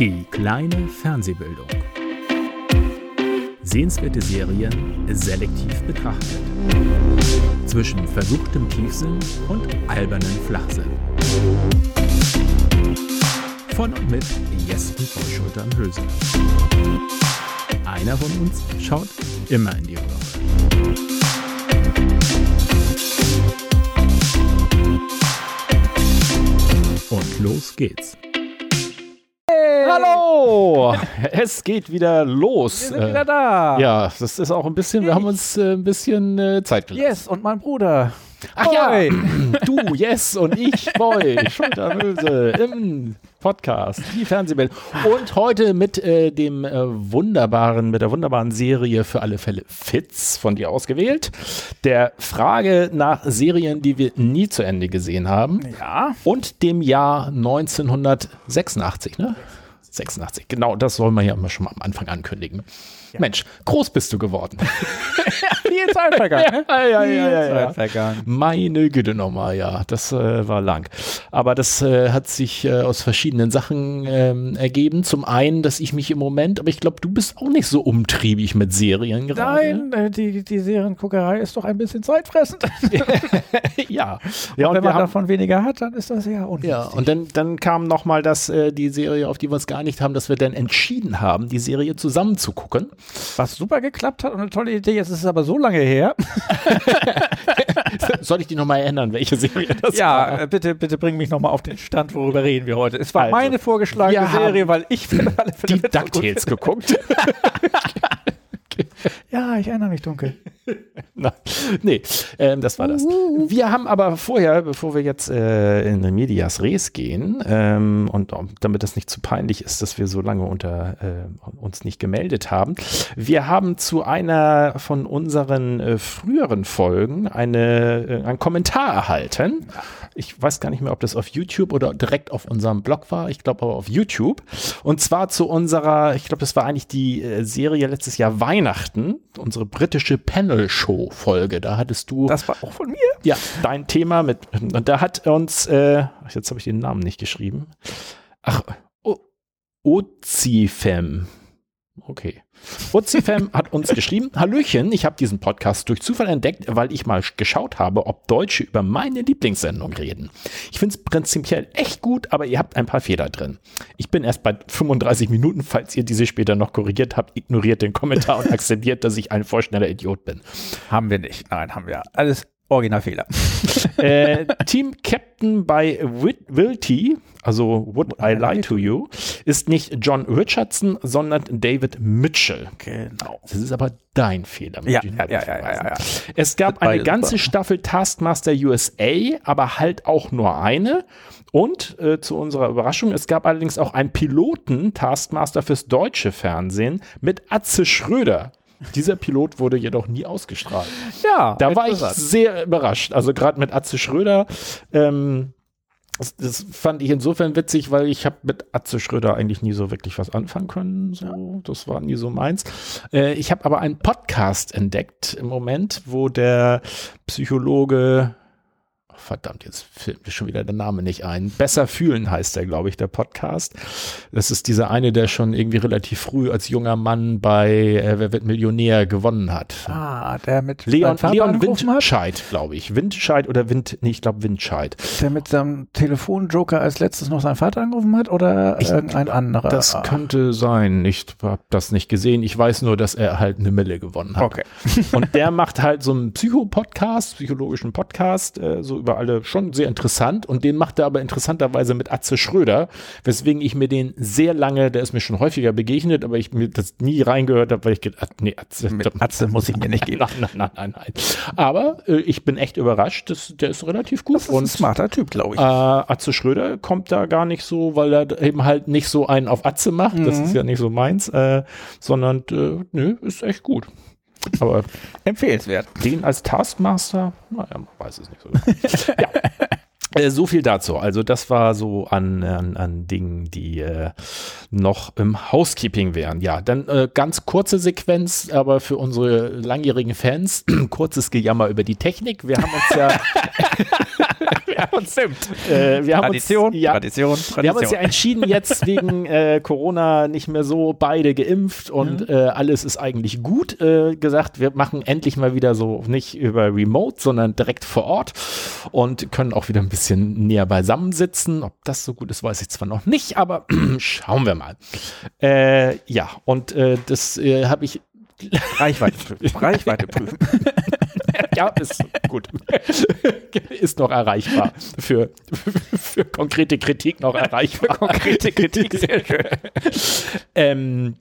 Die kleine Fernsehbildung. Sehenswerte Serien selektiv betrachtet. Zwischen versuchtem Tiefsinn und albernen Flachsinn. Von und mit Jes und Vollschulter am Hülse. Einer von uns schaut immer in die Röhre. Und los geht's. Hallo! Es geht wieder los. Wir sind wieder da. Ja, das ist auch ein bisschen, wir haben uns äh, ein bisschen äh, Zeit gelassen. Yes, und mein Bruder. Ach ja, Boy. du, Yes und ich, Boy, Schulterhülse im Podcast, die Fernsehwelt. Und heute mit äh, dem äh, wunderbaren, mit der wunderbaren Serie für alle Fälle Fitz von dir ausgewählt. Der Frage nach Serien, die wir nie zu Ende gesehen haben. Ja. Und dem Jahr 1986, ne? 86, genau, das soll man ja immer schon mal am Anfang ankündigen. Mensch, groß bist du geworden. Viel Zeit vergangen. ne? ja, ja, ja, ja, ja. Meine Güte nochmal, ja, das äh, war lang. Aber das äh, hat sich äh, aus verschiedenen Sachen ähm, ergeben. Zum einen, dass ich mich im Moment, aber ich glaube, du bist auch nicht so umtriebig mit Serien gerade. Nein, äh, die, die Serienguckerei ist doch ein bisschen zeitfressend. ja. ja, und wenn wir man haben, davon weniger hat, dann ist das ja unwichtig. ja, und dann, dann kam nochmal das, äh, die Serie, auf die wir uns geeinigt haben, dass wir dann entschieden haben, die Serie zusammen zu gucken. Was super geklappt hat und eine tolle Idee. Jetzt ist es aber so lange her. Soll ich die nochmal erinnern, welche Serie das ja, war? äh, bitte, bitte bring mich nochmal auf den Stand, worüber reden wir heute. Es war Also, meine vorgeschlagene Serie, weil ich für alle Fälle Die DuckTales geguckt. Ja, ich erinnere mich dunkel. Na, nee, ähm, das war das. Wir haben aber vorher, bevor wir jetzt äh, in Medias Res gehen, ähm, und um, damit das nicht zu peinlich ist, dass wir so lange unter äh, uns nicht gemeldet haben, wir haben zu einer von unseren äh, früheren Folgen eine, äh, einen Kommentar erhalten. Ich weiß gar nicht mehr, ob das auf YouTube oder direkt auf unserem Blog war. Ich glaube aber auf YouTube. Und zwar zu unserer, ich glaube, das war eigentlich die äh, Serie letztes Jahr Weihnachten, unsere britische Panel-Show-Folge. Da hattest du Das war auch von mir. ja dein Thema mit. Und da hat uns, äh, ach, jetzt habe ich den Namen nicht geschrieben. Ach, Ozifem. Okay. Ozifem hat uns geschrieben, Hallöchen, ich habe diesen Podcast durch Zufall entdeckt, weil ich mal geschaut habe, ob Deutsche über meine Lieblingssendung reden. Ich finde es prinzipiell echt gut, aber ihr habt ein paar Fehler drin. Ich bin erst bei 35 Minuten, falls ihr diese später noch korrigiert habt, ignoriert den Kommentar und akzeptiert, dass ich ein vorschneller Idiot bin. Haben wir nicht. Nein, haben wir. Alles Originalfehler. äh, Team Captain bei Wilty, also Would I Lie to You, ist nicht John Richardson, sondern David Mitchell. Genau. Das ist aber dein Fehler. Ja, ja, ja, ja, ja. Es gab eine ganze. Staffel Taskmaster USA, aber halt auch nur eine. Und äh, zu unserer Überraschung, es gab allerdings auch einen Piloten Taskmaster fürs deutsche Fernsehen mit Atze Schröder. Dieser Pilot wurde jedoch nie ausgestrahlt. Ja, Da war ich sehr überrascht. Also gerade mit Atze Schröder. Ähm, das, das fand ich insofern witzig, weil ich habe mit Atze Schröder eigentlich nie so wirklich was anfangen können. So, das war nie so meins. Äh, ich habe aber einen Podcast entdeckt im Moment, wo der Psychologe Verdammt, jetzt fällt mir schon wieder der Name nicht ein. Besser fühlen heißt der, glaube ich, der Podcast. Das ist dieser eine, der schon irgendwie relativ früh als junger Mann bei äh, Wer wird Millionär gewonnen hat. Ah, der mit Leon, Leon Windscheid, glaube ich. Windscheid oder Wind, nee, ich glaube Windscheid. der mit seinem Telefonjoker als letztes noch seinen Vater angerufen hat oder Ich- irgendein anderer? Das könnte sein. Ich habe das nicht gesehen. Ich weiß nur, dass er halt eine Mille gewonnen hat. Okay. Und der macht halt so einen Psycho-Podcast, psychologischen Podcast, äh, so über alle schon sehr interessant. Und den macht er aber interessanterweise mit Atze Schröder, weswegen ich mir den sehr lange, der ist mir schon häufiger begegnet, aber ich mir das nie reingehört habe, weil ich gedacht, nee, Atze, Mit Atze muss ich mir nicht geben. nein, nein, nein, nein, nein. Aber äh, ich bin echt überrascht, dass, der ist relativ gut. Das ist ein smarter Typ, glaube ich. Äh, Atze Schröder kommt da gar nicht so, weil er eben halt nicht so einen auf Atze macht. Das Mhm. ist ja nicht so meins, äh, sondern äh, nö, ist echt gut. Aber Empfehlenswert. den als Taskmaster, naja, man weiß es nicht so. genau. ja. Äh, So viel dazu. Also das war so an, an, an Dingen, die äh, noch im Housekeeping wären. Ja, dann äh, ganz kurze Sequenz, aber für unsere langjährigen Fans, kurzes Gejammer über die Technik. Wir haben uns ja wir haben uns, äh, wir haben Tradition, uns, ja, Tradition, Tradition. Wir haben uns ja entschieden, jetzt wegen äh, Corona nicht mehr so beide geimpft und Mhm. äh, alles ist eigentlich gut. Gesagt, wir machen endlich mal wieder so nicht über Remote, sondern direkt vor Ort und können auch wieder ein bisschen näher beisammen sitzen. Ob das so gut ist, weiß ich zwar noch nicht, aber schauen wir mal. Äh, ja, und äh, das äh, habe ich Reichweite prüfen. Reichweite prüfen. ja, ist gut. ist noch erreichbar. Für, für konkrete Kritik noch erreichbar. Konkrete Kritik, sehr schön. ähm,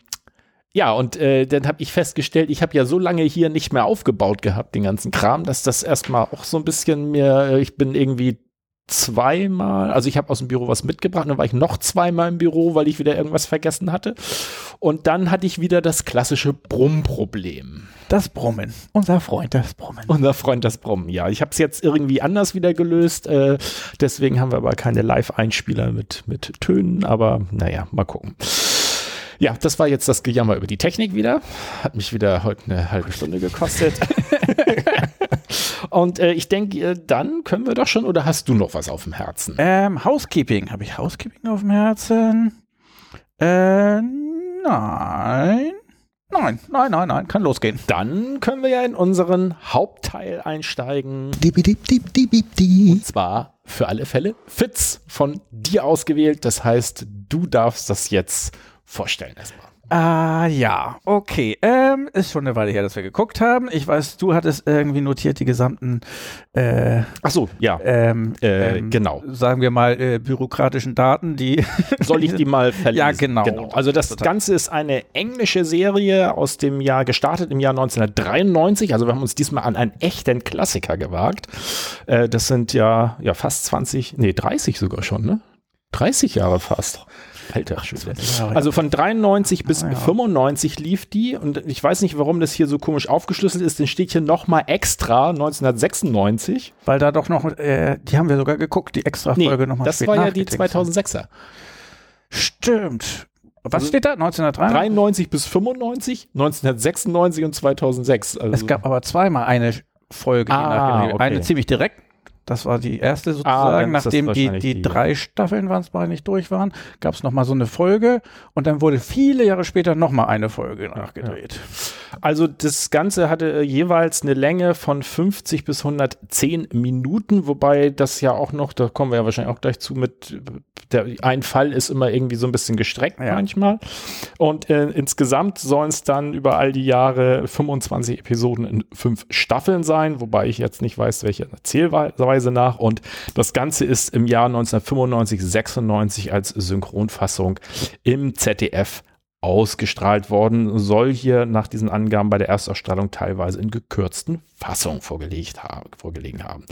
ja, und äh, dann habe ich festgestellt, ich habe ja so lange hier nicht mehr aufgebaut gehabt, den ganzen Kram, dass das erstmal auch so ein bisschen mir, äh, ich bin irgendwie zweimal, also ich habe aus dem Büro was mitgebracht, dann war ich noch zweimal im Büro, weil ich wieder irgendwas vergessen hatte. Und dann hatte ich wieder das klassische Brummproblem. Das Brummen. Unser Freund, das Brummen. Unser Freund das Brummen, ja. Ich habe es jetzt irgendwie anders wieder gelöst. Äh, deswegen haben wir aber keine Live-Einspieler mit, mit Tönen. Aber naja, mal gucken. Ja, das war jetzt das Gejammer über die Technik wieder. Hat mich wieder heute eine halbe Stunde gekostet. Und äh, ich denke, äh, dann können wir doch schon, oder hast du noch was auf dem Herzen? Ähm, Housekeeping. Habe ich Housekeeping auf dem Herzen? Äh, nein. Nein, nein, nein, nein. Kann losgehen. Dann können wir ja in unseren Hauptteil einsteigen. Und zwar für alle Fälle Fitz von dir ausgewählt. Das heißt, du darfst das jetzt vorstellen erstmal. Ah, ja. Okay. Ähm, ist schon eine Weile her, dass wir geguckt haben. Ich weiß, du hattest irgendwie notiert die gesamten, äh, Ach so, ja. ähm, Äh, ähm, genau. sagen wir mal, äh, bürokratischen Daten, die Soll ich die mal verlesen? Ja, genau. Also das Total. Ganze ist eine englische Serie aus dem Jahr, gestartet im Jahr 1993. Also wir haben uns diesmal an einen echten Klassiker gewagt. Äh, das sind ja, ja fast 20, nee 30 sogar schon, ne? 30 Jahre fast. Alter Schwede. Also von 93 bis Ah, ja. 95 lief die und ich weiß nicht, warum das hier so komisch aufgeschlüsselt ist. Den steht hier nochmal extra 1996. Weil da doch noch, äh, die haben wir sogar geguckt, die extra Nee, Folge nochmal das war ja die 2006er. Stimmt. Was Also steht da? 1993? 93 bis 95, 1996 und 2006. Also Es gab aber zweimal eine Folge, Ah, okay. eine ziemlich direkt. Das war die erste Ah, sozusagen, das nachdem die, die, die- drei Staffeln waren es mal nicht durch waren, gab es nochmal so eine Folge und dann wurde viele Jahre später nochmal eine Folge nachgedreht. Also das Ganze hatte äh, jeweils eine Länge von 50 bis 110 Minuten, wobei das ja auch noch, da kommen wir ja wahrscheinlich auch gleich zu, mit der, ein Fall ist immer irgendwie so ein bisschen gestreckt Ja. manchmal. Und äh, insgesamt sollen es dann über all die Jahre 25 Episoden in fünf Staffeln sein, wobei ich jetzt nicht weiß, welche Erzählweise nach. Und das Ganze ist im Jahr 1995, 96 als Synchronfassung im ZDF ausgestrahlt worden, soll hier nach diesen Angaben bei der Erstausstrahlung teilweise in gekürzten Fassungen vorgelegt haben, vorgelegen haben.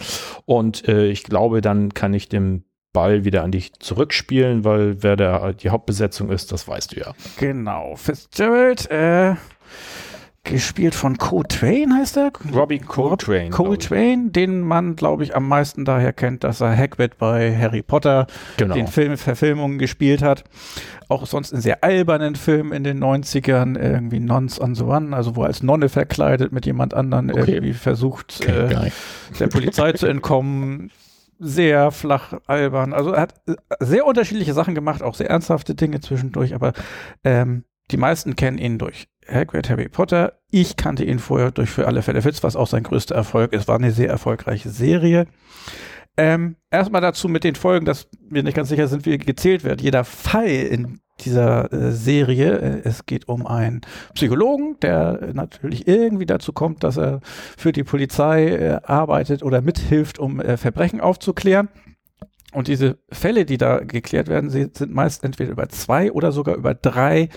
Und äh, ich glaube, dann kann ich den Ball wieder an dich zurückspielen, weil wer der, die Hauptbesetzung ist, das weißt du ja. Genau. Fitzgerald, äh, gespielt von Cole Twain heißt er? Robbie Coltrane. Twain, den man, glaube ich, am meisten daher kennt, dass er Hagrid bei Harry Potter Genau. den Film Verfilmungen gespielt hat. Auch sonst in sehr albernen Filmen in den 90ern, irgendwie Nons on the One, also wo er als Nonne verkleidet mit jemand anderen Okay. irgendwie versucht, Okay, äh, der Polizei zu entkommen. Sehr flach albern. Also er hat äh, sehr unterschiedliche Sachen gemacht, auch sehr ernsthafte Dinge zwischendurch, aber ähm, die meisten kennen ihn durch Hagrid, Harry Potter. Ich kannte ihn vorher durch Für alle Fälle Fitz, was auch sein größter Erfolg ist. War eine sehr erfolgreiche Serie. Ähm, erstmal dazu mit den Folgen, dass wir nicht ganz sicher sind, wie gezählt wird. Jeder Fall in dieser äh, Serie, äh, es geht um einen Psychologen, der natürlich irgendwie dazu kommt, dass er für die Polizei äh, arbeitet oder mithilft, um äh, Verbrechen aufzuklären. Und diese Fälle, die da geklärt werden, sind meist entweder über zwei oder sogar über drei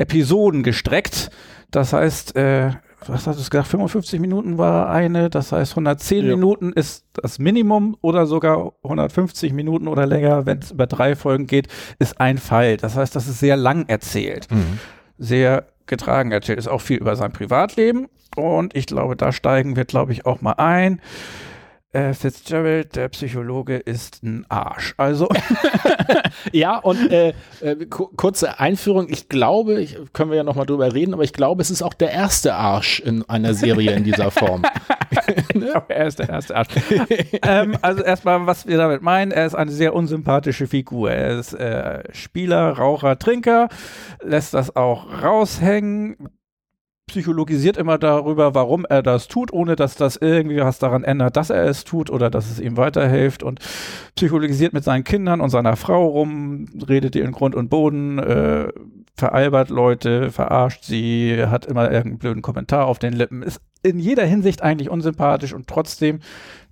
Episoden gestreckt. Das heißt, äh, was hast du gesagt, 55 Minuten war eine, das heißt 110 Ja. Minuten ist das Minimum oder sogar 150 Minuten oder länger, wenn es über drei Folgen geht, ist ein Fall. Das heißt, das ist sehr lang erzählt, sehr getragen erzählt, ist auch viel über sein Privatleben und ich glaube, da steigen wir, glaube ich, auch mal ein. Äh, Fitzgerald, der Psychologe, ist ein Arsch. Also Ja, und äh, äh, ku- kurze Einführung. Ich glaube, ich, können wir ja nochmal drüber reden, aber ich glaube, es ist auch der erste Arsch in einer Serie in dieser Form. Er ist der erste Arsch. ähm, also erstmal, was wir damit meinen, er ist eine sehr unsympathische Figur. Er ist äh, Spieler, Raucher, Trinker, lässt das auch raushängen, psychologisiert immer darüber, warum er das tut, ohne dass das irgendwie was daran ändert, dass er es tut oder dass es ihm weiterhilft und psychologisiert mit seinen Kindern und seiner Frau rum, redet ihr in Grund und Boden, äh, veralbert Leute, verarscht sie, hat immer irgendeinen blöden Kommentar auf den Lippen, ist in jeder Hinsicht eigentlich unsympathisch und trotzdem,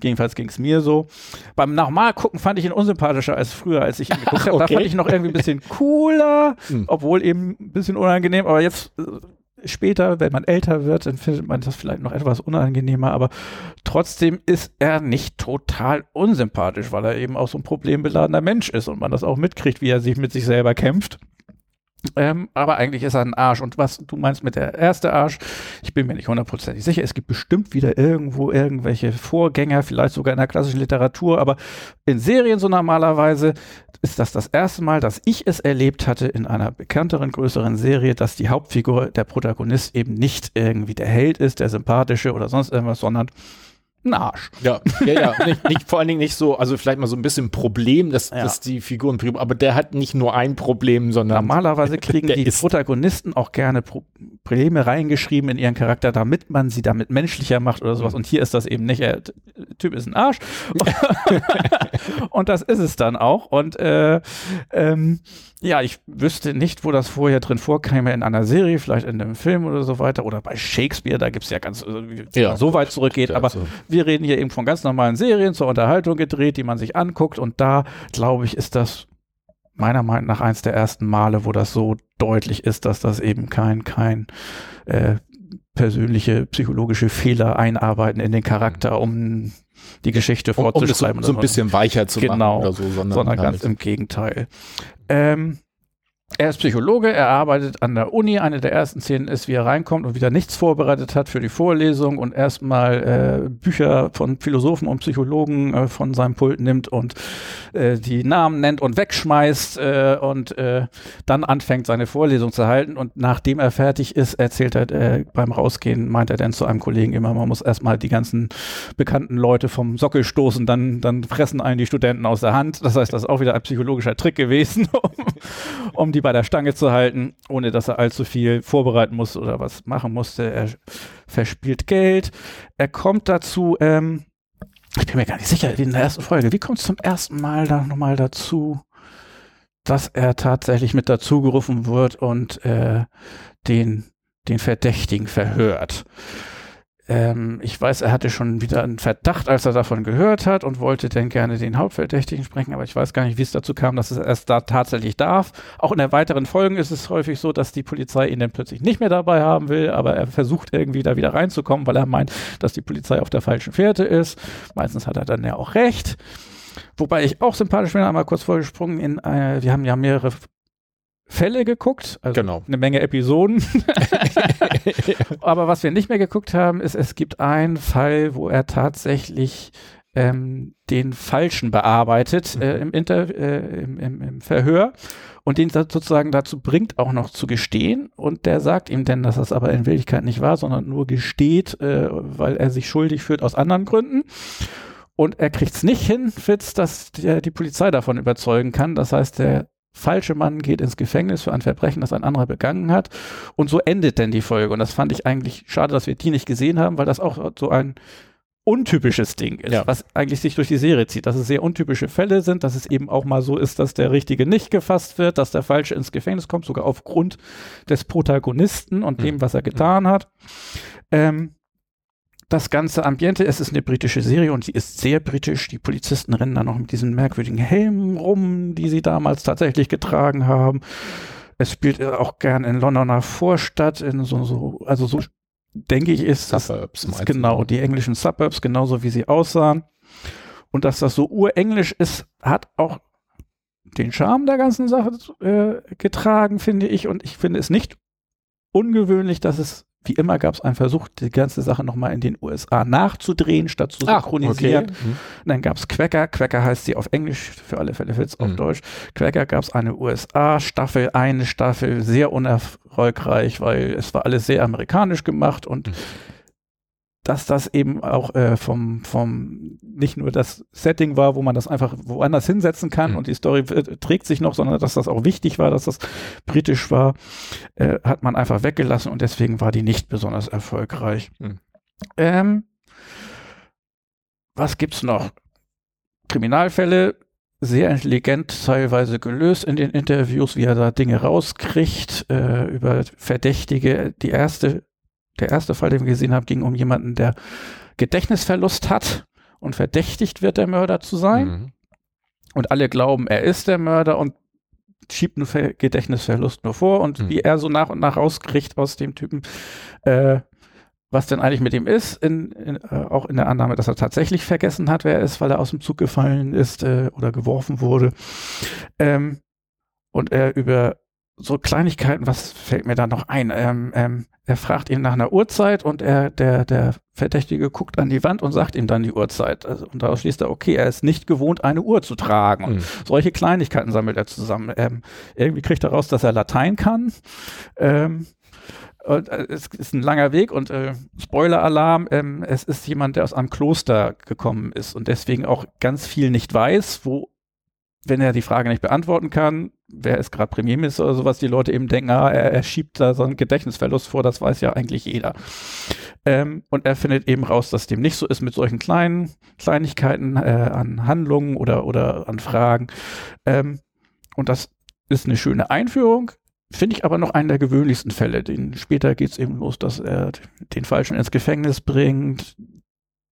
jedenfalls ging es mir so. Beim Nachmalgucken fand ich ihn unsympathischer als früher, als ich ihn geguckt habe. Okay. Da fand ich noch irgendwie ein bisschen cooler, Hm. obwohl eben ein bisschen unangenehm, aber jetzt äh, später, wenn man älter wird, dann findet man das vielleicht noch etwas unangenehmer, aber trotzdem ist er nicht total unsympathisch, weil er eben auch so ein problembeladener Mensch ist und man das auch mitkriegt, wie er sich mit sich selber kämpft. Ähm, aber eigentlich ist er ein Arsch. Und was du meinst mit der erste Arsch, ich bin mir nicht hundertprozentig sicher. Es gibt bestimmt wieder irgendwo irgendwelche Vorgänger, vielleicht sogar in der klassischen Literatur, aber in Serien so normalerweise ist das das erste Mal, dass ich es erlebt hatte in einer bekannteren, größeren Serie, dass die Hauptfigur, der Protagonist eben nicht irgendwie der Held ist, der sympathische oder sonst irgendwas, sondern ein Arsch. Ja, ja, ja. Nicht, nicht, vor allen Dingen nicht so, also vielleicht mal so ein bisschen Problem, dass, Ja. dass die Figuren, aber der hat nicht nur ein Problem, sondern Normalerweise kriegen die ist- Protagonisten auch gerne Pro Probleme reingeschrieben in ihren Charakter, damit man sie damit menschlicher macht oder sowas. Und hier ist das eben nicht. Er, der Typ ist ein Arsch. und das ist es dann auch. Und äh, ähm, ja, ich wüsste nicht, wo das vorher drin vorkäme in einer Serie, vielleicht in einem Film oder so weiter. Oder bei Shakespeare, da gibt's ja ganz, also, Ja. so weit zurückgeht. Ja, Aber so. wir reden hier eben von ganz normalen Serien zur Unterhaltung gedreht, die man sich anguckt. Und da, glaube ich, ist das meiner Meinung nach eins der ersten Male, wo das so deutlich ist, dass das eben kein, kein äh, persönliche psychologische Fehler einarbeiten in den Charakter, um die Geschichte um, um das so, so ein bisschen weicher zu Genau. machen oder so, sondern, sondern halt- ganz im Gegenteil. Ähm, er ist Psychologe, er arbeitet an der Uni. Eine der ersten Szenen ist, wie er reinkommt und wieder nichts vorbereitet hat für die Vorlesung und erstmal äh, Bücher von Philosophen und Psychologen äh, von seinem Pult nimmt und äh, die Namen nennt und wegschmeißt äh, und äh, dann anfängt, seine Vorlesung zu halten. Und nachdem er fertig ist, erzählt er äh, beim Rausgehen, meint er dann zu einem Kollegen immer, man muss erstmal die ganzen bekannten Leute vom Sockel stoßen, dann, dann fressen einen die Studenten aus der Hand. Das heißt, das ist auch wieder ein psychologischer Trick gewesen, um, um die bei der Stange zu halten, ohne dass er allzu viel vorbereiten musste oder was machen musste. Er verspielt Geld. Er kommt dazu, ähm, ich bin mir gar nicht sicher, wie in der ersten Folge, wie kommt es zum ersten Mal da nochmal dazu, dass er tatsächlich mit dazugerufen wird und äh, den, den Verdächtigen verhört? Ähm, ich weiß, er hatte schon wieder einen Verdacht, als er davon gehört hat und wollte dann gerne den Hauptverdächtigen sprechen, aber ich weiß gar nicht, wie es dazu kam, dass es erst da tatsächlich darf. Auch in der weiteren Folgen ist es häufig so, dass die Polizei ihn dann plötzlich nicht mehr dabei haben will, aber er versucht irgendwie da wieder reinzukommen, weil er meint, dass die Polizei auf der falschen Fährte ist. Meistens hat er dann ja auch recht. Wobei ich auch sympathisch bin, einmal kurz vorgesprungen in, äh, wir haben ja mehrere Fälle geguckt, also Genau. eine Menge Episoden. Aber was wir nicht mehr geguckt haben, ist, es gibt einen Fall, wo er tatsächlich ähm, den Falschen bearbeitet Mhm. äh, im, Inter äh, im, im, im Verhör und den sozusagen dazu bringt, auch noch zu gestehen. Und der sagt ihm denn, dass das aber in Wirklichkeit nicht war, sondern nur gesteht, äh, weil er sich schuldig fühlt aus anderen Gründen. Und er kriegt es nicht hin, Fitz, dass der, die Polizei davon überzeugen kann. Das heißt, der falsche Mann geht ins Gefängnis für ein Verbrechen, das ein anderer begangen hat. Und so endet denn die Folge. Und das fand ich eigentlich schade, dass wir die nicht gesehen haben, weil das auch so ein untypisches Ding ist, Ja. was eigentlich sich durch die Serie zieht, dass es sehr untypische Fälle sind, dass es eben auch mal so ist, dass der Richtige nicht gefasst wird, dass der Falsche ins Gefängnis kommt, sogar aufgrund des Protagonisten und dem, Mhm. was er getan hat. Ähm, das ganze Ambiente, es ist eine britische Serie und sie ist sehr britisch. Die Polizisten rennen da noch mit diesen merkwürdigen Helmen rum, die sie damals tatsächlich getragen haben. Es spielt äh, auch gern in Londoner Vorstadt, in so, so also so denke ich, ist das Suburbs, ist meinst genau die englischen Suburbs, genauso wie sie aussahen. Und dass das so urenglisch ist, hat auch den Charme der ganzen Sache äh, getragen, finde ich. Und ich finde es nicht ungewöhnlich, dass es, wie immer gab es einen Versuch, die ganze Sache nochmal in den USA nachzudrehen, statt zu Ach, synchronisieren. okay. Mhm. Und dann gab es Quacker, Quacker heißt sie auf Englisch, für alle Fälle Witz auf Mhm. Deutsch. Quacker gab es eine USA-Staffel, eine Staffel, sehr unerfolgreich, weil es war alles sehr amerikanisch gemacht und Mhm. Dass das eben auch äh, vom, vom nicht nur das Setting war, wo man das einfach woanders hinsetzen kann Mhm. und die Story äh, trägt sich noch, sondern dass das auch wichtig war, dass das britisch war, äh, hat man einfach weggelassen und deswegen war die nicht besonders erfolgreich. Mhm. Ähm, was gibt's noch? Kriminalfälle, sehr intelligent teilweise gelöst in den Interviews, wie er da Dinge rauskriegt äh, über Verdächtige. Die erste, der erste Fall, den wir gesehen haben, ging um jemanden, der Gedächtnisverlust hat und verdächtigt wird, der Mörder zu sein. Mhm. Und alle glauben, er ist der Mörder und schiebt einen Ver Gedächtnisverlust nur vor. Und Mhm. wie er so nach und nach rauskriegt aus dem Typen, äh, was denn eigentlich mit ihm ist, in, in, äh, auch in der Annahme, dass er tatsächlich vergessen hat, wer er ist, weil er aus dem Zug gefallen ist äh, oder geworfen wurde. Ähm, und er über so Kleinigkeiten, was fällt mir da noch ein? Ähm, ähm, er fragt ihn nach einer Uhrzeit und er, der, der Verdächtige guckt an die Wand und sagt ihm dann die Uhrzeit. Also, und daraus schließt er, okay, er ist nicht gewohnt, eine Uhr zu tragen. Und Mhm. solche Kleinigkeiten sammelt er zusammen. Ähm, irgendwie kriegt er raus, dass er Latein kann. Ähm, und, äh, es ist ein langer Weg und äh, Spoiler-Alarm, ähm, es ist jemand, der aus einem Kloster gekommen ist und deswegen auch ganz viel nicht weiß, wo, wenn er die Frage nicht beantworten kann, wer ist gerade Premierminister oder sowas, die Leute eben denken, ah, er, er schiebt da so einen Gedächtnisverlust vor, das weiß ja eigentlich jeder. Ähm, und er findet eben raus, dass dem nicht so ist mit solchen kleinen Kleinigkeiten äh, an Handlungen oder, oder an Fragen. Ähm, und das ist eine schöne Einführung. Finde ich aber noch einen der gewöhnlichsten Fälle. Den, später geht es eben los, dass er den Falschen ins Gefängnis bringt,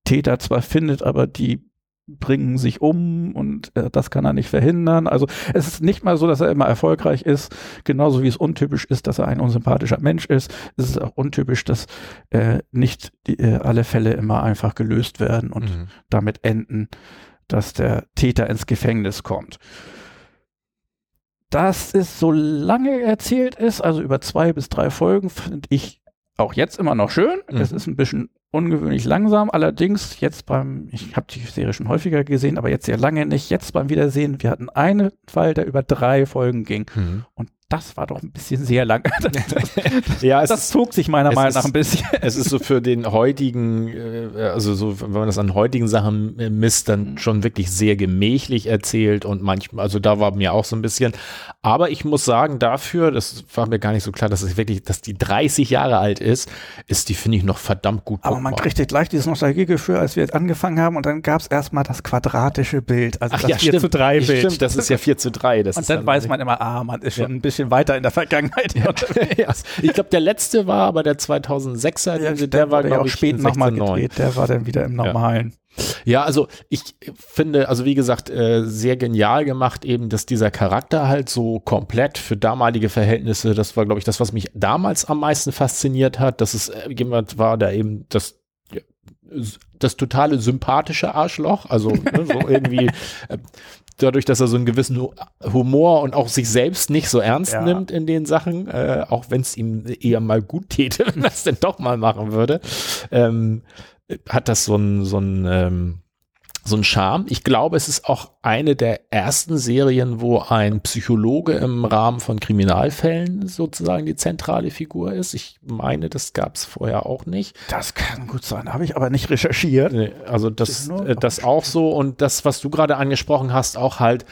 Täter zwar findet, aber die bringen sich um und äh, das kann er nicht verhindern. Also es ist nicht mal so, dass er immer erfolgreich ist, genauso wie es untypisch ist, dass er ein unsympathischer Mensch ist. Es ist auch untypisch, dass äh, nicht die, äh, alle Fälle immer einfach gelöst werden und Mhm. damit enden, dass der Täter ins Gefängnis kommt. Dass es so lange erzählt ist, also über zwei bis drei Folgen, finde ich auch jetzt immer noch schön. Mhm. Es ist ein bisschen ungewöhnlich langsam, allerdings jetzt beim, ich habe die Serie schon häufiger gesehen, aber jetzt sehr lange nicht. Jetzt beim Wiedersehen, wir hatten einen Fall, der über drei Folgen ging Mhm. und das war doch ein bisschen sehr lang. Ja, es Das zog sich meiner Meinung ist- nach ein bisschen. es ist so für den heutigen, äh, also so, wenn man das an heutigen Sachen äh, misst, dann Mhm. schon wirklich sehr gemächlich erzählt und manchmal, also da war mir auch so ein bisschen, aber ich muss sagen, dafür, das war mir gar nicht so klar, dass es wirklich, dass die 30 Jahre alt ist, ist die, finde ich, noch verdammt gut Aber man kriegt gleich dieses Nostalgiegefühl, als wir jetzt angefangen haben und dann gab es erstmal das quadratische Bild, also Ach das ja, 4 stimmt. zu 3 Bild. Stimmt, das ist ja 4 zu 3. Das und dann weiß man immer, ah, man ist schon Ja. ein bisschen weiter in der Vergangenheit. ja, ich glaube, der letzte war aber der 2006er, Ja, der, der war, ja glaube ich, spät nochmal 16,9. gedreht. Der war dann wieder im normalen. Ja, also ich finde, also wie gesagt, äh, sehr genial gemacht eben, dass dieser Charakter halt so komplett für damalige Verhältnisse, das war, glaube ich, das, was mich damals am meisten fasziniert hat, dass es äh, jemand war, der eben das ja, das totale sympathische Arschloch, also ne, so irgendwie äh, dadurch, dass er so einen gewissen Hu- Humor und auch sich selbst nicht so ernst Ja. nimmt in den Sachen, äh, auch wenn es ihm eher mal gut täte, wenn er es denn doch mal machen würde, ähm, hat das so ein so ein ähm, so ein Charme. Ich glaube, es ist auch eine der ersten Serien, wo ein Psychologe im Rahmen von Kriminalfällen sozusagen die zentrale Figur ist. Ich meine, das gab es vorher auch nicht. Das kann gut sein, habe ich aber nicht recherchiert. Nee, Also das, äh, das auch so und das, was du gerade angesprochen hast, auch halt,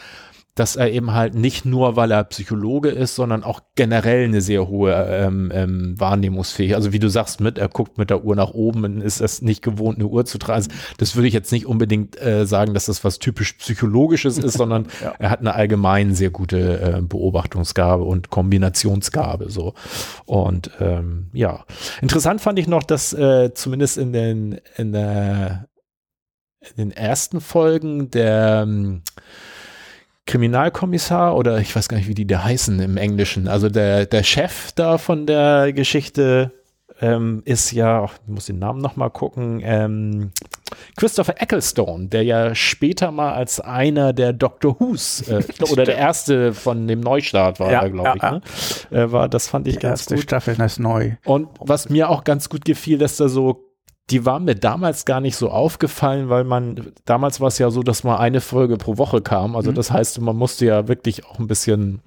dass er eben halt nicht nur, weil er Psychologe ist, sondern auch generell eine sehr hohe ähm, ähm, Wahrnehmungsfähigkeit. Also wie du sagst, mit er guckt mit der Uhr nach oben und ist es nicht gewohnt, eine Uhr zu tragen. Also Das würde ich jetzt nicht unbedingt äh, sagen, dass das was typisch psychologisches ist, sondern Ja. er hat eine allgemein sehr gute äh, Beobachtungsgabe und Kombinationsgabe so. Und ähm, ja, interessant fand ich noch, dass äh, zumindest in den in der in den ersten Folgen der ähm, Kriminalkommissar oder ich weiß gar nicht, wie die da heißen im Englischen. Also der, der Chef da von der Geschichte ähm, ist ja, ich muss den Namen noch mal gucken, ähm, Christopher Ecclestone, der ja später mal als einer der Doctor Who's äh, oder der erste von dem Neustart war, Ja, glaube ja, ich. Ne? Äh, war, das fand ich Die ganz erste gut. Staffel ist neu. Und was mir auch ganz gut gefiel, dass da so, die waren mir damals gar nicht so aufgefallen, weil man, damals war es ja so, dass mal eine Folge pro Woche kam. Also Mhm. das heißt, man musste ja wirklich auch ein bisschen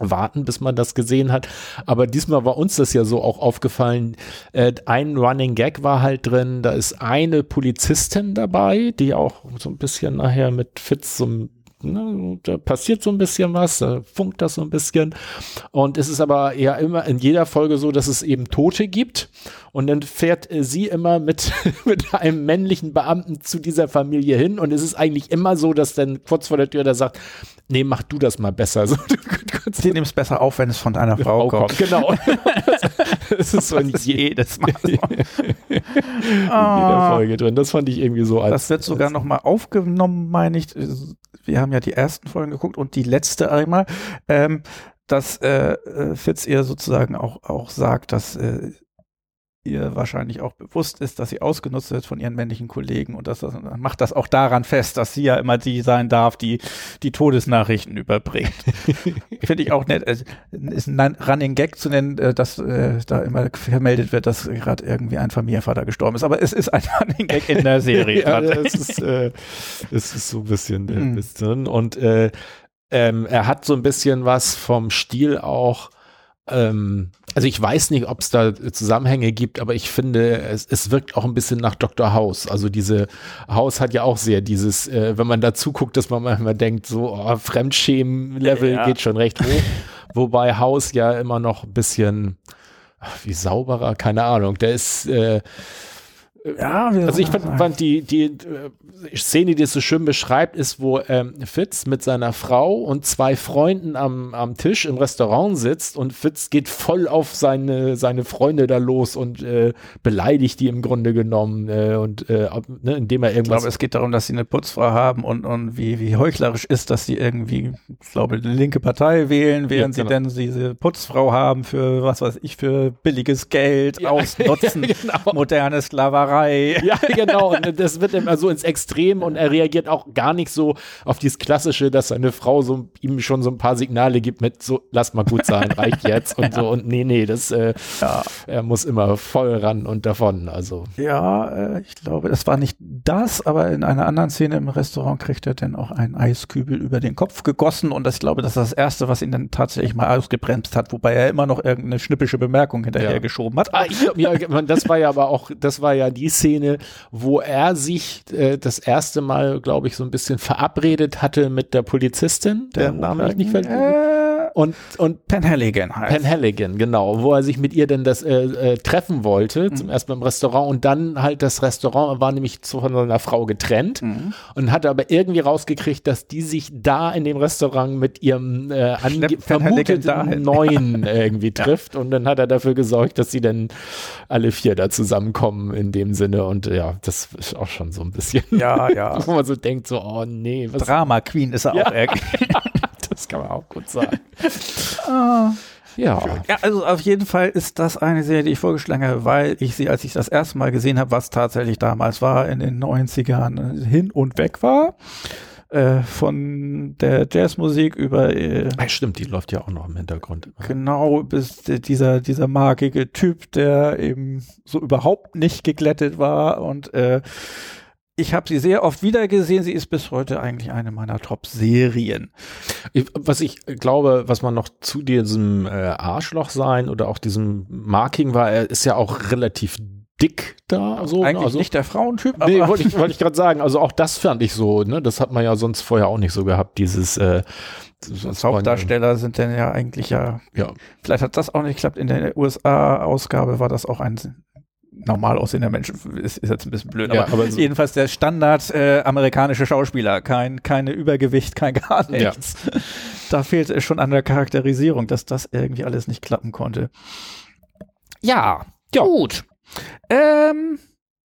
warten, bis man das gesehen hat. Aber diesmal war uns das ja so auch aufgefallen. Äh, ein Running Gag war halt drin, da ist eine Polizistin dabei, die auch so ein bisschen nachher mit Fitz so ein Ne, da passiert so ein bisschen was, da funkt das so ein bisschen. Und es ist aber ja immer in jeder Folge so, dass es eben Tote gibt. Und dann fährt äh, sie immer mit, mit einem männlichen Beamten zu dieser Familie hin. Und es ist eigentlich immer so, dass dann kurz vor der Tür der sagt, nee, mach du das mal besser. So, sie nimmst besser auf, wenn es von deiner Frau, Frau kommt. kommt. Genau. das ist so nicht jedes Mal so. in jeder ah. Folge drin. Das fand ich irgendwie so als. Das wird sogar nochmal aufgenommen, meine ich wir haben ja die ersten Folgen geguckt und die letzte einmal, ähm, dass äh, äh Fitz ihr sozusagen auch, auch sagt, dass äh, ihr wahrscheinlich auch bewusst ist, dass sie ausgenutzt wird von ihren männlichen Kollegen und das, das macht das auch daran fest, dass sie ja immer die sein darf, die die Todesnachrichten überbringt. Finde ich auch nett. Es ist ein Running Gag zu nennen, äh, dass äh, da immer vermeldet wird, dass gerade irgendwie ein Familienvater gestorben ist. Aber es ist ein Running Gag in der Serie. ja, es ist, äh, es ist so ein bisschen, äh, mhm. bisschen. und äh, ähm, er hat so ein bisschen was vom Stil auch ähm, also ich weiß nicht, ob es da Zusammenhänge gibt, aber ich finde, es, es wirkt auch ein bisschen nach Dr. House. Also diese House hat ja auch sehr dieses, äh, wenn man da zuguckt, dass man manchmal denkt, so oh, Fremdschämen-Level ja. geht schon recht hoch. Wobei House ja immer noch ein bisschen, ach, wie sauberer, keine Ahnung. Der ist äh, ja, also ich fand, fand, die, die äh, Szene, die es so schön beschreibt, ist, wo ähm, Fitz mit seiner Frau und zwei Freunden am, am Tisch im Restaurant sitzt und Fitz geht voll auf seine, seine Freunde da los und äh, beleidigt die im Grunde genommen äh, und äh, ne, indem er irgendwas. Ich glaube, es geht darum, dass sie eine Putzfrau haben und, und wie, wie heuchlerisch ist, dass sie irgendwie, ich glaube, eine linke Partei wählen, während ja, genau. sie denn diese Putzfrau haben für, was weiß ich, für billiges Geld, ja, ausnutzen, genau. moderne Sklaverei Samurai. Ja, genau. Und das wird immer so ins Extrem und er reagiert auch gar nicht so auf dieses Klassische, dass seine Frau so ihm schon so ein paar Signale gibt mit so, lass mal gut sein, reicht jetzt und so. Und nee, nee, das, äh, ja. er muss immer voll ran und davon. Also. Ja, äh, ich glaube, das war nicht das, aber in einer anderen Szene im Restaurant kriegt er dann auch einen Eiskübel über den Kopf gegossen und das, ich glaube, das ist das Erste, was ihn dann tatsächlich mal ausgebremst hat, wobei er immer noch irgendeine schnippische Bemerkung hinterher ja. geschoben hat. Ah, ich glaub, ja, das war ja aber auch, das war ja die Szene, wo er sich äh, das erste Mal, glaube ich, so ein bisschen verabredet hatte mit der Polizistin, der, Name ich nicht vergessen und, und Penhaligon heißt. Penhaligon, genau, wo er sich mit ihr dann das äh, äh, treffen wollte, mhm. zum ersten Mal im Restaurant und dann halt das Restaurant war nämlich zu, von seiner Frau getrennt mhm. und hatte aber irgendwie rausgekriegt, dass die sich da in dem Restaurant mit ihrem äh, vermuteten Neuen irgendwie trifft ja. und dann hat er dafür gesorgt, dass sie dann alle vier da zusammenkommen in dem Sinne und ja, das ist auch schon so ein bisschen, ja, ja. wo man so denkt, so, oh nee. Was Drama Queen ist er ja. auch irgendwie. das kann man auch gut sagen. ah. Ja. ja, also auf jeden Fall ist das eine Serie, die ich vorgeschlagen habe, weil ich sie, als ich das erste Mal gesehen habe, was tatsächlich damals war, in den 90ern hin und weg war. Äh, von der Jazzmusik über äh, ja, stimmt, die läuft ja auch noch im Hintergrund. Genau, bis dieser dieser magige Typ, der eben so überhaupt nicht geglättet war und äh, ich habe sie sehr oft wiedergesehen. Sie ist bis heute eigentlich eine meiner Top-Serien. Was ich glaube, was man noch zu diesem äh, Arschloch sein oder auch diesem Marking war, er ist ja auch relativ dick da. So, Eigentlich also, nicht der Frauentyp. Nee, wollte ich, wollt ich gerade sagen. Also auch das fand ich so. Ne, das hat man ja sonst vorher auch nicht so gehabt. Dieses äh, Sonst Hauptdarsteller sind denn ja eigentlich ja, ja. Vielleicht hat das auch nicht geklappt. In der USA-Ausgabe war das auch ein normal aussehender Mensch ist, ist jetzt ein bisschen blöd, ja, aber, aber so jedenfalls der Standard äh, amerikanische Schauspieler, kein keine Übergewicht, kein gar nichts. Ja. Da fehlt es schon an der Charakterisierung, dass das irgendwie alles nicht klappen konnte. Ja, ja. gut. Ähm,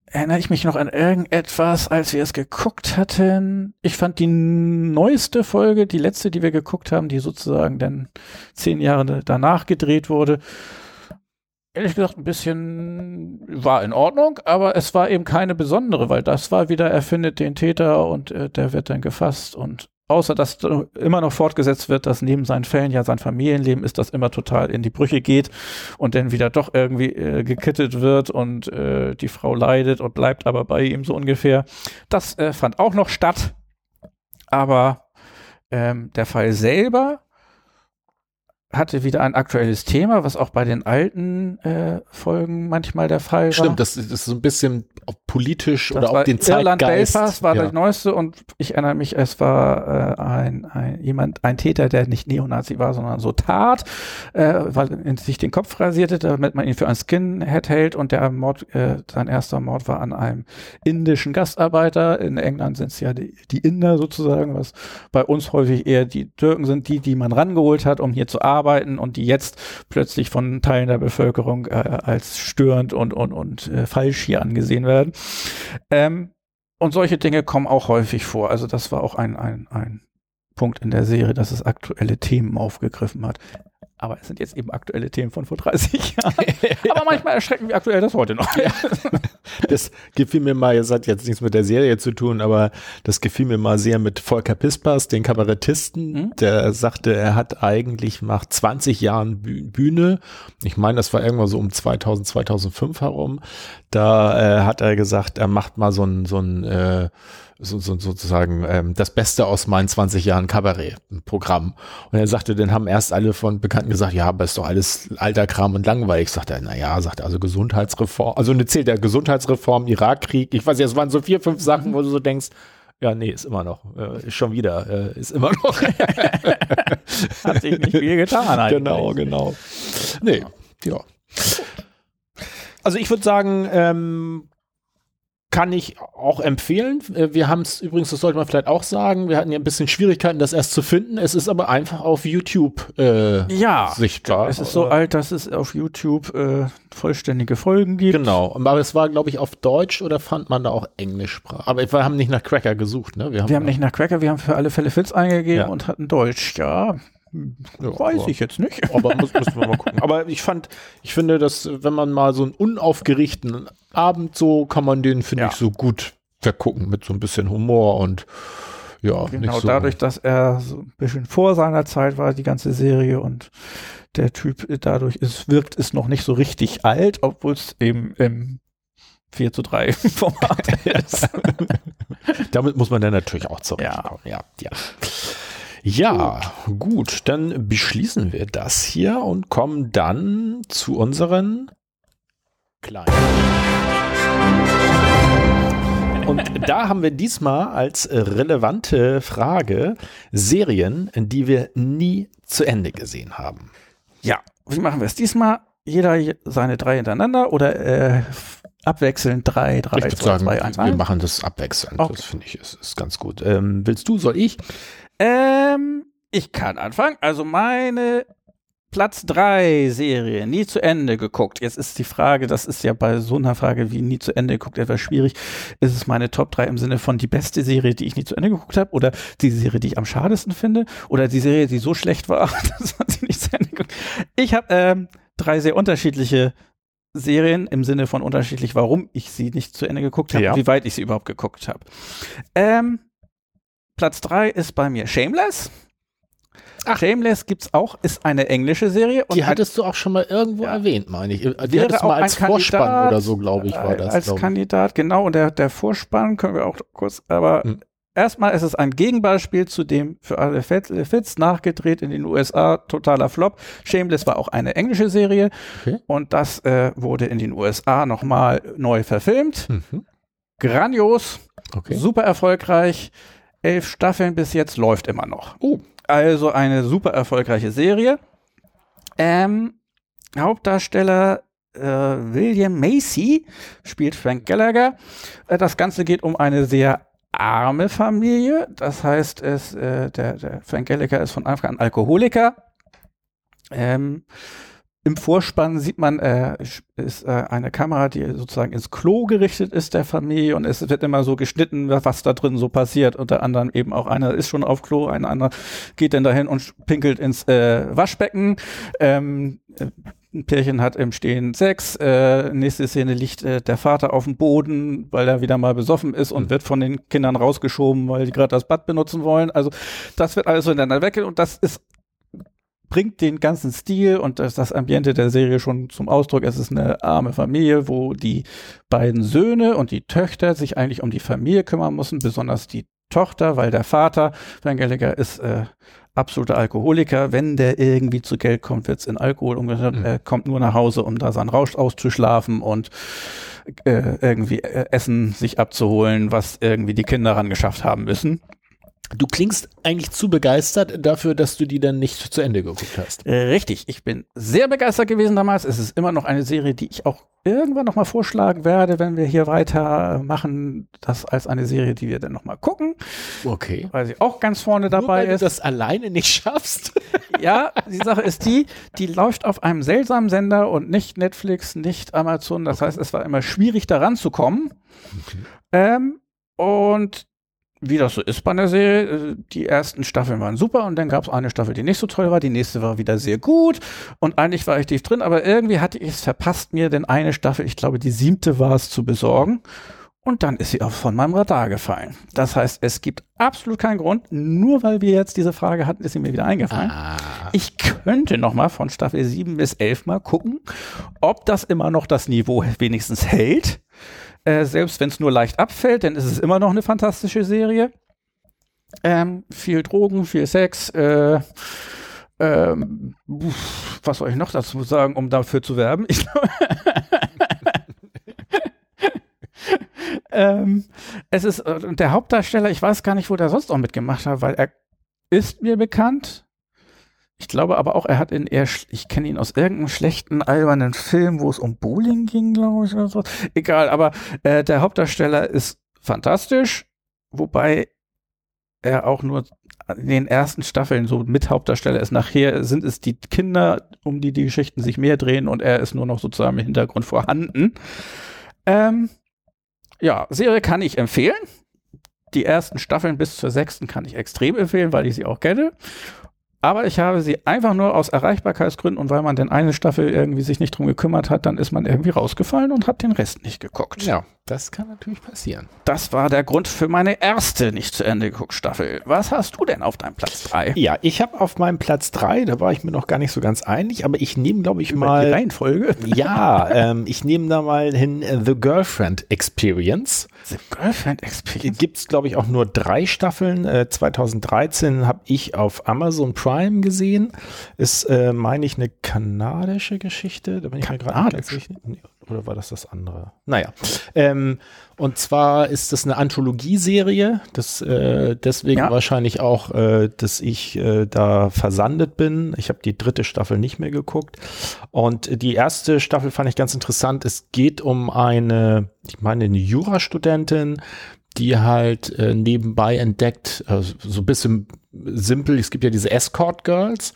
erinnere ich mich noch an irgendetwas, als wir es geguckt hatten. Ich fand die neueste Folge, die letzte, die wir geguckt haben, die sozusagen dann zehn Jahre danach gedreht wurde, ehrlich gesagt ein bisschen war in Ordnung, aber es war eben keine besondere, weil das war wieder, er findet den Täter und äh, der wird dann gefasst und außer dass immer noch fortgesetzt wird, dass neben seinen Fällen ja sein Familienleben ist, das immer total in die Brüche geht und dann wieder doch irgendwie äh, gekittet wird und äh, die Frau leidet und bleibt aber bei ihm so ungefähr. Das äh, fand auch noch statt, aber ähm, der Fall selber hatte wieder ein aktuelles Thema, was auch bei den alten äh, Folgen manchmal der Fall war. Stimmt, das, ist so ein bisschen politisch Das oder auch den Irland Zeitgeist. Belfast war ja. das neueste und ich erinnere mich, es war äh, ein, ein jemand, ein Täter, der nicht Neonazi war, sondern so tat, äh, weil er sich den Kopf rasierte, damit man ihn für ein Skinhead hält und der Mord, äh, sein erster Mord war an einem indischen Gastarbeiter. In England sind es ja die, die Inder sozusagen, was bei uns häufig eher die Türken sind, die, die man rangeholt hat, um hier zu arbeiten und die jetzt plötzlich von Teilen der Bevölkerung äh, als störend und, und, und äh, falsch hier angesehen werden. Ähm, und solche Dinge kommen auch häufig vor. Also das war auch ein, ein, ein Punkt in der Serie, dass es aktuelle Themen aufgegriffen hat. Aber es sind jetzt eben aktuelle Themen von vor 30 Jahren. Aber manchmal erschrecken, wie aktuell das heute noch. Das gefiel mir mal, das hat jetzt nichts mit der Serie zu tun, aber das gefiel mir mal sehr mit Volker Pispers, den Kabarettisten, Mhm. der sagte, er hat eigentlich nach 20 Jahren Büh- Bühne, ich meine, das war irgendwann so um 2000, 2005 herum, da äh, hat er gesagt, er macht mal so ein, so ein äh, so, so, sozusagen ähm, das Beste aus meinen 20 Jahren Kabarett-Programm. Und er sagte, dann haben erst alle von Bekannten gesagt, ja, aber ist doch alles alter Kram und langweilig. Sagt er, naja, sagt er, also Gesundheitsreform, also eine zählt der Gesundheitsreform, Irakkrieg, ich weiß nicht, es waren so vier, fünf Sachen, wo du so denkst, ja, nee, ist immer noch, äh, ist schon wieder, äh, ist immer noch. Hat sich nicht viel getan eigentlich. genau, genau. Nee, ja. Also ich würde sagen, ähm, kann ich auch empfehlen. Äh, Wir haben es übrigens, das sollte man vielleicht auch sagen, wir hatten ja ein bisschen Schwierigkeiten, das erst zu finden. Es ist aber einfach auf YouTube äh, Ja, sichtbar. es ist so Äh, alt, dass es auf YouTube äh, vollständige Folgen gibt. Genau, aber es war, glaube ich, auf Deutsch oder fand man da auch Englischsprache? Aber wir haben nicht nach Cracker gesucht, ne? Wir haben nicht nach Cracker, wir haben für alle Fälle Fits eingegeben Ja. und hatten Deutsch. Ja, Ja, weiß aber- ich jetzt nicht. Aber muss, müssen wir mal gucken. Aber ich fand, ich finde, dass wenn man mal so einen unaufgerichteten Abend so, kann man den, finde Ja. ich, so gut vergucken mit so ein bisschen Humor und ja, Genau, nicht so. dadurch, dass er so ein bisschen vor seiner Zeit war, die ganze Serie und der Typ dadurch ist, wirkt es noch nicht so richtig alt, obwohl es eben im 4 zu 3 Format ist. Damit muss man dann natürlich auch zurechtkommen. Ja, ja. Ja, gut, dann beschließen wir das hier und kommen dann zu unseren kleinen. Und da haben wir diesmal als relevante Frage Serien, die wir nie zu Ende gesehen haben. Ja, wie machen wir es diesmal? Jeder je- seine drei hintereinander oder äh, abwechselnd drei, drei, Ich zwei, sagen, zwei, eins, wir machen das abwechselnd. Okay. Das finde ich ist, ist ganz gut. Ähm, willst du, soll ich? Ähm, ich kann anfangen. Also meine Platz drei Serie, nie zu Ende geguckt. Jetzt ist die Frage, das ist ja bei so einer Frage wie nie zu Ende geguckt etwas schwierig. Ist es meine Top drei im Sinne von die beste Serie, die ich nie zu Ende geguckt habe? Oder die Serie, die ich am schadesten finde? Oder die Serie, die so schlecht war, dass man sie nicht zu Ende geguckt Ich habe ähm, drei sehr unterschiedliche Serien im Sinne von unterschiedlich, warum ich sie nicht zu Ende geguckt habe Ja. und wie weit ich sie überhaupt geguckt habe. Ähm, Platz drei ist bei mir Shameless. Shameless gibt's auch, ist eine englische Serie. Die hat hattest du auch schon mal irgendwo Ja. erwähnt, meine ich. Die Wäre hattest du auch mal als Vorspann Kandidat, oder so, glaube ich, war das. als glaub ich. Kandidat, genau. Und der, der Vorspann können wir auch kurz, aber Hm. erstmal ist es ein Gegenbeispiel zu dem für alle Fits nachgedreht in den USA, totaler Flop. Shameless war auch eine englische Serie Okay. und das äh, wurde in den USA nochmal neu verfilmt. Mhm. Grandios, Okay. super erfolgreich. Elf Staffeln bis jetzt läuft immer noch. Oh. Also eine super erfolgreiche Serie. Ähm, Hauptdarsteller äh, William Macy spielt Frank Gallagher. Äh, das Ganze geht um eine sehr arme Familie. Das heißt, es, äh, der, der Frank Gallagher ist von Anfang an Alkoholiker. Ähm, Im Vorspann sieht man, äh, ist äh, eine Kamera, die sozusagen ins Klo gerichtet ist der Familie und es wird immer so geschnitten, was da drin so passiert. Unter anderem eben auch einer ist schon auf Klo, ein anderer geht dann dahin und pinkelt ins äh, Waschbecken. Ähm, äh, ein Pärchen hat im Stehen Sex. Äh, nächste Szene liegt äh, der Vater auf dem Boden, weil er wieder mal besoffen ist und wird von den Kindern rausgeschoben, weil die gerade das Bad benutzen wollen. Also das wird alles so ineinander weg und das ist bringt den ganzen Stil und das, das Ambiente der Serie schon zum Ausdruck. Es ist eine arme Familie, wo die beiden Söhne und die Töchter sich eigentlich um die Familie kümmern müssen, besonders die Tochter, weil der Vater, Van Gallagher, ist äh, absoluter Alkoholiker. Wenn der irgendwie zu Geld kommt, wird's in Alkohol umgehört. Mhm. Er kommt nur nach Hause, um da seinen Rausch auszuschlafen und äh, irgendwie äh, Essen sich abzuholen, was irgendwie die Kinder ran geschafft haben müssen. Du klingst eigentlich zu begeistert dafür, dass du die dann nicht zu Ende geguckt hast. Äh, Richtig, ich bin sehr begeistert gewesen damals. Es ist immer noch eine Serie, die ich auch irgendwann noch mal vorschlagen werde, wenn wir hier weitermachen, das als eine Serie, die wir dann noch mal gucken, Okay. weil sie auch ganz vorne dabei Nur weil ist. du das alleine nicht schaffst. Ja, die Sache ist die, die läuft auf einem seltsamen Sender und nicht Netflix, nicht Amazon. Das heißt, es war immer schwierig, da ranzukommen. Ähm, und wie das so ist bei einer Serie, äh, die ersten Staffeln waren super und dann gab es eine Staffel, die nicht so toll war, die nächste war wieder sehr gut und eigentlich war ich tief drin, aber irgendwie hatte ich es verpasst, mir denn eine Staffel, ich glaube die siebte war es, zu besorgen. Und dann ist sie auch von meinem Radar gefallen. Das heißt, es gibt absolut keinen Grund, nur weil wir jetzt diese Frage hatten, ist sie mir wieder eingefallen. Ah. Ich könnte noch mal von Staffel 7 bis 11 mal gucken, ob das immer noch das Niveau wenigstens hält. Äh, selbst wenn es nur leicht abfällt, dann ist es immer noch eine fantastische Serie. Ähm, viel Drogen, viel Sex. Äh, ähm, was soll ich noch dazu sagen, um dafür zu werben? Ich ähm, es ist äh, der Hauptdarsteller, ich weiß gar nicht, wo der sonst auch mitgemacht hat, weil er ist mir bekannt. Ich glaube aber auch, er hat in eher, ich kenne ihn aus irgendeinem schlechten, albernen Film, wo es um Bowling ging, glaube ich, oder so. Egal, aber äh, der Hauptdarsteller ist fantastisch, wobei er auch nur in den ersten Staffeln so mit Hauptdarsteller ist. Nachher sind es die Kinder, um die die Geschichten sich mehr drehen und er ist nur noch sozusagen im Hintergrund vorhanden. Ähm, ja, Serie kann ich empfehlen. Die ersten Staffeln bis zur sechsten kann ich extrem empfehlen, weil ich sie auch kenne. Aber ich habe sie einfach nur aus Erreichbarkeitsgründen und weil man denn eine Staffel irgendwie sich nicht drum gekümmert hat, dann ist man irgendwie rausgefallen und hat den Rest nicht geguckt. Ja, das kann natürlich passieren. Das war der Grund für meine erste nicht zu Ende geguckt Staffel. Was hast du denn auf deinem Platz 3? Ja, ich habe auf meinem Platz drei, da war ich mir noch gar nicht so ganz einig, aber ich nehme, glaube ich, Die mal. Reihenfolge? Ja, ähm, ich nehme da mal hin äh, The Girlfriend Experience. The Girlfriend Experience. Gibt es, glaube ich, auch nur drei Staffeln. Äh, 2013 habe ich auf Amazon Prime gesehen. Ist, äh, meine ich, eine kanadische Geschichte. Da bin ich mir gerade nicht ganz sicher. Oder war das das andere? Naja. Ähm, und zwar ist das eine Anthologieserie. Das, äh, deswegen Ja. wahrscheinlich auch, äh, dass ich äh, da versandet bin. Ich habe die dritte Staffel nicht mehr geguckt. Und die erste Staffel fand ich ganz interessant. Es geht um eine, ich meine, eine Jurastudentin, die halt äh, nebenbei entdeckt, äh, so ein bisschen simpel, es gibt ja diese Escort Girls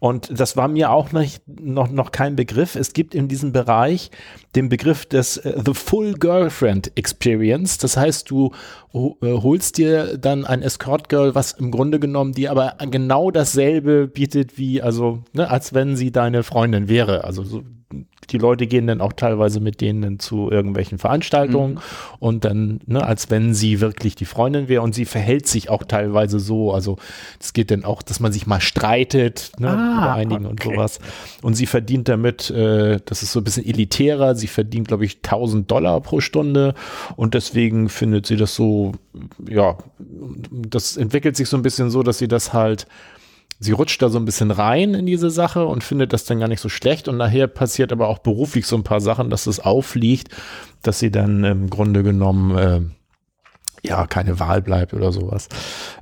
und das war mir auch nicht, noch, noch kein Begriff. Es gibt in diesem Bereich den Begriff des äh, The Full Girlfriend Experience. Das heißt, du äh, holst dir dann ein Escort Girl, was im Grunde genommen dir aber genau dasselbe bietet wie, also, ne, als wenn sie deine Freundin wäre. Also so, die Leute gehen dann auch teilweise mit denen zu irgendwelchen Veranstaltungen und dann, ne, als wenn sie wirklich die Freundin wäre und sie verhält sich auch teilweise so. Also es geht dann auch, dass man sich mal streitet, ne, Ah, über einigen und okay. sowas. Und sie verdient damit, äh, das ist so ein bisschen elitärer, sie verdient, glaube ich, 1000 Dollar pro Stunde und deswegen findet sie das so, ja, das entwickelt sich so ein bisschen so, dass sie das halt sie rutscht da so ein bisschen rein in diese Sache und findet das dann gar nicht so schlecht. Und nachher passiert aber auch beruflich so ein paar Sachen, dass es auffliegt, dass sie dann im Grunde genommen äh, ja keine Wahl bleibt oder sowas.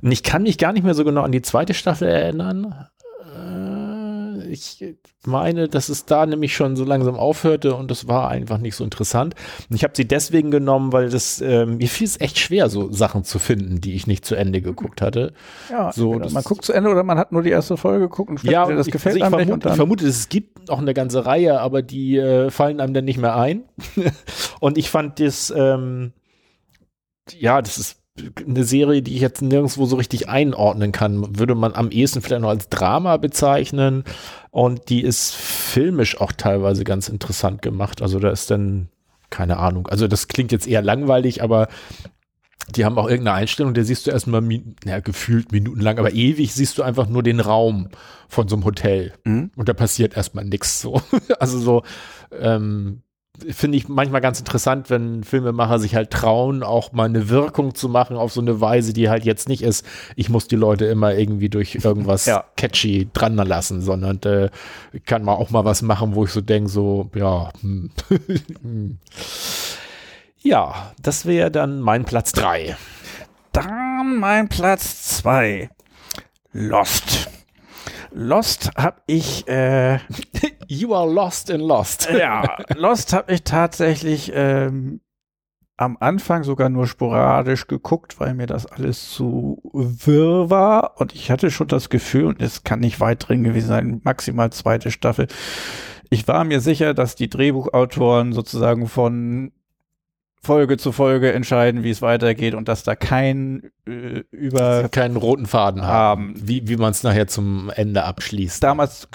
Und ich kann mich gar nicht mehr so genau an die zweite Staffel erinnern. Äh, Ich meine, dass es da nämlich schon so langsam aufhörte und das war einfach nicht so interessant. Und ich habe sie deswegen genommen, weil das ähm, mir fiel es echt schwer, so Sachen zu finden, die ich nicht zu Ende geguckt hatte. Ja, So, das- man guckt zu Ende oder man hat nur die erste Folge geguckt und Ja, das ich, gefällt also ich, einem nicht vermute, dann ich vermute, es gibt noch eine ganze Reihe, aber die äh, fallen einem dann nicht mehr ein. und ich fand das, ähm, ja, das ist eine Serie, die ich jetzt nirgendwo so richtig einordnen kann. Würde man am ehesten vielleicht noch als Drama bezeichnen. Und die ist filmisch auch teilweise ganz interessant gemacht. Also da ist dann, keine Ahnung, also das klingt jetzt eher langweilig, aber die haben auch irgendeine Einstellung, da siehst du erstmal, naja, gefühlt minutenlang, aber ewig siehst du einfach nur den Raum von so einem Hotel. Mhm. Und da passiert erstmal nichts so. Also so, ähm, finde ich manchmal ganz interessant, wenn Filmemacher sich halt trauen, auch mal eine Wirkung zu machen auf so eine Weise, die halt jetzt nicht ist, ich muss die Leute immer irgendwie durch irgendwas Ja. catchy dran lassen, sondern äh, kann man auch mal was machen, wo ich so denke, so, ja, hm. Ja, das wäre dann mein Platz drei. Dann mein Platz zwei. Lost. Lost habe ich, äh, You are lost in Lost. ja, Lost habe ich tatsächlich ähm, am Anfang sogar nur sporadisch geguckt, weil mir das alles zu wirr war und ich hatte schon das Gefühl, und es kann nicht weit drin gewesen sein, maximal zweite Staffel. Ich war mir sicher, dass die Drehbuchautoren sozusagen von Folge zu Folge entscheiden, wie es weitergeht und dass da kein äh, über keinen roten Faden haben, haben. wie, wie man es nachher zum Ende abschließt. damals,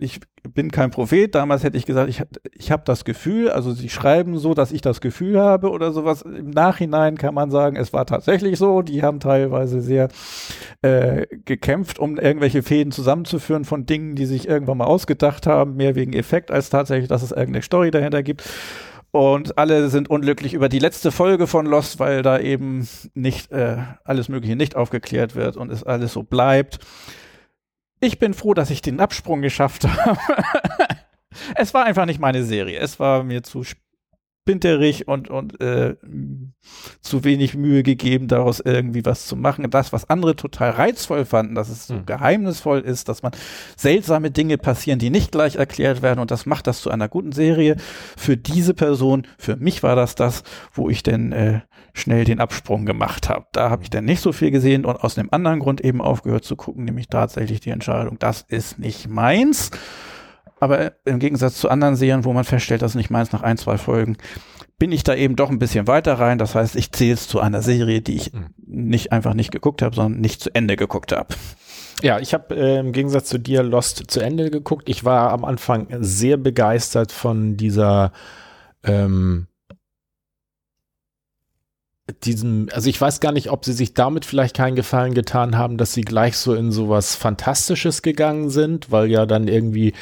ich bin kein Prophet, damals hätte ich gesagt, ich, ich habe das Gefühl, also sie schreiben so, dass ich das Gefühl habe oder sowas. Im Nachhinein kann man sagen, es war tatsächlich so. Die haben teilweise sehr äh, gekämpft, um irgendwelche Fäden zusammenzuführen von Dingen, die sich irgendwann mal ausgedacht haben, mehr wegen Effekt als tatsächlich, dass es irgendeine Story dahinter gibt. Und alle sind unglücklich über die letzte Folge von Lost, weil da eben nicht äh, alles Mögliche nicht aufgeklärt wird und es alles so bleibt. Ich bin froh, dass ich den Absprung geschafft habe. es war einfach nicht meine Serie. Es war mir zu spinterig und, und äh, zu wenig Mühe gegeben, daraus irgendwie was zu machen. Das, was andere total reizvoll fanden, dass es so Hm. geheimnisvoll ist, dass man seltsame Dinge passieren, die nicht gleich erklärt werden und das macht das zu einer guten Serie. Für diese Person, für mich war das das, wo ich denn äh, schnell den Absprung gemacht habe. Da habe ich dann nicht so viel gesehen und aus einem anderen Grund eben aufgehört zu gucken, nämlich tatsächlich die Entscheidung, das ist nicht meins. Aber im Gegensatz zu anderen Serien, wo man feststellt, das ist nicht meins nach ein, zwei Folgen, bin ich da eben doch ein bisschen weiter rein. Das heißt, ich zähle es zu einer Serie, die ich Mhm. nicht einfach nicht geguckt habe, sondern nicht zu Ende geguckt habe. Ja, ich habe äh, im Gegensatz zu dir Lost zu Ende geguckt. Ich war am Anfang sehr begeistert von dieser ähm, diesem, also ich weiß gar nicht, ob sie sich damit vielleicht keinen Gefallen getan haben, dass sie gleich so in sowas Fantastisches gegangen sind, weil ja dann irgendwie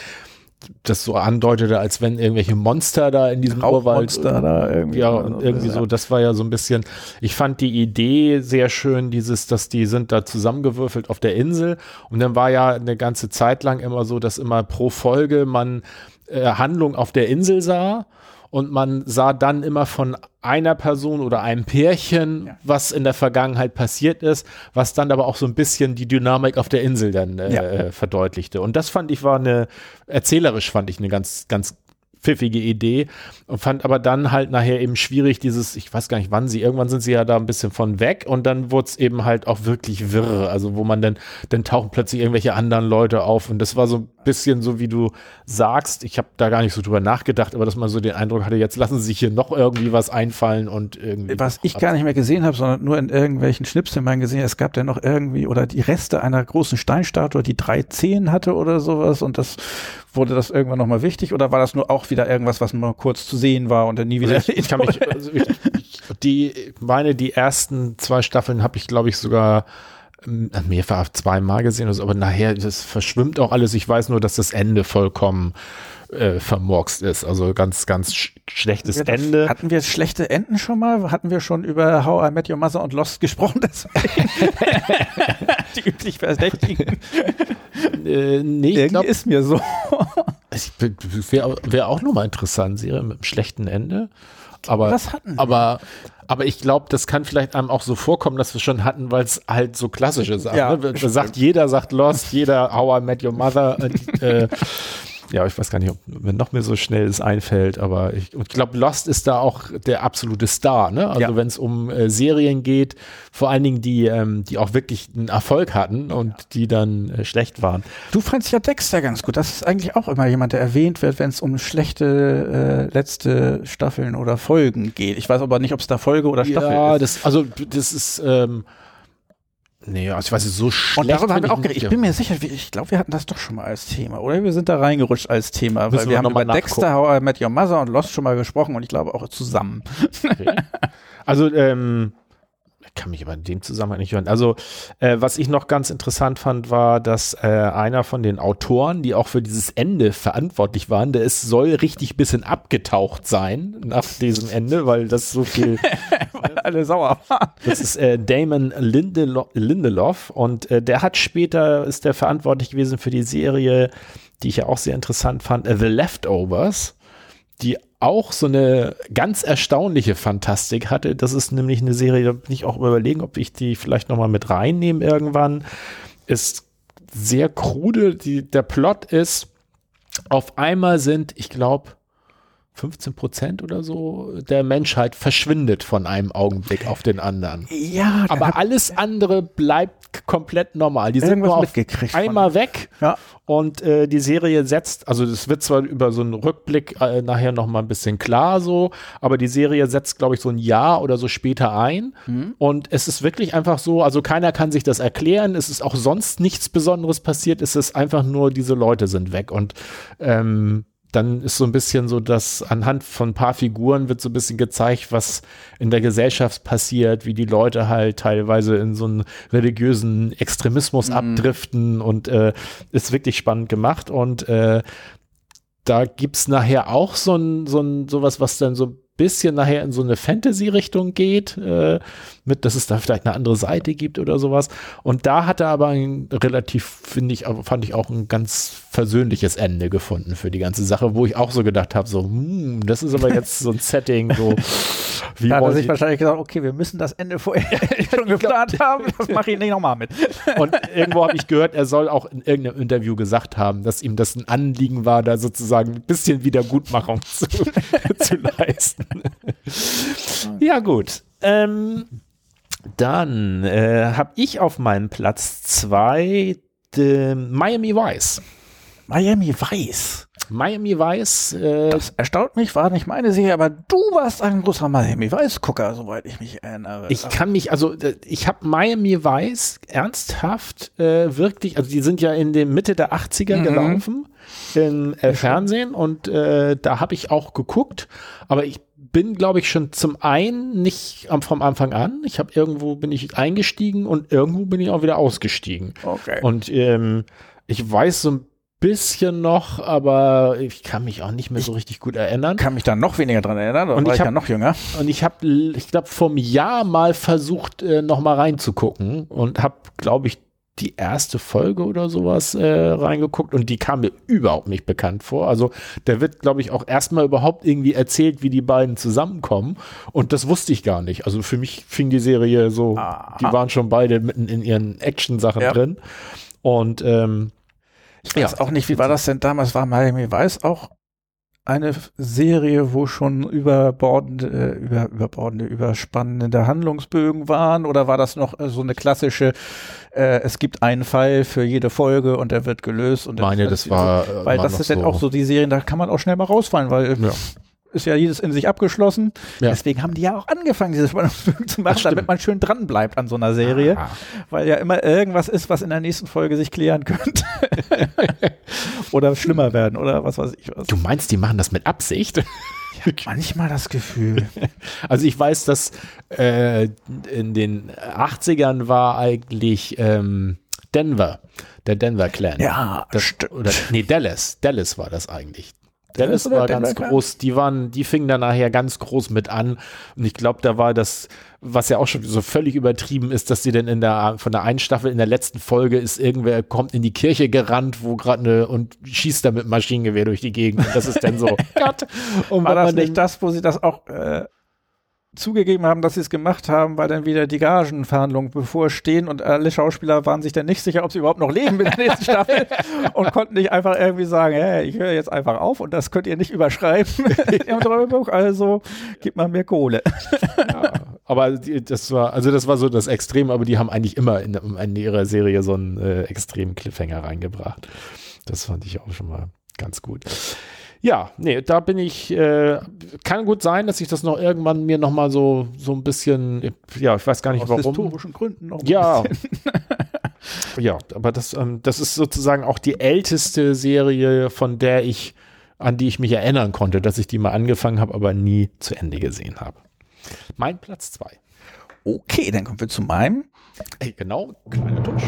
das so andeutete, als wenn irgendwelche Monster da in diesem Urwald Rauchmonster da irgendwie. ja, und irgendwie so, das war ja so ein bisschen, ich fand die Idee sehr schön, dieses, dass die sind da zusammengewürfelt auf der Insel und dann war ja eine ganze Zeit lang immer so, dass immer pro Folge man äh, Handlung auf der Insel sah und man sah dann immer von einer Person oder einem Pärchen, Ja. was in der Vergangenheit passiert ist, was dann aber auch so ein bisschen die Dynamik auf der Insel dann äh, Ja. verdeutlichte. Und das fand ich war eine, erzählerisch fand ich eine ganz, ganz pfiffige Idee und fand aber dann halt nachher eben schwierig dieses, ich weiß gar nicht wann sie, irgendwann sind sie ja da ein bisschen von weg und dann wurde es eben halt auch wirklich wirr, also wo man dann, dann tauchen plötzlich irgendwelche anderen Leute auf und das war so ein bisschen so, wie du sagst, ich habe da gar nicht so drüber nachgedacht, aber dass man so den Eindruck hatte, jetzt lassen sie sich hier noch irgendwie was einfallen und irgendwie. Was ich gar nicht mehr gesehen habe, sondern nur in irgendwelchen Schnipseln mal gesehen, es gab ja noch irgendwie oder die Reste einer großen Steinstatue, die drei Zehen hatte oder sowas und das wurde das irgendwann nochmal wichtig oder war das nur auch wieder irgendwas, was nur kurz zu sehen war und dann nie wieder Also ich, ich kann mich, also ich, die, meine, die ersten zwei Staffeln habe ich, glaube ich, sogar ähm, mehrfach zweimal gesehen, oder so, aber nachher, das verschwimmt auch alles. Ich weiß nur, dass das Ende vollkommen äh, vermurkst ist. Also ganz, ganz sch schlechtes das- Ende. Hatten wir schlechte Enden schon mal? Hatten wir schon über How I Met Your Mother und Lost gesprochen? Die üblich Verdächtigen. Äh, nee, ich Irgendwie glaube, ist mir so. wäre wär auch nochmal interessant, Serie mit einem schlechten Ende. Aber, Was hatten wir? aber, aber ich glaube, das kann vielleicht einem auch so vorkommen, dass wir schon hatten, weil es halt so klassische Sachen. Ja, ne? Sagt jeder sagt Lost, jeder How I Met Your Mother. Äh, äh, ja, ich weiß gar nicht, ob mir noch mehr so schnell es einfällt, aber ich, und ich glaube, Lost ist da auch der absolute Star, ne? Also Ja. wenn es um äh, Serien geht, vor allen Dingen die, ähm, die auch wirklich einen Erfolg hatten und die dann äh, schlecht waren. Du fandst ja Dexter ganz gut. Das ist eigentlich auch immer jemand, der erwähnt wird, wenn es um schlechte äh, letzte Staffeln oder Folgen geht. Ich weiß aber nicht, ob es da Folge oder Staffel ja, ist. das, also das ist, ähm, nee, also ich weiß nicht, so schlecht. Und darüber haben wir auch geredet. Ich bin mir sicher, ich glaube, wir hatten das doch schon mal als Thema, oder? Wir sind da reingerutscht als Thema, weil wir wir haben über Dexter, How I Met Your Mother und Lost schon mal gesprochen und ich glaube auch zusammen. Also, ähm, kann mich aber in dem Zusammenhang nicht hören. Also, äh, was ich noch ganz interessant fand, war, dass äh, einer von den Autoren, die auch für dieses Ende verantwortlich waren, der ist, soll richtig bisschen abgetaucht sein nach diesem Ende, weil das so viel. weil alle sauer waren. Das ist äh, Damon Lindelo Lindelof und äh, der hat später, ist der verantwortlich gewesen für die Serie, die ich ja auch sehr interessant fand, äh, The Leftovers, die auch so eine ganz erstaunliche Fantastik hatte. Das ist nämlich eine Serie, da bin ich auch überlegen, ob ich die vielleicht nochmal mit reinnehme irgendwann. Ist sehr krude. Die, der Plot ist, auf einmal sind, ich glaube, 15 Prozent oder so der Menschheit verschwindet von einem Augenblick auf den anderen. Ja, aber alles andere bleibt komplett normal. Die sind nur auf einmal weg ja. und äh, die Serie setzt, also das wird zwar über so einen Rückblick äh, nachher noch mal ein bisschen klar so, aber die Serie setzt, glaube ich, so ein Jahr oder so später ein mhm. und es ist wirklich einfach so, also keiner kann sich das erklären, es ist auch sonst nichts Besonderes passiert, es ist einfach nur, diese Leute sind weg und ähm, dann ist so ein bisschen so, dass anhand von ein paar Figuren wird so ein bisschen gezeigt, was in der Gesellschaft passiert, wie die Leute halt teilweise in so einen religiösen Extremismus mhm. abdriften und äh, ist wirklich spannend gemacht und äh, da gibt's nachher auch so ein, so ein, sowas, was dann so bisschen nachher in so eine Fantasy-Richtung geht, äh, mit, dass es da vielleicht eine andere Seite gibt oder sowas. Und da hat er aber ein relativ, finde ich, fand ich auch ein ganz versöhnliches Ende gefunden für die ganze Sache, wo ich auch so gedacht habe, so, hm, das ist aber jetzt so ein Setting, so. Wie da hat er sich wahrscheinlich gesagt, okay, wir müssen das Ende vorher schon geplant haben, das mache ich nicht nochmal mit. Und irgendwo habe ich gehört, er soll auch in irgendeinem Interview gesagt haben, dass ihm das ein Anliegen war, da sozusagen ein bisschen Wiedergutmachung zu, zu leisten. ja, gut. Ähm, dann äh, habe ich auf meinem Platz zwei Miami Vice. Miami Vice. Miami Vice. Äh, das erstaunt mich, war nicht meine Serie, aber du warst ein großer Miami Vice-Gucker, soweit ich mich erinnere. Ich kann mich, also äh, ich habe Miami Vice ernsthaft äh, wirklich, also die sind ja in der Mitte der 80er mhm. gelaufen im äh, Fernsehen und äh, da habe ich auch geguckt, aber ich bin, glaube ich, schon zum einen nicht am, vom Anfang an. Ich habe irgendwo bin ich eingestiegen und irgendwo bin ich auch wieder ausgestiegen. Okay. Und ähm, ich weiß so ein bisschen noch, aber ich kann mich auch nicht mehr so richtig gut erinnern. Kann mich da noch weniger dran erinnern, und war ich, hab, ja noch jünger. Und ich habe, ich glaube, einem Jahr mal versucht, äh, noch mal reinzugucken und habe, glaube ich, die erste Folge oder sowas äh, reingeguckt und die kam mir überhaupt nicht bekannt vor. Also da wird, glaube ich, auch erstmal überhaupt irgendwie erzählt, wie die beiden zusammenkommen und das wusste ich gar nicht. Also für mich fing die Serie so, Aha. die waren schon beide mitten in ihren Action-Sachen ja. drin und ähm, ich weiß ja. auch nicht, wie war das denn damals? War Miami Weiß auch eine Serie, wo schon überbordende, äh, über, überbordende, überspannende Handlungsbögen waren? Oder war das noch äh, so eine klassische, äh, es gibt einen Fall für jede Folge und der wird gelöst? Und meine, das war. So, weil das ist so. auch so die Serien, da kann man auch schnell mal rausfallen, weil ja ist ja jedes in sich abgeschlossen. Ja. Deswegen haben die ja auch angefangen, diese Spannungsbögen zu machen, damit man schön dran bleibt an so einer Serie. Ah. Weil ja immer irgendwas ist, was in der nächsten Folge sich klären könnte. oder schlimmer werden oder was weiß ich was. Du meinst, die machen das mit Absicht? Ich habe manchmal das Gefühl. Also ich weiß, dass äh, in den 80ern war eigentlich ähm, Denver, der Denver Clan. Ja, das, stimmt. Oder, nee, Dallas. Dallas war das eigentlich. Dallas war ganz groß, die waren, die fingen dann nachher ganz groß mit an. Und ich glaube, da war das, was ja auch schon so völlig übertrieben ist, dass sie dann in der, von der einen Staffel in der letzten Folge ist irgendwer kommt in die Kirche gerannt, wo gerade eine und schießt da mit Maschinengewehr durch die Gegend. Und das ist dann so, Gott. Und war das nicht das, wo sie das auch, äh, zugegeben haben, dass sie es gemacht haben, weil dann wieder die Gagenverhandlungen bevorstehen und alle Schauspieler waren sich dann nicht sicher, ob sie überhaupt noch leben in der nächsten Staffel und konnten nicht einfach irgendwie sagen, hey, ich höre jetzt einfach auf und das könnt ihr nicht überschreiben im Drehbuch, also gib mal mehr Kohle. ja, aber das war, also das war so das Extrem, aber die haben eigentlich immer in, in ihrer Serie so einen äh, extremen Cliffhanger reingebracht. Das fand ich auch schon mal ganz gut. Ja, nee, da bin ich, äh, kann gut sein, dass ich das noch irgendwann mir noch mal so, so ein bisschen, ja, ich weiß gar nicht Aus warum. historischen Gründen noch ein ja. ja, aber das, ähm, das ist sozusagen auch die älteste Serie, von der ich, an die ich mich erinnern konnte, dass ich die mal angefangen habe, aber nie zu Ende gesehen habe. Mein Platz zwei. Okay, dann kommen wir zu meinem. Ey, genau, kleiner Tusch.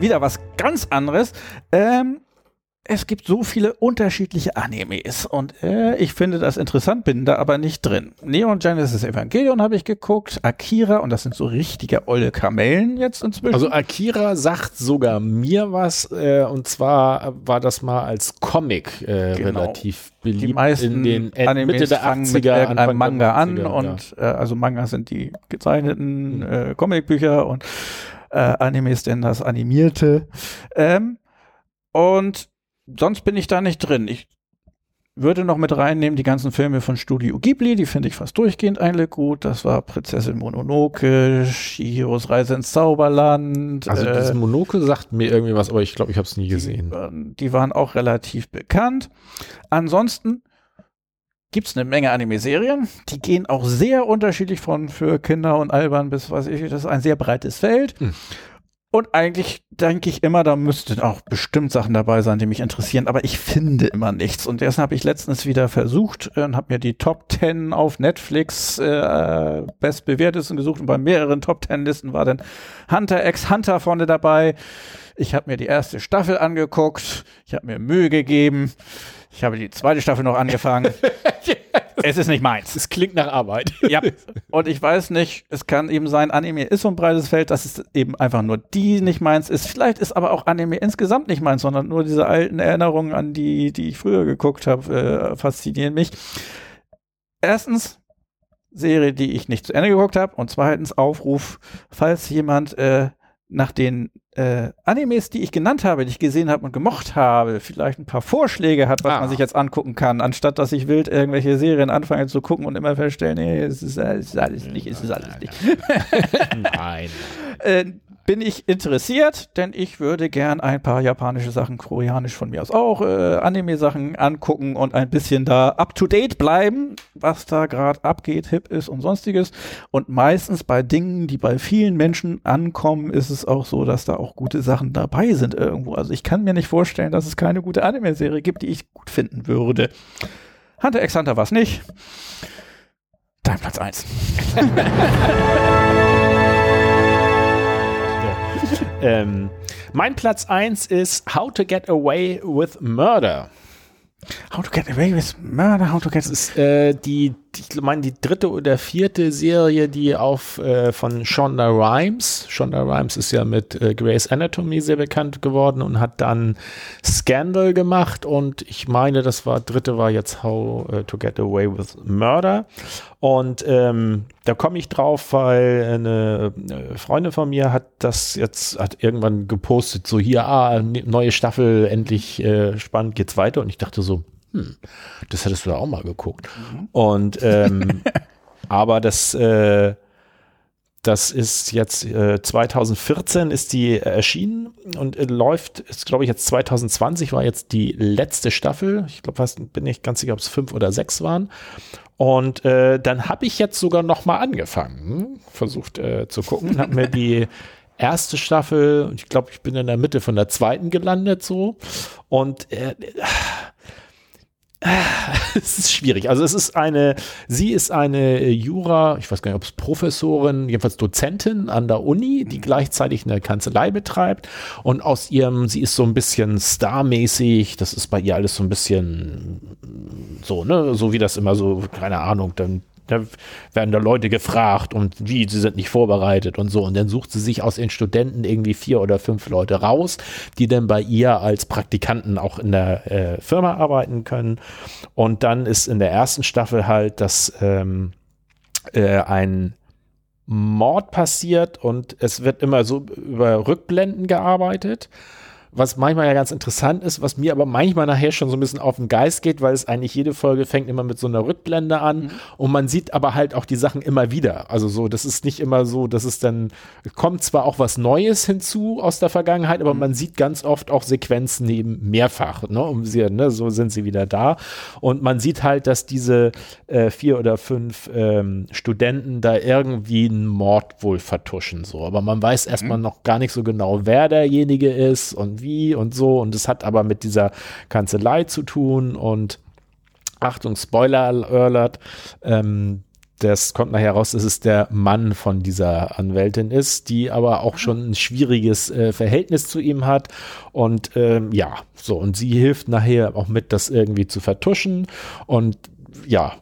Wieder was ganz anderes. Ähm, es gibt so viele unterschiedliche Animes und äh, ich finde das interessant, bin da aber nicht drin. Neon Genesis Evangelion habe ich geguckt, Akira und das sind so richtige olle Kamellen jetzt inzwischen. Also Akira sagt sogar mir was äh, und zwar war das mal als Comic äh, Genau. relativ beliebt die meisten in den Ed- Animes Mitte der fangen 80er, mit irgendeinem Anfang der Manga an 90er, und äh, also Manga sind die gezeichneten Mhm. äh, Comicbücher und äh, Animes denn das animierte. Ähm, und sonst bin ich da nicht drin. Ich würde noch mit reinnehmen die ganzen Filme von Studio Ghibli, die finde ich fast durchgehend eigentlich gut. Das war Prinzessin Mononoke, Shihiros Reise ins Zauberland. Also äh, das Monoke sagt mir irgendwie was, aber ich glaube, ich habe es nie gesehen. ähm, Die waren auch relativ bekannt. Ansonsten gibt's eine Menge Anime-Serien. Die gehen auch sehr unterschiedlich von für Kinder und Albern bis weiß ich, das ist ein sehr breites Feld. Hm. Und eigentlich denke ich immer, da müssten auch bestimmt Sachen dabei sein, die mich interessieren, aber ich finde immer nichts. Und deshalb habe ich letztens wieder versucht äh, und habe mir die Top 10 auf Netflix äh, bestbewertesten gesucht und bei mehreren Top 10 Listen war dann Hunter x Hunter vorne dabei. Ich habe mir die erste Staffel angeguckt, ich habe mir Mühe gegeben, ich habe die zweite Staffel noch angefangen. es ist nicht meins. Es klingt nach Arbeit. Ja, und ich weiß nicht, es kann eben sein, Anime ist so ein breites Feld, dass es eben einfach nur die nicht meins ist. Vielleicht ist aber auch Anime insgesamt nicht meins, sondern nur diese alten Erinnerungen an die, die ich früher geguckt habe, äh, faszinieren mich. Erstens, Serie, die ich nicht zu Ende geguckt habe. Und zweitens, Aufruf, falls jemand äh, nach den äh, Animes, die ich genannt habe, die ich gesehen habe und gemocht habe, vielleicht ein paar Vorschläge hat, was Ah. man sich jetzt angucken kann, anstatt dass ich wild irgendwelche Serien anfange zu gucken und immer feststellen, nee, es ist, es ist alles nicht, es ist alles nicht. Nein. Äh, bin ich interessiert, denn ich würde gern ein paar japanische Sachen, koreanisch von mir aus auch, äh, Anime-Sachen angucken und ein bisschen da up-to-date bleiben, was da gerade abgeht, hip ist und sonstiges. Und meistens bei Dingen, die bei vielen Menschen ankommen, ist es auch so, dass da auch gute Sachen dabei sind irgendwo. Also ich kann mir nicht vorstellen, dass es keine gute Anime-Serie gibt, die ich gut finden würde. Hunter x Hunter war es nicht. Dein Platz eins. ähm, mein Platz 1 ist How to Get Away with Murder. How to get away with murder, how to get Das ist äh, die, ich meine, die dritte oder vierte Serie, die auf äh, von Shonda Rhimes. Shonda Rhimes ist ja mit äh, Grey's Anatomy sehr bekannt geworden und hat dann Scandal gemacht und ich meine, das war dritte war jetzt How äh, to Get Away with Murder. Und ähm, da komme ich drauf, weil eine äh, Freundin von mir hat das jetzt hat irgendwann gepostet, so hier, ah, ne- neue Staffel, endlich äh, spannend, geht's weiter. Und ich dachte so, hm, das hättest du da auch mal geguckt. Und ähm, aber das äh, das ist jetzt äh, 2014 ist die erschienen und äh, läuft, ist glaube ich jetzt 2020 war jetzt die letzte Staffel. Ich glaube, fast bin ich ganz sicher, ob es fünf oder sechs waren. Und äh, dann habe ich jetzt sogar noch mal angefangen, versucht äh, zu gucken, habe mir die erste Staffel, ich glaube, ich bin in der Mitte von der zweiten gelandet so und äh, es ist schwierig. Also es ist eine, sie ist eine Jura, ich weiß gar nicht, ob es Professorin, jedenfalls Dozentin an der Uni, die gleichzeitig eine Kanzlei betreibt und aus ihrem, sie ist so ein bisschen starmäßig, das ist bei ihr alles so ein bisschen so, ne, so wie das immer so, keine Ahnung, dann da werden da Leute gefragt und wie, sie sind nicht vorbereitet und so. Und dann sucht sie sich aus den Studenten irgendwie vier oder fünf Leute raus, die dann bei ihr als Praktikanten auch in der äh, Firma arbeiten können. Und dann ist in der ersten Staffel halt, dass ähm, äh, ein Mord passiert und es wird immer so über Rückblenden gearbeitet was manchmal ja ganz interessant ist, was mir aber manchmal nachher schon so ein bisschen auf den Geist geht, weil es eigentlich jede Folge fängt immer mit so einer Rückblende an. Und man sieht aber halt auch die Sachen immer wieder. Also so, das ist nicht immer so, dass es dann kommt zwar auch was Neues hinzu aus der Vergangenheit, aber man sieht ganz oft auch Sequenzen eben mehrfach, ne, um sie, ne, so sind sie wieder da. Und man sieht halt, dass diese äh, vier oder fünf ähm, Studenten da irgendwie einen Mord wohl vertuschen, so, aber man weiß erstmal noch gar nicht so genau, wer derjenige ist und wie und so und es hat aber mit dieser Kanzlei zu tun und Achtung, Spoiler Alert, ähm, das kommt nachher raus, dass es der Mann von dieser Anwältin ist, die aber auch schon ein schwieriges äh, Verhältnis zu ihm hat. Und ähm, ja, so, und sie hilft nachher auch mit, das irgendwie zu vertuschen. Und ja,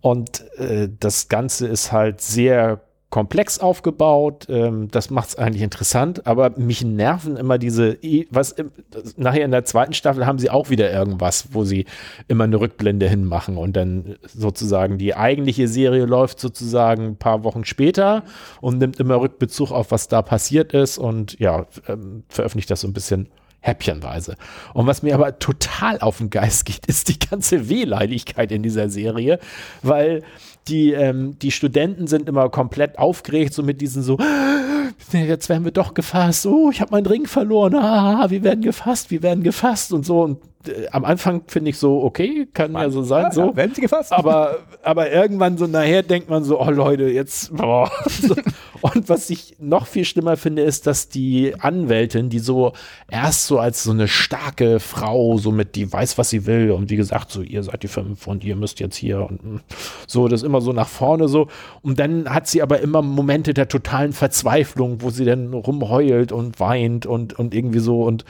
und äh, das Ganze ist halt sehr komplex aufgebaut. Ähm, das macht es eigentlich interessant, aber mich nerven immer diese, was im, nachher in der zweiten Staffel haben sie auch wieder irgendwas, wo sie immer eine Rückblende hinmachen und dann sozusagen die eigentliche Serie läuft sozusagen ein paar Wochen später und nimmt immer Rückbezug auf, was da passiert ist und ja, ähm, veröffentlicht das so ein bisschen häppchenweise. Und was mir aber total auf den Geist geht, ist die ganze Wehleidigkeit in dieser Serie, weil die, ähm, die Studenten sind immer komplett aufgeregt, so mit diesen so, jetzt werden wir doch gefasst, oh, ich habe meinen Ring verloren, ah, wir werden gefasst, wir werden gefasst. Und so. Und äh, am Anfang finde ich so, okay, kann man, ja so sein, ja, so. Ja, werden sie gefasst. Aber, aber irgendwann so nachher denkt man so, oh Leute, jetzt, boah. Und was ich noch viel schlimmer finde, ist, dass die Anwältin, die so erst so als so eine starke Frau, so mit, die weiß, was sie will und wie gesagt, so ihr seid die fünf und ihr müsst jetzt hier und hm, so, das immer so nach vorne so. Und dann hat sie aber immer Momente der totalen Verzweiflung, wo sie dann rumheult und weint und, und irgendwie so und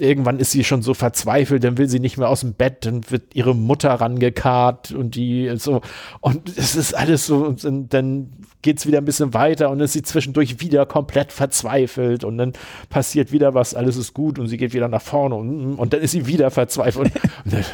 irgendwann ist sie schon so verzweifelt, dann will sie nicht mehr aus dem Bett, dann wird ihre Mutter rangekarrt und die so. Und es ist alles so und dann geht's wieder ein bisschen weiter und dann ist sie zwischendurch wieder komplett verzweifelt und dann passiert wieder was, alles ist gut und sie geht wieder nach vorne und, und dann ist sie wieder verzweifelt. Und, und,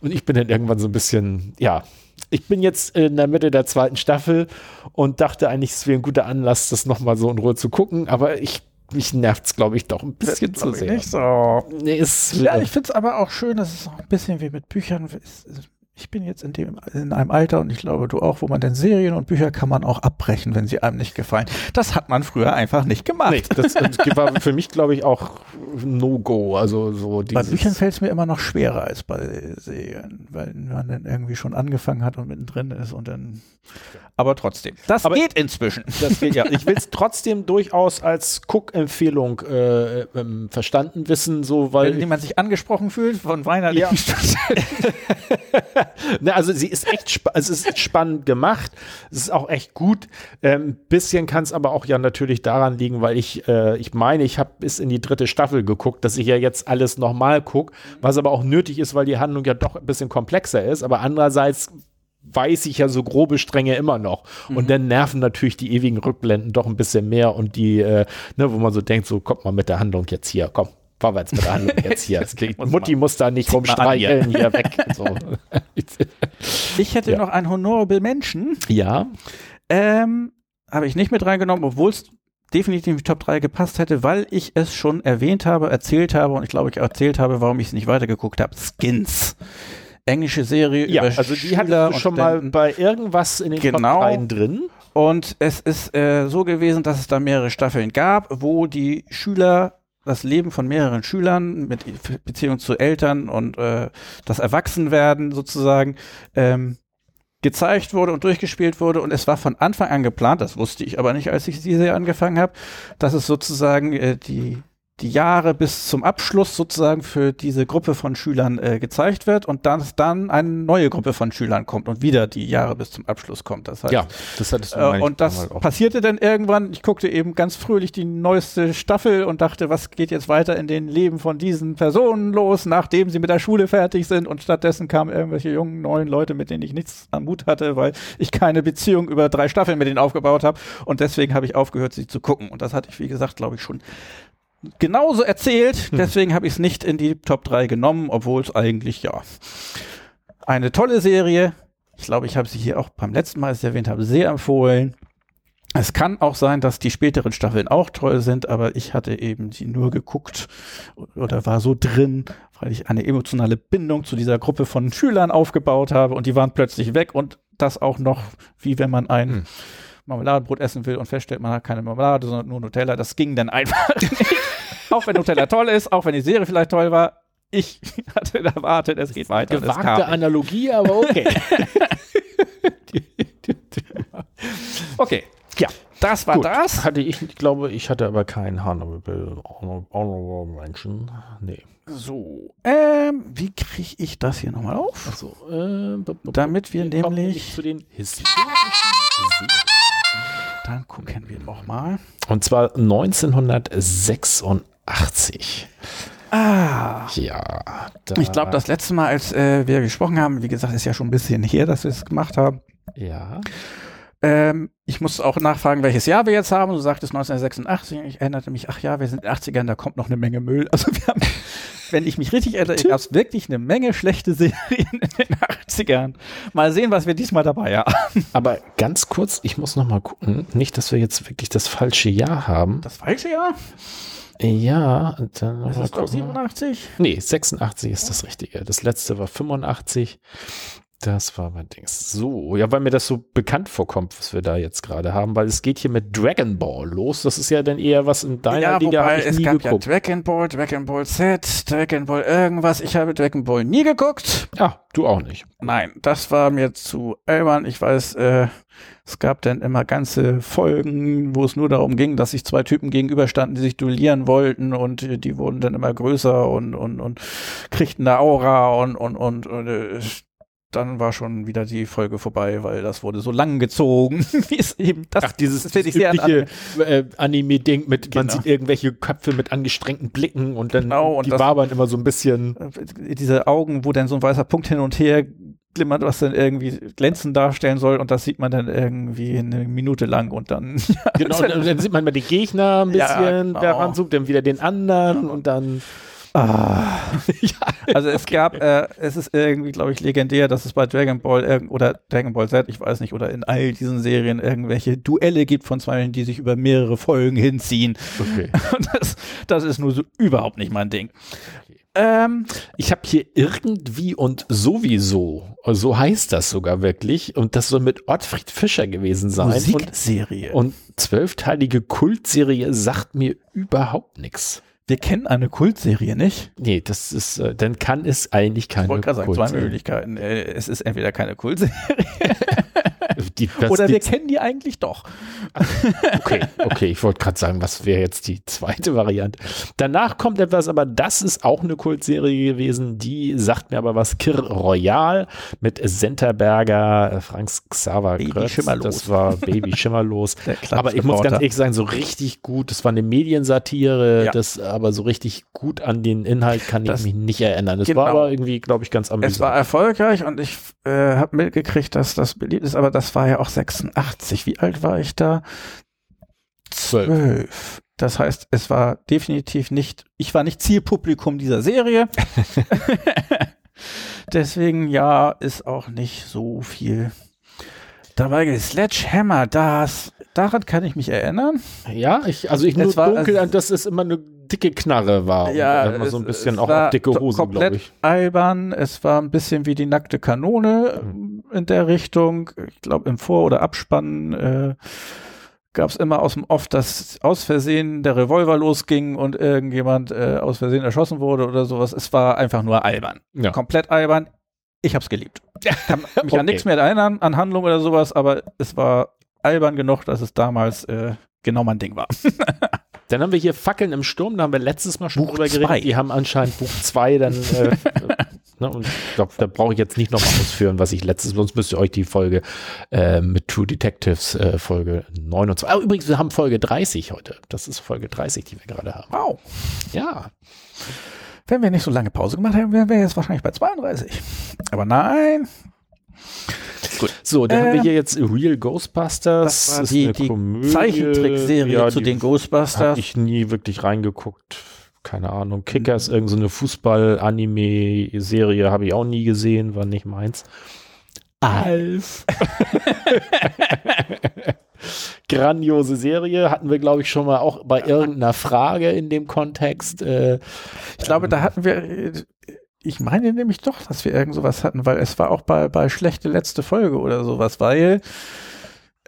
und ich bin dann irgendwann so ein bisschen, ja, ich bin jetzt in der Mitte der zweiten Staffel und dachte eigentlich, es wäre ein guter Anlass, das nochmal so in Ruhe zu gucken, aber ich mich nervt es, glaube ich, doch ein bisschen zu sehr. Nicht so. Nee, ist, ja, ich finde es aber auch schön, dass es auch ein bisschen wie mit Büchern ist ich bin jetzt in dem in einem Alter und ich glaube du auch, wo man denn Serien und Bücher kann man auch abbrechen, wenn sie einem nicht gefallen. Das hat man früher einfach nicht gemacht. Nee, das, das war für mich glaube ich auch No-Go. Also so Bei Büchern fällt es mir immer noch schwerer als bei Serien, weil man dann irgendwie schon angefangen hat und mittendrin ist und dann. Aber trotzdem. Das Aber geht inzwischen. Das geht ja. Ich will es trotzdem durchaus als Cook-Empfehlung äh, ähm, verstanden wissen, so weil. Wenn jemand sich angesprochen fühlt von weinerlichen ja. ne, also sie ist echt also es ist spannend gemacht. Es ist auch echt gut. Ein ähm, bisschen kann es aber auch ja natürlich daran liegen, weil ich, äh, ich meine, ich habe bis in die dritte Staffel geguckt, dass ich ja jetzt alles nochmal gucke, was aber auch nötig ist, weil die Handlung ja doch ein bisschen komplexer ist. Aber andererseits weiß ich ja so grobe Stränge immer noch. Mhm. Und dann nerven natürlich die ewigen Rückblenden doch ein bisschen mehr und die, äh, ne, wo man so denkt, so kommt mal mit der Handlung jetzt hier, komm, vorwärts mit Handlung jetzt hier. Mutti muss da nicht rumstreicheln, hier. hier weg. So. Ich hätte ja. noch einen Honorable Menschen. Ja. Ähm, habe ich nicht mit reingenommen, obwohl es definitiv in die Top 3 gepasst hätte, weil ich es schon erwähnt habe, erzählt habe und ich glaube, ich erzählt habe, warum ich es nicht weitergeguckt habe. Skins. Englische Serie ja, über also die hatte schon mal bei irgendwas in den genau. Top 3 drin. Und es ist äh, so gewesen, dass es da mehrere Staffeln gab, wo die Schüler das Leben von mehreren Schülern mit Beziehung zu Eltern und äh, das Erwachsenwerden sozusagen ähm, gezeigt wurde und durchgespielt wurde. Und es war von Anfang an geplant, das wusste ich aber nicht, als ich diese angefangen habe, dass es sozusagen äh, die die Jahre bis zum Abschluss sozusagen für diese Gruppe von Schülern äh, gezeigt wird und dann dann eine neue Gruppe von Schülern kommt und wieder die Jahre bis zum Abschluss kommt. Das heißt, ja, das hattest du äh, Und das passierte dann irgendwann. Ich guckte eben ganz fröhlich die neueste Staffel und dachte, was geht jetzt weiter in den Leben von diesen Personen los, nachdem sie mit der Schule fertig sind und stattdessen kamen irgendwelche jungen neuen Leute, mit denen ich nichts am Mut hatte, weil ich keine Beziehung über drei Staffeln mit denen aufgebaut habe und deswegen habe ich aufgehört, sie zu gucken. Und das hatte ich, wie gesagt, glaube ich schon genauso erzählt. Hm. Deswegen habe ich es nicht in die Top 3 genommen, obwohl es eigentlich, ja, eine tolle Serie. Ich glaube, ich habe sie hier auch beim letzten Mal, als ich erwähnt habe, sehr empfohlen. Es kann auch sein, dass die späteren Staffeln auch toll sind, aber ich hatte eben sie nur geguckt oder war so drin, weil ich eine emotionale Bindung zu dieser Gruppe von Schülern aufgebaut habe und die waren plötzlich weg und das auch noch, wie wenn man ein hm. Marmeladenbrot essen will und feststellt, man hat keine Marmelade, sondern nur Nutella. Das ging dann einfach nicht. auch wenn Nutella toll ist, auch wenn die Serie vielleicht toll war. Ich hatte erwartet, es geht weiter. Gewagte Analogie, aber okay. okay. Ja. das war Gut, das. Hatte ich, ich glaube, ich hatte aber keinen Honorable, Honor- Honorable Mention. Nee. So, ähm, wie kriege ich das hier nochmal auf? Achso, äh, Damit wir nämlich, zu den historischen Serien. Dann gucken wir noch mal. Und zwar 1986. Ah, Ja. Ich glaube, das letzte Mal, als äh, wir gesprochen haben, wie gesagt, ist ja schon ein bisschen her, dass wir es gemacht haben. Ja. Ähm, ich muss auch nachfragen, welches Jahr wir jetzt haben. Du sagtest 1986. Ich erinnerte mich, ach ja, wir sind in den 80ern, da kommt noch eine Menge Müll. Also wir haben, wenn ich mich richtig erinnere, gab es wirklich eine Menge schlechte Serien in den 80ern. Mal sehen, was wir diesmal dabei haben. Aber ganz kurz, ich muss noch mal gucken. Nicht, dass wir jetzt wirklich das falsche Jahr haben. Das falsche Jahr? Ja, dann Das ist doch gucken. 87. Nee, 86 ist das Richtige. Das letzte war 85. Das war mein Dings. So, ja, weil mir das so bekannt vorkommt, was wir da jetzt gerade haben, weil es geht hier mit Dragon Ball los. Das ist ja dann eher was in deiner ja, Liga, wobei es nie gab geguckt. ja Dragon Ball, Dragon Ball Z, Dragon Ball irgendwas. Ich habe Dragon Ball nie geguckt. ah, du auch nicht. Nein, das war mir zu albern. Ich weiß, äh, es gab dann immer ganze Folgen, wo es nur darum ging, dass sich zwei Typen gegenüberstanden, die sich duellieren wollten und äh, die wurden dann immer größer und und und kriegten da Aura und und und, und äh, dann war schon wieder die Folge vorbei, weil das wurde so lang gezogen, wie es eben das, Ach, dieses, das dieses sehr übliche äh, Anime-Ding mit, man Genau. sieht irgendwelche Köpfe mit angestrengten Blicken und dann Genau, und die das- wabern immer so ein bisschen. äh, diese Augen, wo dann so ein weißer Punkt hin und her glimmert, was dann irgendwie glänzend darstellen soll und das sieht man dann irgendwie eine Minute lang und dann Genau, und dann, dann sieht man mal den Gegner ein Ja, bisschen, genau. wer ranzoomt, dann wieder den anderen und dann. Ah. Also es gab, äh, es ist irgendwie, glaube ich, legendär, dass es bei Dragon Ball irgend- oder Dragon Ball Z, ich weiß nicht, oder in all diesen Serien irgendwelche Duelle gibt von zwei, die sich über mehrere Folgen hinziehen. Okay. Und das, das ist nur so überhaupt nicht mein Ding. Ähm, Ich habe hier irgendwie und sowieso, so heißt das sogar wirklich, und das soll mit Ottfried Fischer gewesen sein. Und, Musikserie. und zwölfteilige Kultserie sagt mir überhaupt nichts. Wir kennen eine Kultserie nicht. Nee, das ist, äh, dann kann es eigentlich keine Ich wollte gerade sagen, zwei Kultserie. Möglichkeiten. Äh, Es ist entweder keine Kultserie Die, das, oder die, wir kennen die eigentlich doch. Okay, okay, ich wollte gerade sagen, was wäre jetzt die zweite Variante. Danach kommt etwas, aber das ist auch eine Kultserie gewesen, die sagt mir aber was, Kir Royal mit Senterberger, äh, Frank Xaver Baby Krötz, Schimmerlos. das war Baby Schimmerlos. Aber ich muss ganz ehrlich sagen, so richtig gut, das war eine Mediensatire, Ja. das aber so richtig gut an den Inhalt kann ich Das- mich nicht erinnern. Es genau. war aber irgendwie, glaube ich, ganz amüsant. Es war erfolgreich und ich äh, habe mitgekriegt, dass das beliebt ist, aber das war ja auch 86. Wie alt war ich da? Zwölf. Das heißt, es war definitiv nicht, ich war nicht Zielpublikum dieser Serie. Deswegen, ja, ist auch nicht so viel dabei. Sledgehammer, das, daran kann ich mich erinnern. Ja, ich, also ich nur war- dunkel, an, dass es immer eine dicke Knarre war. Ja, immer so ein bisschen es auch dicke to- Hose, komplett glaube ich. albern. Es war ein bisschen wie die nackte Kanone Mhm. in der Richtung. Ich glaube, im Vor- oder Abspann äh, gab es immer aus dem Off, dass aus Versehen der Revolver losging und irgendjemand äh, aus Versehen erschossen wurde oder sowas. Es war einfach nur albern. Ja. Komplett albern. Ich hab's geliebt. Kann mich Okay. an nichts mehr erinnern, an Handlung oder sowas, aber es war albern genug, dass es damals äh, genau mein Ding war. Dann haben wir hier Fackeln im Sturm, da haben wir letztes Mal schon Buch drüber zwei. geredet. Die haben anscheinend Buch 2 dann, äh, ne, und ich glaube, da brauche ich jetzt nicht nochmal ausführen, was ich letztes, sonst müsst ihr euch die Folge äh, mit True Detectives äh, Folge 29. Ah, übrigens, wir haben Folge 30 heute. Das ist Folge 30, die wir gerade haben. Wow. Ja. Wenn wir nicht so lange Pause gemacht hätten, wären wir jetzt wahrscheinlich bei 32. Aber nein, So, dann haben wir Äh, hier jetzt Real Ghostbusters. das die, eine die. Zeichentrickserie Ja, zu die den Habe Ghostbusters. ich nie wirklich reingeguckt. Keine Ahnung. Kickers, irgendeine so eine Fußball-Anime-Serie habe ich auch nie gesehen, war nicht meins. Alf. Grandiose Serie. Hatten wir, glaube ich, schon mal auch bei irgendeiner Frage in dem Kontext. Äh, Ich glaube, da hatten wir, äh, ich meine nämlich doch, dass wir irgend sowas hatten, weil es war auch bei, bei schlechte letzte Folge oder sowas, weil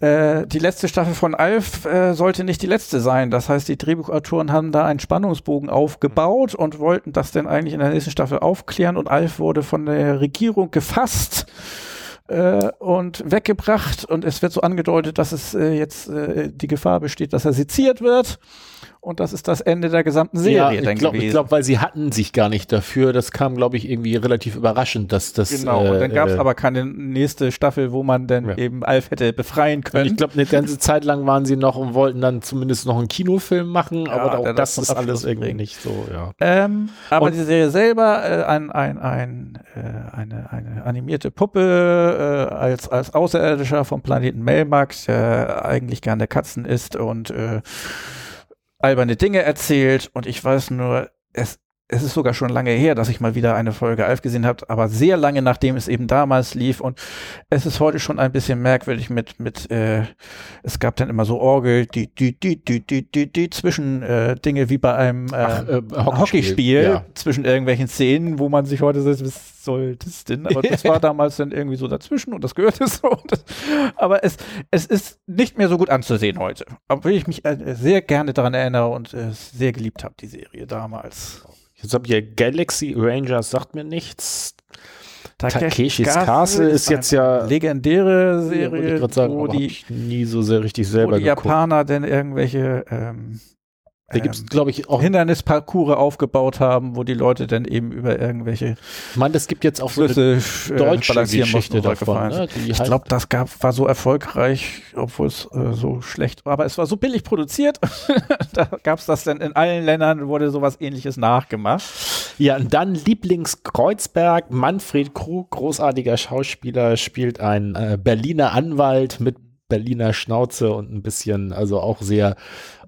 äh, die letzte Staffel von Alf äh, sollte nicht die letzte sein. Das heißt, die Drehbuchautoren haben da einen Spannungsbogen aufgebaut und wollten das dann eigentlich in der nächsten Staffel aufklären und Alf wurde von der Regierung gefasst äh, und weggebracht und es wird so angedeutet, dass es äh, jetzt äh, die Gefahr besteht, dass er seziert wird. Und das ist das Ende der gesamten Serie ja, ich glaube, glaub, weil sie hatten sich gar nicht dafür. Das kam, glaube ich, irgendwie relativ überraschend, dass das. Genau, und dann gab es äh, aber keine nächste Staffel, wo man dann Ja. eben Alf hätte befreien können. Ich glaube, eine ganze Zeit lang waren sie noch und wollten dann zumindest noch einen Kinofilm machen, Ja, aber auch das das ist alles Abschluss irgendwie nicht so, ja. Ähm, aber Und- die Serie selber, äh, ein, ein, ein, äh, eine, eine animierte Puppe äh, als, als Außerirdischer vom Planeten Melmac, der eigentlich gerne Katzen isst und äh, alberne Dinge erzählt. Und ich weiß nur, es, es ist sogar schon lange her, dass ich mal wieder eine Folge Alf gesehen habe, aber sehr lange nachdem es eben damals lief. Und es ist heute schon ein bisschen merkwürdig mit, mit äh, es gab dann immer so Orgel, die, die, die, die, die, die, die zwischen äh, Dinge wie bei einem äh, Ach, äh, Hockeyspiel ja. zwischen irgendwelchen Szenen, wo man sich heute sagt, was soll das denn? Aber das war damals dann irgendwie so dazwischen und das gehörte so. Das, aber es, es ist nicht mehr so gut anzusehen heute. Obwohl ich mich äh, sehr gerne daran erinnere und äh, sehr geliebt habe, die Serie damals. Jetzt habt ihr Galaxy Rangers, sagt mir nichts. Takeshis Castle Castle ist jetzt ja- legendäre ich Serie, sagen, wo die, ich nie so sehr richtig wo selber die geguckt. Japaner denn irgendwelche ähm, Da gibt's, ähm, glaube ich, auch, Hindernisparcours aufgebaut haben, wo die Leute dann eben über irgendwelche ich meine, es gibt jetzt auch so eine Flüsse äh, deutsche Geschichte davon. Ne? Ich glaube, das gab, war so erfolgreich, obwohl es äh, so schlecht war. Aber es war so billig produziert. da gab es das dann in allen Ländern, wurde sowas ähnliches nachgemacht. Ja, und dann Lieblingskreuzberg, Manfred Krug, großartiger Schauspieler, spielt einen äh, Berliner Anwalt mit Berliner Schnauze und ein bisschen, also auch sehr,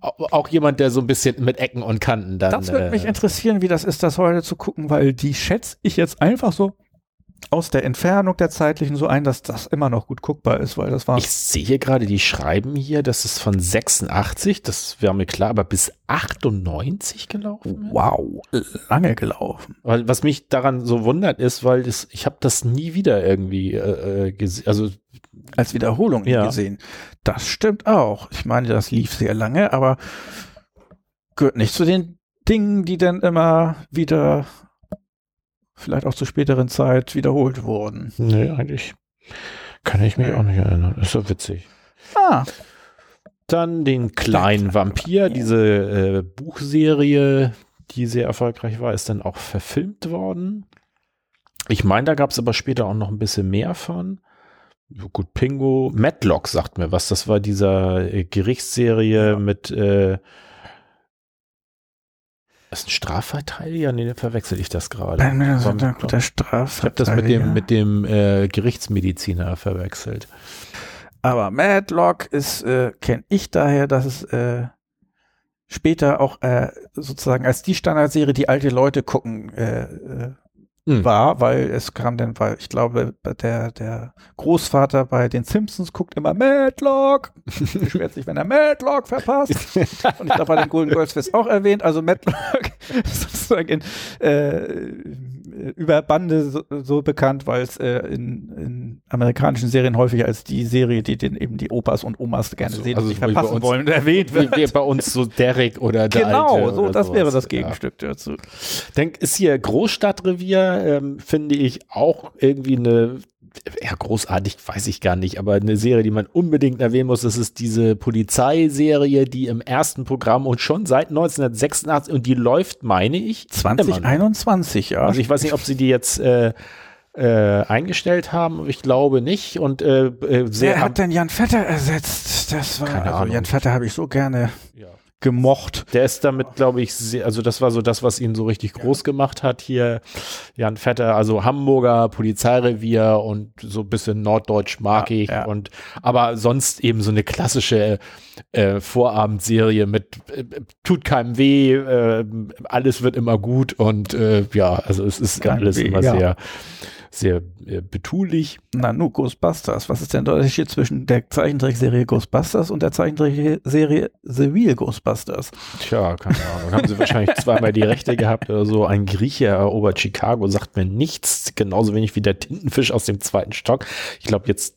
au- auch jemand, der so ein bisschen mit Ecken und Kanten dann. Das würde äh, mich interessieren, wie das ist, das heute zu gucken, weil die schätze ich jetzt einfach so aus der Entfernung der zeitlichen so ein, dass das immer noch gut guckbar ist, weil das war Ich sehe gerade, die schreiben hier, das ist von 86, das wäre mir klar, aber bis 98 gelaufen. ist? wow, lange gelaufen. Weil was mich daran so wundert ist, weil das, ich habe das nie wieder irgendwie äh, äh, gesehen. Also als Wiederholung Ja. gesehen. Das stimmt auch. Ich meine, das lief sehr lange, aber gehört nicht zu den Dingen, die dann immer wieder vielleicht auch zur späteren Zeit wiederholt wurden. nee, eigentlich kann ich mich Nee. auch nicht erinnern. Ist so witzig. Ah, Dann den kleinen Vampir, diese äh, Buchserie, die sehr erfolgreich war, ist dann auch verfilmt worden. Ich meine, da gab es aber später auch noch ein bisschen mehr von. Ja, Gut, Pingo, Matlock sagt mir was. Das war dieser äh, Gerichtsserie mit äh, ist ein Strafverteidiger? Nee, verwechsel ich das gerade. bei mir ist der guter Ich habe das mit dem, mit dem äh, Gerichtsmediziner verwechselt. Aber Madlock ist, äh, kenne ich daher, dass es äh, später auch äh, sozusagen als die Standardserie, die alte Leute gucken, äh, äh, Hm. war, weil es kam dann, weil ich glaube, der, der Großvater bei den Simpsons guckt immer Madlock, beschwert sich, wenn er Madlock verpasst. Und ich glaube, bei den Golden Girls wird es auch erwähnt, also Madlock sozusagen in, äh, über Bande so, so bekannt, weil es äh, in, in amerikanischen Serien häufig als die Serie, die den eben die Opas und Omas gerne Also- sehen also und nicht wie verpassen uns- wollen, erwähnt Wie, wird. wie bei uns so Derek oder der Genau, Alte so, das wäre sowas. das Gegenstück dazu. Ja. Denk, ist hier Großstadtrevier, ähm, finde ich auch irgendwie eine, ja, großartig, weiß ich gar nicht, aber eine Serie, die man unbedingt erwähnen muss. Das ist diese Polizeiserie, die im ersten Programm und schon seit 1986 und die läuft, meine ich, immer noch. 2021, ja. Also ich weiß nicht, ob sie die jetzt äh, äh, eingestellt haben, ich glaube nicht. Und äh, äh, sehr Wer hat denn Jan Vetter ersetzt? Das war, Keine also Ahnung. Jan Vetter habe ich so gerne ja. Gemocht. Der ist damit, glaube ich, sehr, also das war so das, was ihn so richtig groß gemacht hat hier. Jan Vetter, also Hamburger Polizeirevier und so ein bisschen norddeutsch mag Ja, ich. ja. Und aber sonst eben so eine klassische äh, Vorabendserie mit äh, tut keinem weh, äh, alles wird immer gut und äh, ja, also es ist Kein alles weh, immer ja. sehr, sehr äh, betulich. Na, nu, Ghostbusters. Was ist denn der Unterschied zwischen der Zeichentrickserie Ghostbusters und der Zeichentrickserie The Real Ghostbusters? Tja, keine Ahnung. Haben sie wahrscheinlich zweimal die Rechte gehabt oder so. Ein Grieche erobert Chicago, sagt mir nichts. Genauso wenig wie der Tintenfisch aus dem zweiten Stock. Ich glaube, jetzt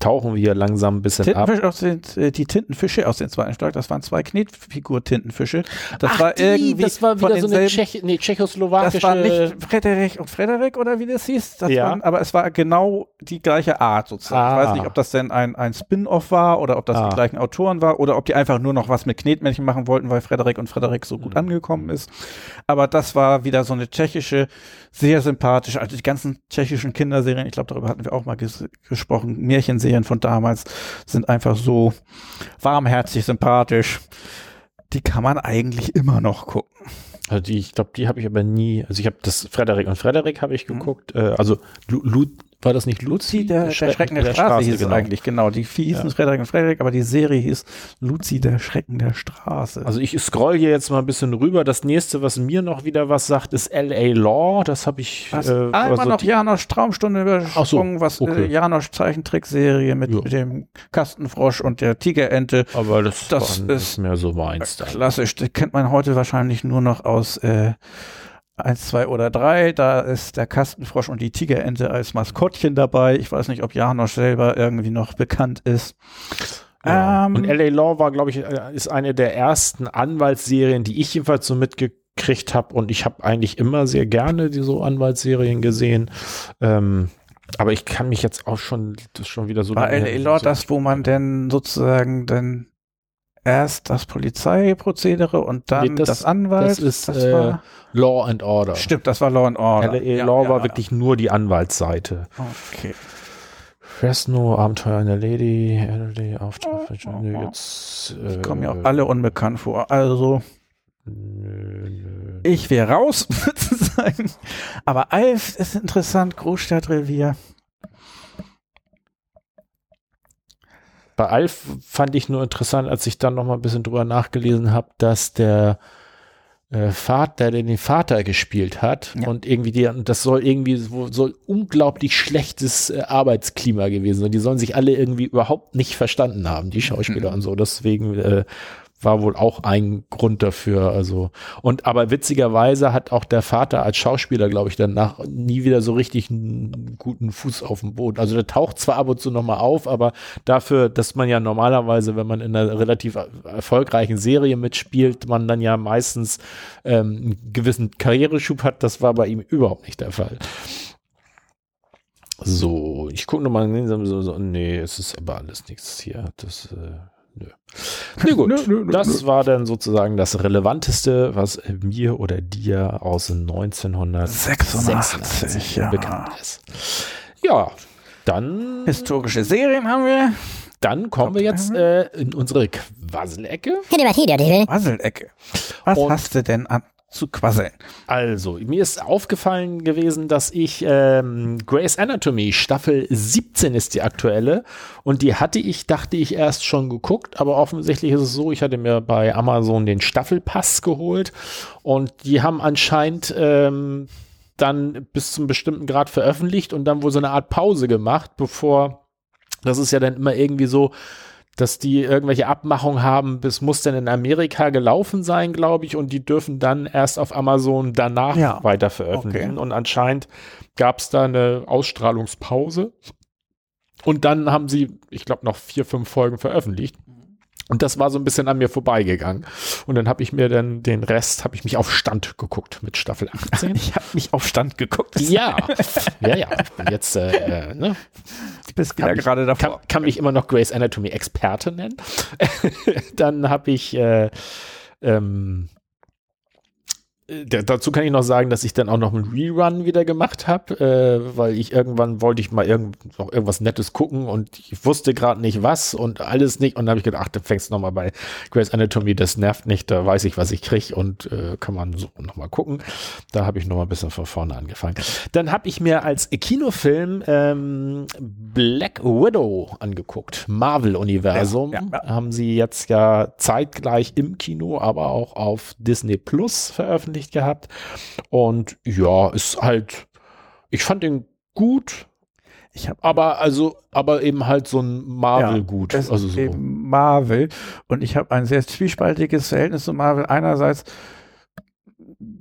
tauchen wir hier langsam ein bisschen Tintenfisch ab. aus den, äh, die Tintenfische aus dem zweiten Stock, das waren zwei Knetfigur-Tintenfische. Das Ach, war die, irgendwie das war wieder so eine Tschech nee, tschechoslowakische. Das war nicht Frederik und Frederik oder wie das hieß, das Ja. waren, aber es war genau die gleiche Art sozusagen. Ah. Ich weiß nicht, ob das denn ein, ein Spin-off war oder ob das Ah. die gleichen Autoren war oder ob die einfach nur noch was mit Knetmännchen machen wollten, weil Frederik und Frederik so Mhm. gut angekommen ist. Aber das war wieder so eine tschechische, sehr sympathische, also die ganzen tschechischen Kinderserien, ich glaube, darüber hatten wir auch mal ges gesprochen, Märchenserien von damals sind einfach so warmherzig, sympathisch. Die kann man eigentlich immer noch gucken. Also die, ich glaube, die habe ich aber nie. Also ich habe das Frederik und Frederik habe ich Mhm. geguckt. Äh, also Lu, Lu, war das nicht Luzi? Der, der Schrecken der, Straße, hieß es eigentlich, genau. Die hießen Ja. Frederik und Frederik, aber die Serie hieß Luzi, der Schrecken der Straße. Also ich scroll hier jetzt mal ein bisschen rüber. Das nächste, was mir noch wieder was sagt, ist L.A. Law. Das habe ich. Was, äh, einmal also noch Janosch Traumstunde übersprungen, was okay. äh, Janosch Zeichentrickserie mit, Ja. mit dem Kastenfrosch und der Tigerente. aber das, das ist mehr so meins. dann. Klassisch, das kennt man heute wahrscheinlich nur noch aus äh, 1, 2 oder 3. Da ist der Kastenfrosch und die Tigerente als Maskottchen dabei. Ich weiß nicht, ob Janosch selber irgendwie noch bekannt ist. Ja. Ähm, und L.A. Law war, glaube ich, äh, ist eine der ersten Anwaltsserien, die ich jedenfalls so mitgekriegt habe. Und ich habe eigentlich immer sehr gerne die so Anwaltsserien gesehen. Ähm, aber ich kann mich jetzt auch schon, das schon wieder so War L.A. Law das, wo man denn sozusagen dann erst das Polizeiprozedere und dann Nee, das- das, Anwalt? das ist, äh, war, Law and Order. stimmt, das war Law and Order. L.A. Ja, Law ja, war ja. wirklich nur die Anwaltsseite. Okay. Fresno, Abenteuer einer Lady, LD, Auftrag für Oh, oh, oh. jetzt. Die äh, kommen mir auch alle unbekannt vor. Also, Nö, nö. ich wäre raus, sozusagen. Aber Alf ist interessant, Großstadtrevier. Bei Alf fand ich nur interessant, als ich dann noch mal ein bisschen drüber nachgelesen habe, dass der äh, Vater, der den Vater gespielt hat Ja. und irgendwie die, und das soll irgendwie so, soll unglaublich schlechtes äh, Arbeitsklima gewesen sein. Die sollen sich alle irgendwie überhaupt nicht verstanden haben, die Schauspieler Mhm. und so. Deswegen äh, war wohl auch ein Grund dafür. Also und aber witzigerweise hat auch der Vater als Schauspieler, glaube ich, danach nie wieder so richtig einen guten Fuß auf dem Boden. Also der taucht zwar ab und zu noch mal auf, aber dafür, dass man ja normalerweise, wenn man in einer relativ er- erfolgreichen Serie mitspielt, man dann ja meistens ähm, einen gewissen Karriereschub hat. Das war bei ihm überhaupt nicht der Fall. So, ich gucke nochmal, so, so, nee, es ist aber alles nichts hier. Das, äh, nö. Nö, gut. Nö, nö, nö, das war dann sozusagen das Relevanteste, was mir oder dir aus 1986 86, ja. bekannt ist. Ja, dann, Historische Serien haben wir. dann kommen wir jetzt äh, in unsere Quasselecke. Quasselecke. Was Und- hast du denn an zu quasseln? Also, mir ist aufgefallen gewesen, dass ich ähm, Grey's Anatomy Staffel 17 ist die aktuelle. Und die hatte ich, dachte ich, erst schon geguckt, aber offensichtlich ist es so, ich hatte mir bei Amazon den Staffelpass geholt. Und die haben anscheinend ähm, dann bis zum bestimmten Grad veröffentlicht und dann wohl so eine Art Pause gemacht, bevor, das ist ja dann immer irgendwie so, dass die irgendwelche Abmachungen haben, bis muss dann in Amerika gelaufen sein, glaube ich, und die dürfen dann erst auf Amazon danach Ja. weiter veröffentlichen. Okay. Und anscheinend gab es da eine Ausstrahlungspause. Und dann haben sie, ich glaube, noch vier, fünf Folgen veröffentlicht. Und das war so ein bisschen an mir vorbeigegangen. Und dann habe ich mir dann den Rest, habe ich mich auf Stand geguckt mit Staffel 18. Ich habe mich auf Stand geguckt. ja, ja, ja. Jetzt, äh, äh, ne, Du bist Kann wieder ich- gerade kann, davor. kann mich immer noch Grace Anatomy Experte nennen. Dann habe ich äh, ähm, äh, dazu kann ich noch sagen, dass ich dann auch noch einen Rerun wieder gemacht habe, äh, weil ich irgendwann wollte ich mal irgend, noch irgendwas Nettes gucken und ich wusste gerade nicht was und alles nicht und dann habe ich gedacht, ach, du fängst noch mal bei Grace Anatomy, das nervt nicht, da weiß ich, was ich krieg und äh, kann man so noch mal gucken. Da habe ich noch mal ein bisschen von vorne angefangen. Dann habe ich mir als Kinofilm ähm, Black Widow angeguckt, Marvel-Universum. Ja, ja, Haben sie jetzt ja zeitgleich im Kino, aber auch auf Disney Plus veröffentlicht gehabt. Und ja, ist halt, ich fand den gut, Ich habe aber also, aber eben halt so ein Marvel gut. Es Also so. eben Marvel. Und ich habe ein sehr zwiespaltiges Verhältnis zu Marvel. Einerseits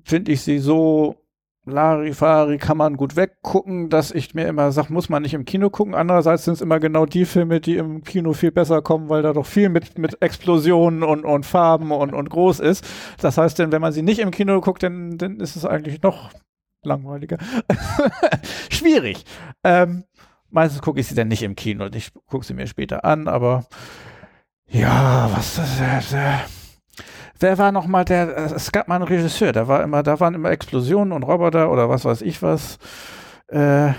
finde ich sie so Larifari kann man gut weggucken, dass ich mir immer sage, muss man nicht im Kino gucken. Andererseits sind es immer genau die Filme, die im Kino viel besser kommen, weil da doch viel mit, mit Explosionen und, und Farben und, und groß ist. Das heißt, denn, wenn man sie nicht im Kino guckt, dann, dann ist es eigentlich noch langweiliger. Schwierig. Ähm, meistens gucke ich sie dann nicht im Kino. Ich gucke sie mir später an, aber ja, was das? Äh, wer war noch mal der, äh, es gab mal einen Regisseur, da war immer, da waren immer Explosionen und Roboter oder was weiß ich was. Äh,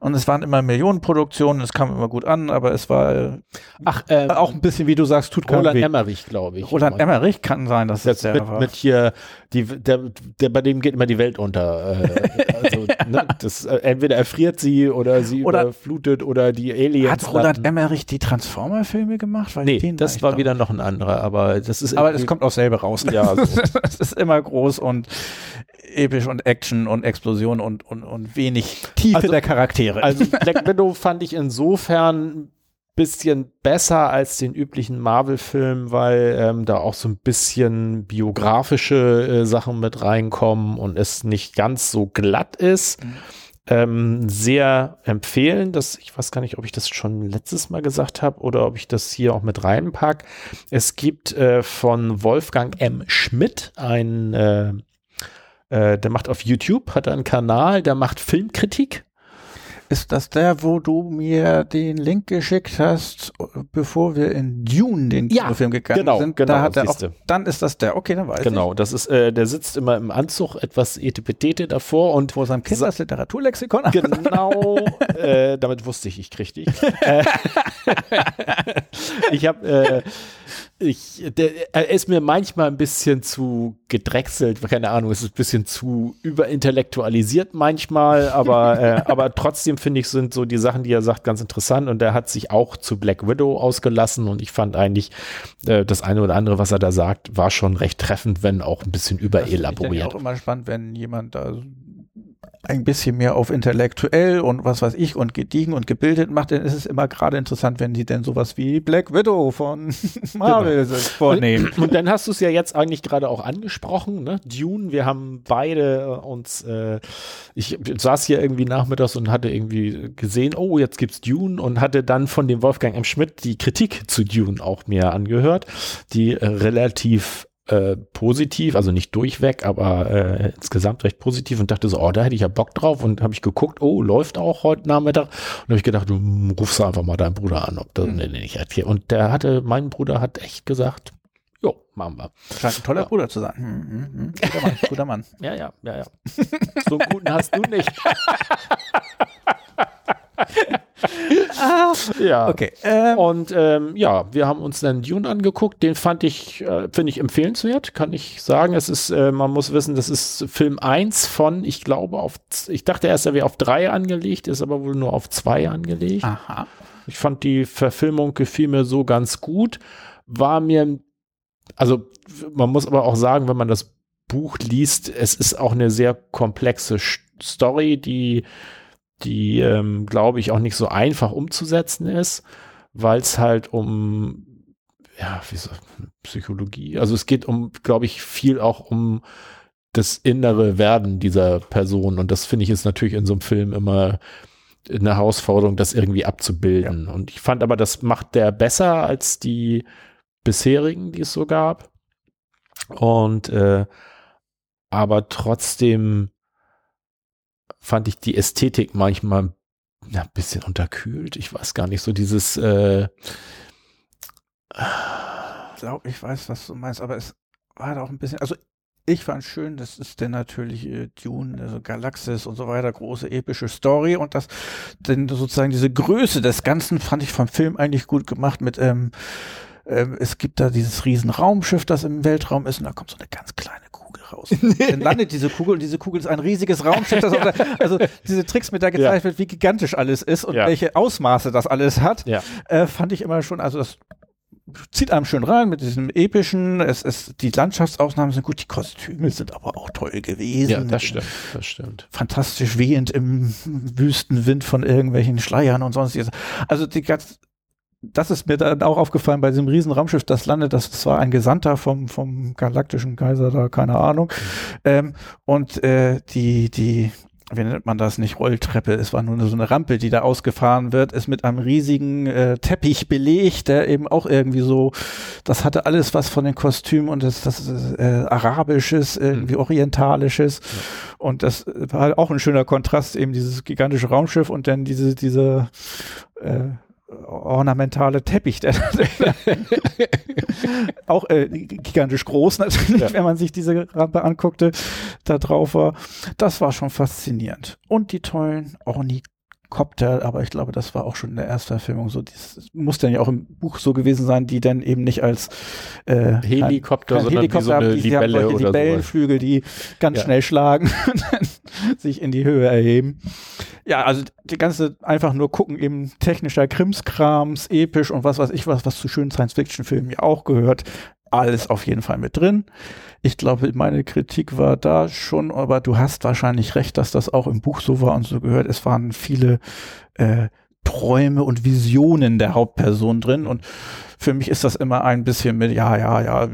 und es waren immer Millionenproduktionen, es kam immer gut an, aber es war Ach, äh, auch ein bisschen, wie du sagst, tut Roland weh. Emmerich, glaube ich. Roland Emmerich kann sein, dass Das das der mit, war. mit hier, die, der, der, bei dem geht immer die Welt unter. Äh, also, ne, das, äh, entweder erfriert sie oder sie Oder- überflutet oder die Aliens. Hat Roland landen. Emmerich die Transformer-Filme gemacht? Weil Nee, den das ich war doch- wieder noch ein anderer, aber das ist Aber es kommt auch selber raus. Ja, so. es ist immer groß und episch und Action und Explosion und, und, und wenig Tiefe Also- der Charaktere. Also Black Widow fand ich insofern ein bisschen besser als den üblichen Marvel-Film, weil ähm, da auch so ein bisschen biografische äh, Sachen mit reinkommen und es nicht ganz so glatt ist. Mhm. Ähm, sehr empfehlen, dass ich weiß gar nicht, ob ich das schon letztes Mal gesagt habe oder ob ich das hier auch mit reinpack. Es gibt äh, von Wolfgang M. Schmidt ein äh, äh, der macht auf YouTube, hat einen Kanal, der macht Filmkritik. ist das der, wo du mir den Link geschickt hast, bevor wir in Dune den Ja, Kinofilm gegangen genau, sind? genau, da hat er auch, dann ist das der. Okay, dann weiß Genau, das ist, äh, der sitzt immer im Anzug, etwas etipetete davor und ich. Vor seinem Kind das Literaturlexikon. Genau, äh, damit wusste ich, ich krieg dich. Äh, ich habe, äh, ich, der, er ist mir manchmal ein bisschen zu gedrechselt, keine Ahnung, es ist ein bisschen zu überintellektualisiert manchmal, aber, äh, aber trotzdem finde ich, sind so die Sachen, die er sagt, ganz interessant und er hat sich auch zu Black Widow ausgelassen und ich fand eigentlich äh, das eine oder andere, was er da sagt, war schon recht treffend, wenn auch ein bisschen Ich überelaboriert. auch immer spannend, wenn jemand da ein bisschen mehr auf intellektuell und was weiß ich und gediegen und gebildet macht, dann ist es immer gerade interessant, wenn die denn sowas wie Black Widow von Marvel sich vornehmen. Und dann hast du es ja jetzt eigentlich gerade auch angesprochen, ne? Dune, wir haben beide äh, uns, äh, ich saß hier irgendwie nachmittags und hatte irgendwie gesehen, oh, jetzt gibt's Dune und hatte dann von dem Wolfgang M. Schmidt die Kritik zu Dune auch mir angehört, die äh, relativ äh, positiv, also nicht durchweg, aber äh, insgesamt recht positiv und dachte so, oh, da hätte ich ja Bock drauf und habe ich geguckt, oh, läuft auch heute Nachmittag und habe ich gedacht, du rufst einfach mal deinen Bruder an, ob das Mhm. nee, nicht hat hier und der hatte, mein Bruder hat echt gesagt, jo, machen wir. Scheint ein toller Ja. Bruder zu sein. Hm, hm, hm. Guter Mann, guter Mann. Ja, ja, ja, ja. So einen guten hast du nicht. ja. Okay. Ähm, Und ähm, ja, wir haben uns dann Dune angeguckt. Den fand ich, äh, finde ich empfehlenswert, kann ich sagen. Es ist, äh, man muss wissen, das ist Film 1 von, ich glaube, auf, ich dachte erst, er wäre auf drei angelegt, ist aber wohl nur auf zwei angelegt. aha. Ich fand die Verfilmung gefiel mir so ganz gut. War mir, also man muss aber auch sagen, wenn man das Buch liest, es ist auch eine sehr komplexe Story, die, die ähm, glaube ich, auch nicht so einfach umzusetzen ist, weil es halt um, ja, wie so, Psychologie, also es geht um, glaube ich, viel auch um das innere Werden dieser Person und das finde ich ist natürlich in so einem Film immer eine Herausforderung, das irgendwie abzubilden. Und ich fand aber, das macht der besser als die bisherigen, die es so gab. Und äh, aber trotzdem fand ich die Ästhetik manchmal ein bisschen unterkühlt. Ich weiß gar nicht, so dieses äh, Ich glaube, ich weiß, was du meinst, aber es war da auch ein bisschen, also ich fand schön, das ist denn natürlich äh, Dune, also Galaxis und so weiter, große epische Story und das, denn sozusagen diese Größe des Ganzen fand ich vom Film eigentlich gut gemacht mit, ähm, ähm, es gibt da dieses riesen Raumschiff, das im Weltraum ist und da kommt so eine ganz kleine Raus. Dann landet diese Kugel und diese Kugel ist ein riesiges Raumschiff, das der, also diese Tricks mit da gezeigt wird, wie gigantisch alles ist und Ja. welche Ausmaße das alles hat, ja. äh, fand ich immer schon, also das zieht einem schön rein mit diesem epischen, es ist, die Landschaftsaufnahmen sind gut, die Kostüme sind aber auch toll gewesen. ja, das stimmt, das stimmt. Fantastisch wehend im Wüstenwind von irgendwelchen Schleiern und sonstiges. Also die ganz, das ist mir dann auch aufgefallen bei diesem riesen Raumschiff, das landet, das, war ein Gesandter vom, vom galaktischen Kaiser da, keine Ahnung. Mhm. Ähm, und äh, die, die wie nennt man das nicht, Rolltreppe, es war nur so eine Rampe, die da ausgefahren wird, ist mit einem riesigen äh, Teppich belegt, der eben auch irgendwie so, das hatte alles was von den Kostümen und das, das äh, arabisches, irgendwie mhm. orientalisches ja. und das war auch ein schöner Kontrast, eben dieses gigantische Raumschiff und dann diese, diese äh, ornamentale Teppich, der auch äh, gigantisch groß natürlich, ja. wenn man sich diese Rampe anguckte, da drauf war. Das war schon faszinierend. Und die tollen Ornik Copter, aber ich glaube, das war auch schon in der Erstverfilmung so. Das muss dann ja auch im Buch so gewesen sein, die dann eben nicht als äh, Helikopter, kein, sondern Helikopter so eine die, Libelle die oder Libellenflügel, die ganz ja. schnell schlagen und dann sich in die Höhe erheben. Ja, also die ganze einfach nur gucken, eben technischer Krimskrams, episch und was weiß ich was, was zu schönen Science-Fiction-Filmen ja auch gehört alles auf jeden Fall mit drin. Ich glaube, meine Kritik war da schon, aber du hast wahrscheinlich recht, dass das auch im Buch so war und so gehört. Es waren viele äh, Träume und Visionen der Hauptperson drin und für mich ist das immer ein bisschen mit, ja, ja, ja,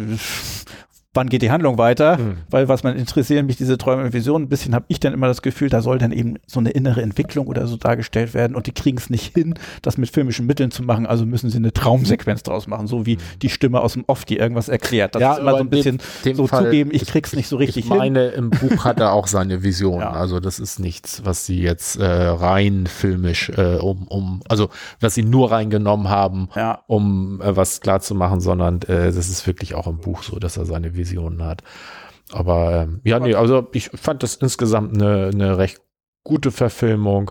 wann geht die Handlung weiter? Mhm. Weil was man interessieren mich diese Träume und Visionen. Ein bisschen habe ich dann immer das Gefühl, da soll dann eben so eine innere Entwicklung oder so dargestellt werden und die kriegen es nicht hin, das mit filmischen Mitteln zu machen. Also müssen sie eine Traumsequenz draus machen, so wie mhm. die Stimme aus dem Off, die irgendwas erklärt. Das ja, ist immer so ein bisschen dem, so Fall, zugeben, ich krieg's nicht so richtig ich meine, hin. im Buch hat er auch seine Vision. Ja. Also das ist nichts, was sie jetzt äh, rein filmisch äh, um, um, also was sie nur reingenommen haben, ja. um äh, was klar zu machen, sondern äh, das ist wirklich auch im Buch so, dass er seine Visionen hat. Aber ähm, ja, nee, also ich fand das insgesamt eine, eine recht gute Verfilmung.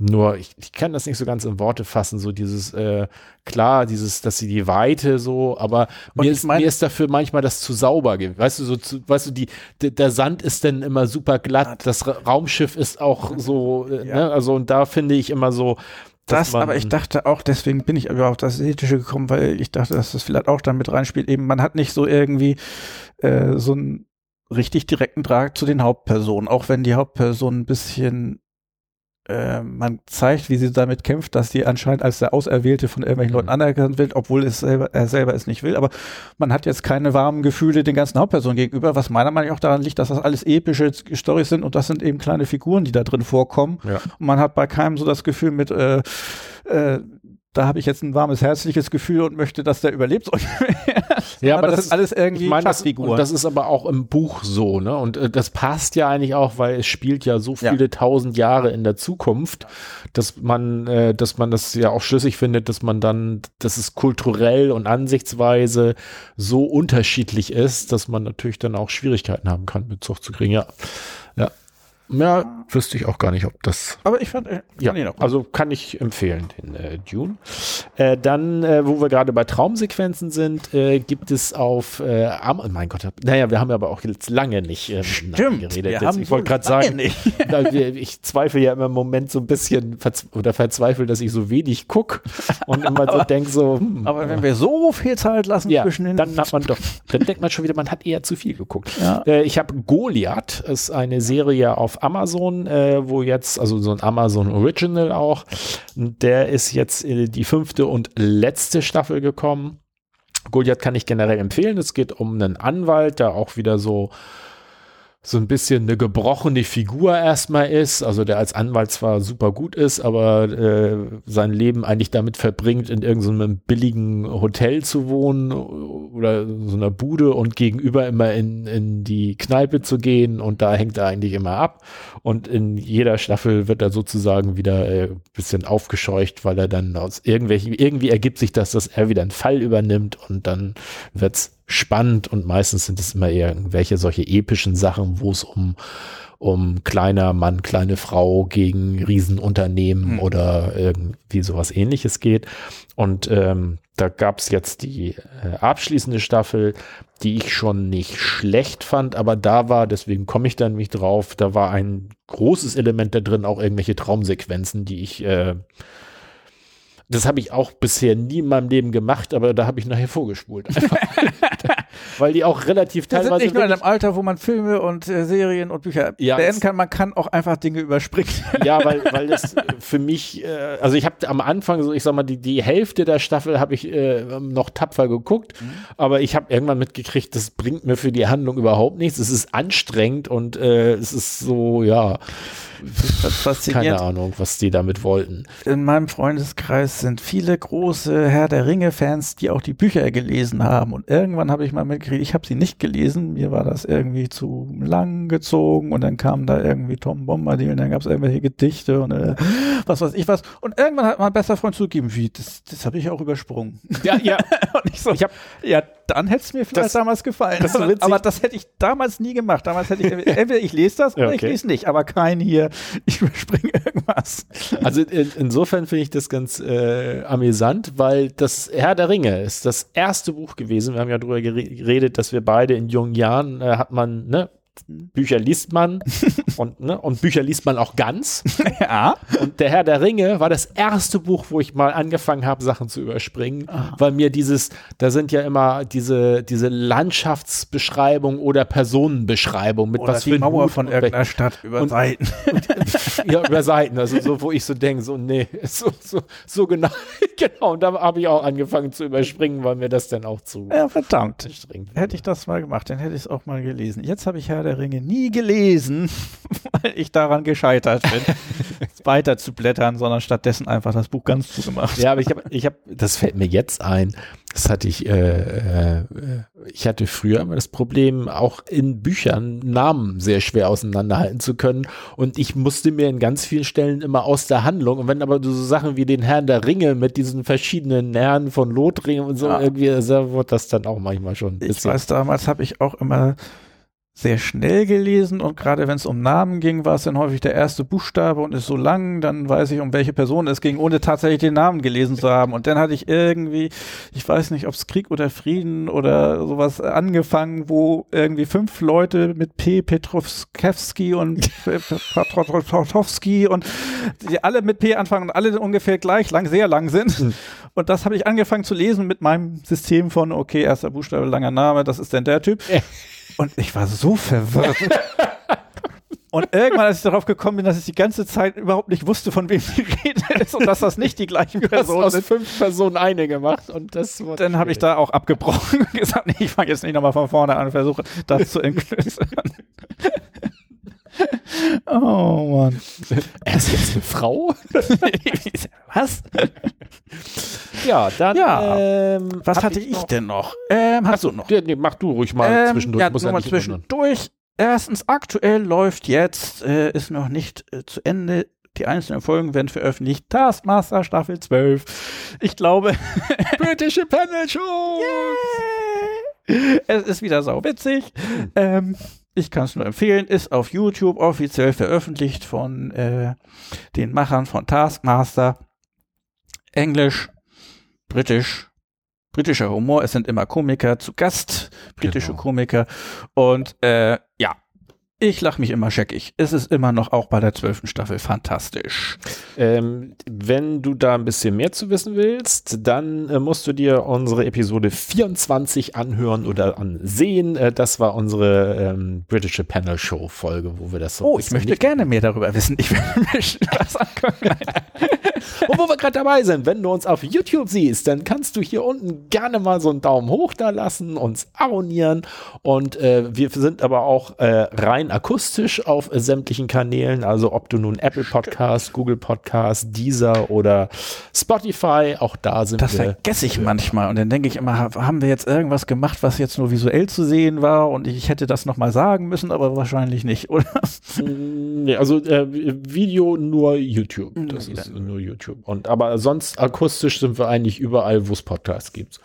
Nur ich, ich kann das nicht so ganz in Worte fassen, so dieses, äh, klar, dieses, dass sie die Weite so, aber mir ist, mein, mir ist dafür manchmal das zu sauber, weißt du, so zu, weißt du, die, der, der Sand ist dann immer super glatt, das Raumschiff ist auch so, äh, ja. ne, also und da finde ich immer so, das, aber ich dachte auch, deswegen bin ich aber auf das Ethische gekommen, weil ich dachte, dass das vielleicht auch damit reinspielt. Eben, man hat nicht so irgendwie äh, so ein richtig direkten Draht zu den Hauptpersonen, auch wenn die Hauptperson ein bisschen äh, man zeigt, wie sie damit kämpft, dass sie anscheinend als der Auserwählte von irgendwelchen Leuten mhm. anerkannt wird, obwohl es selber, er selber es nicht will. Aber man hat jetzt keine warmen Gefühle den ganzen Hauptpersonen gegenüber, was meiner Meinung nach auch daran liegt, dass das alles epische Storys sind und das sind eben kleine Figuren, die da drin vorkommen. Ja. Und man hat bei keinem so das Gefühl mit, äh, äh, da habe ich jetzt ein warmes, herzliches Gefühl und möchte, dass der überlebt. ja, aber das, das, ist alles irgendwie ich mein, das, das ist aber auch im Buch so, ne? Und äh, das passt ja eigentlich auch, weil es spielt ja so viele ja. tausend Jahre in der Zukunft, dass man, äh, dass man das ja auch schlüssig findet, dass man dann, dass es kulturell und ansichtsweise so unterschiedlich ist, dass man natürlich dann auch Schwierigkeiten haben kann, Bezug zu kriegen. Ja, ja. Ja, wüsste ich auch gar nicht, ob das. Aber ich fand, äh, ja, also kann ich empfehlen, den äh, Dune. Äh, dann, äh, wo wir gerade bei Traumsequenzen sind, äh, gibt es auf, äh, Am oh mein Gott, naja, wir haben aber auch jetzt lange nicht ähm, Stimmt, geredet. Wir jetzt, ich wollte gerade sagen, ich zweifle ja immer im Moment so ein bisschen verz oder verzweifle, dass ich so wenig gucke und immer so denke so. Hm, aber wenn wir so viel Zeit lassen ja, zwischen den dann hat man doch, dann denkt man schon wieder, man hat eher zu viel geguckt. Ja. Äh, ich habe Goliath, ist eine Serie auf Amazon, äh, wo jetzt, also so ein Amazon Original auch, der ist jetzt die fünfte und letzte Staffel gekommen. Goliath kann ich generell empfehlen. Es geht um einen Anwalt, der auch wieder so so ein bisschen eine gebrochene Figur erstmal ist, also der als Anwalt zwar super gut ist, aber äh, sein Leben eigentlich damit verbringt, in irgendeinem billigen Hotel zu wohnen oder so einer Bude und gegenüber immer in, in die Kneipe zu gehen und da hängt er eigentlich immer ab. Und in jeder Staffel wird er sozusagen wieder äh, bisschen aufgescheucht, weil er dann aus irgendwelchen, irgendwie ergibt sich das, dass er wieder einen Fall übernimmt und dann wird's spannend und meistens sind es immer irgendwelche solche epischen Sachen, wo es um um kleiner Mann, kleine Frau gegen Riesenunternehmen mhm. oder irgendwie sowas ähnliches geht. Und ähm, da gab es jetzt die äh, abschließende Staffel, die ich schon nicht schlecht fand, aber da war, deswegen komme ich dann nicht drauf, da war ein großes Element da drin, auch irgendwelche Traumsequenzen, die ich äh, das habe ich auch bisher nie in meinem Leben gemacht, aber da habe ich nachher vorgespult. weil die auch relativ Wir teilweise sind nicht nur in einem Alter, wo man Filme und äh, Serien und Bücher Ja, beenden kann, man kann auch einfach Dinge überspringen. Ja, weil, weil das für mich, äh, also ich habe am Anfang so, ich sag mal, die, die Hälfte der Staffel habe ich äh, noch tapfer geguckt, aber ich habe irgendwann mitgekriegt, das bringt mir für die Handlung überhaupt nichts. Es ist anstrengend und äh, es ist so, ja, Das fasziniert. keine Ahnung, was die damit wollten. In meinem Freundeskreis sind viele große Herr der Ringe-Fans, die auch die Bücher gelesen haben. Und irgendwann habe ich mal mitgekriegt, ich habe sie nicht gelesen. Mir war das irgendwie zu lang gezogen. Und dann kam da irgendwie Tom Bombadil und dann gab es irgendwelche Gedichte und äh, was weiß ich was. Und irgendwann hat mein bester Freund zugegeben, wie, das, das habe ich auch übersprungen. Ja, ja. Und ich so, Ich hab- ja, dann hätte es mir vielleicht Das- damals gefallen. das ist aber, witzig. aber das hätte ich damals nie gemacht. Damals hätte ich, entweder ich lese das Ja, oder ich okay. lese nicht. Aber kein hier, ich überspringe irgendwas. Also in, insofern finde ich das ganz äh, amüsant, weil das Herr der Ringe ist das erste Buch gewesen. Wir haben ja darüber gere- geredet, dass wir beide in jungen Jahren äh, hat man, ne, Bücher liest man und, ne, und Bücher liest man auch ganz. ja. Und der Herr der Ringe war das erste Buch, wo ich mal angefangen habe, Sachen zu überspringen, weil mir dieses, da sind ja immer diese, diese Landschaftsbeschreibung oder Personenbeschreibung mit Oder was die für Mauer von und irgendeiner Stadt über und- Seiten. ja, über Seiten, also so, wo ich so denke, so, nee, so, so, so genau, genau, und da habe ich auch angefangen zu überspringen, weil mir das dann auch zu Ja, verdammt. Hätte ich das mal gemacht, dann hätte ich es auch mal gelesen. Jetzt habe ich Herr der Ringe nie gelesen, weil ich daran gescheitert bin, weiter zu blättern, sondern stattdessen einfach das Buch ganz zugemacht. Ja, aber ich habe, ich habe, das fällt mir jetzt ein. Das hatte ich, äh, äh, ich hatte früher immer das Problem, auch in Büchern Namen sehr schwer auseinanderhalten zu können. Und ich musste mir in ganz vielen Stellen immer aus der Handlung. Und wenn aber so Sachen wie den Herrn der Ringe mit diesen verschiedenen Herren von Lothringen und so Ja. irgendwie, also wird das dann auch manchmal schon ein Ich weiß, damals habe ich auch immer sehr schnell gelesen und gerade wenn es um Namen ging, war es dann häufig der erste Buchstabe und ist so lang, dann weiß ich, um welche Person es ging, ohne tatsächlich den Namen gelesen zu haben. Und dann hatte ich irgendwie, ich weiß nicht, ob es Krieg oder Frieden oder sowas angefangen, wo irgendwie fünf Leute mit P. Petrovskewski und Patrotowski und die alle mit P anfangen und alle ungefähr gleich lang, sehr lang sind. Und das habe ich angefangen zu lesen mit meinem System von, okay, erster Buchstabe, langer Name, das ist denn der Typ. Und ich war so verwirrt. Und irgendwann, als ich darauf gekommen bin, dass ich die ganze Zeit überhaupt nicht wusste, von wem die Rede ist und dass das nicht die gleichen Du hast Personen aus sind, fünf Personen eine gemacht und das wurde dann habe ich da auch abgebrochen und gesagt, nee, ich fange jetzt nicht nochmal von vorne an und versuche das zu entklöstern. oh Mann. Er ist jetzt eine Frau? Was? Ja, dann. Ja. Ähm, Was hatte ich, noch? denn noch? Ähm, hast du noch? Ja, nee, mach du ruhig mal Ähm, zwischendurch. Ja, muss nur mal zwischendurch. Erstens, aktuell läuft jetzt, äh, ist noch nicht äh, zu Ende. Die einzelnen Folgen werden veröffentlicht. Taskmaster Staffel 12. Ich glaube, Britische Panel Show! es ist wieder sau witzig. Ähm, ich kann es nur empfehlen. Ist auf YouTube offiziell veröffentlicht von äh, den Machern von Taskmaster. Englisch, britisch, britischer Humor. Es sind immer Komiker zu Gast, britische Genau. Komiker. Und äh, ja, ich lache mich immer scheckig. Es ist immer noch auch bei der zwölften Staffel fantastisch. Ähm, wenn du da ein bisschen mehr zu wissen willst, dann äh, musst du dir unsere Episode 24 anhören oder ansehen. Äh, das war unsere ähm, britische Panel Show Folge, wo wir das so. Oh, ich möchte gerne mehr darüber wissen. Ich will mir das angucken. Und wo wir gerade dabei sind, wenn du uns auf YouTube siehst, dann kannst du hier unten gerne mal so einen Daumen hoch da lassen, uns abonnieren. Und äh, wir sind aber auch äh, rein akustisch auf sämtlichen Kanälen. Also ob du nun Apple Podcast, Google Podcast, Deezer oder Spotify, auch da sind Das wir. vergesse ich manchmal und dann denke ich immer, ha- haben wir jetzt irgendwas gemacht, was jetzt nur visuell zu sehen war und ich hätte das nochmal sagen müssen, aber wahrscheinlich nicht, oder? Mm, Nee, also äh, Video nur YouTube. Das wieder ist nur YouTube. Und aber sonst akustisch sind wir eigentlich überall, wo es Podcasts gibt.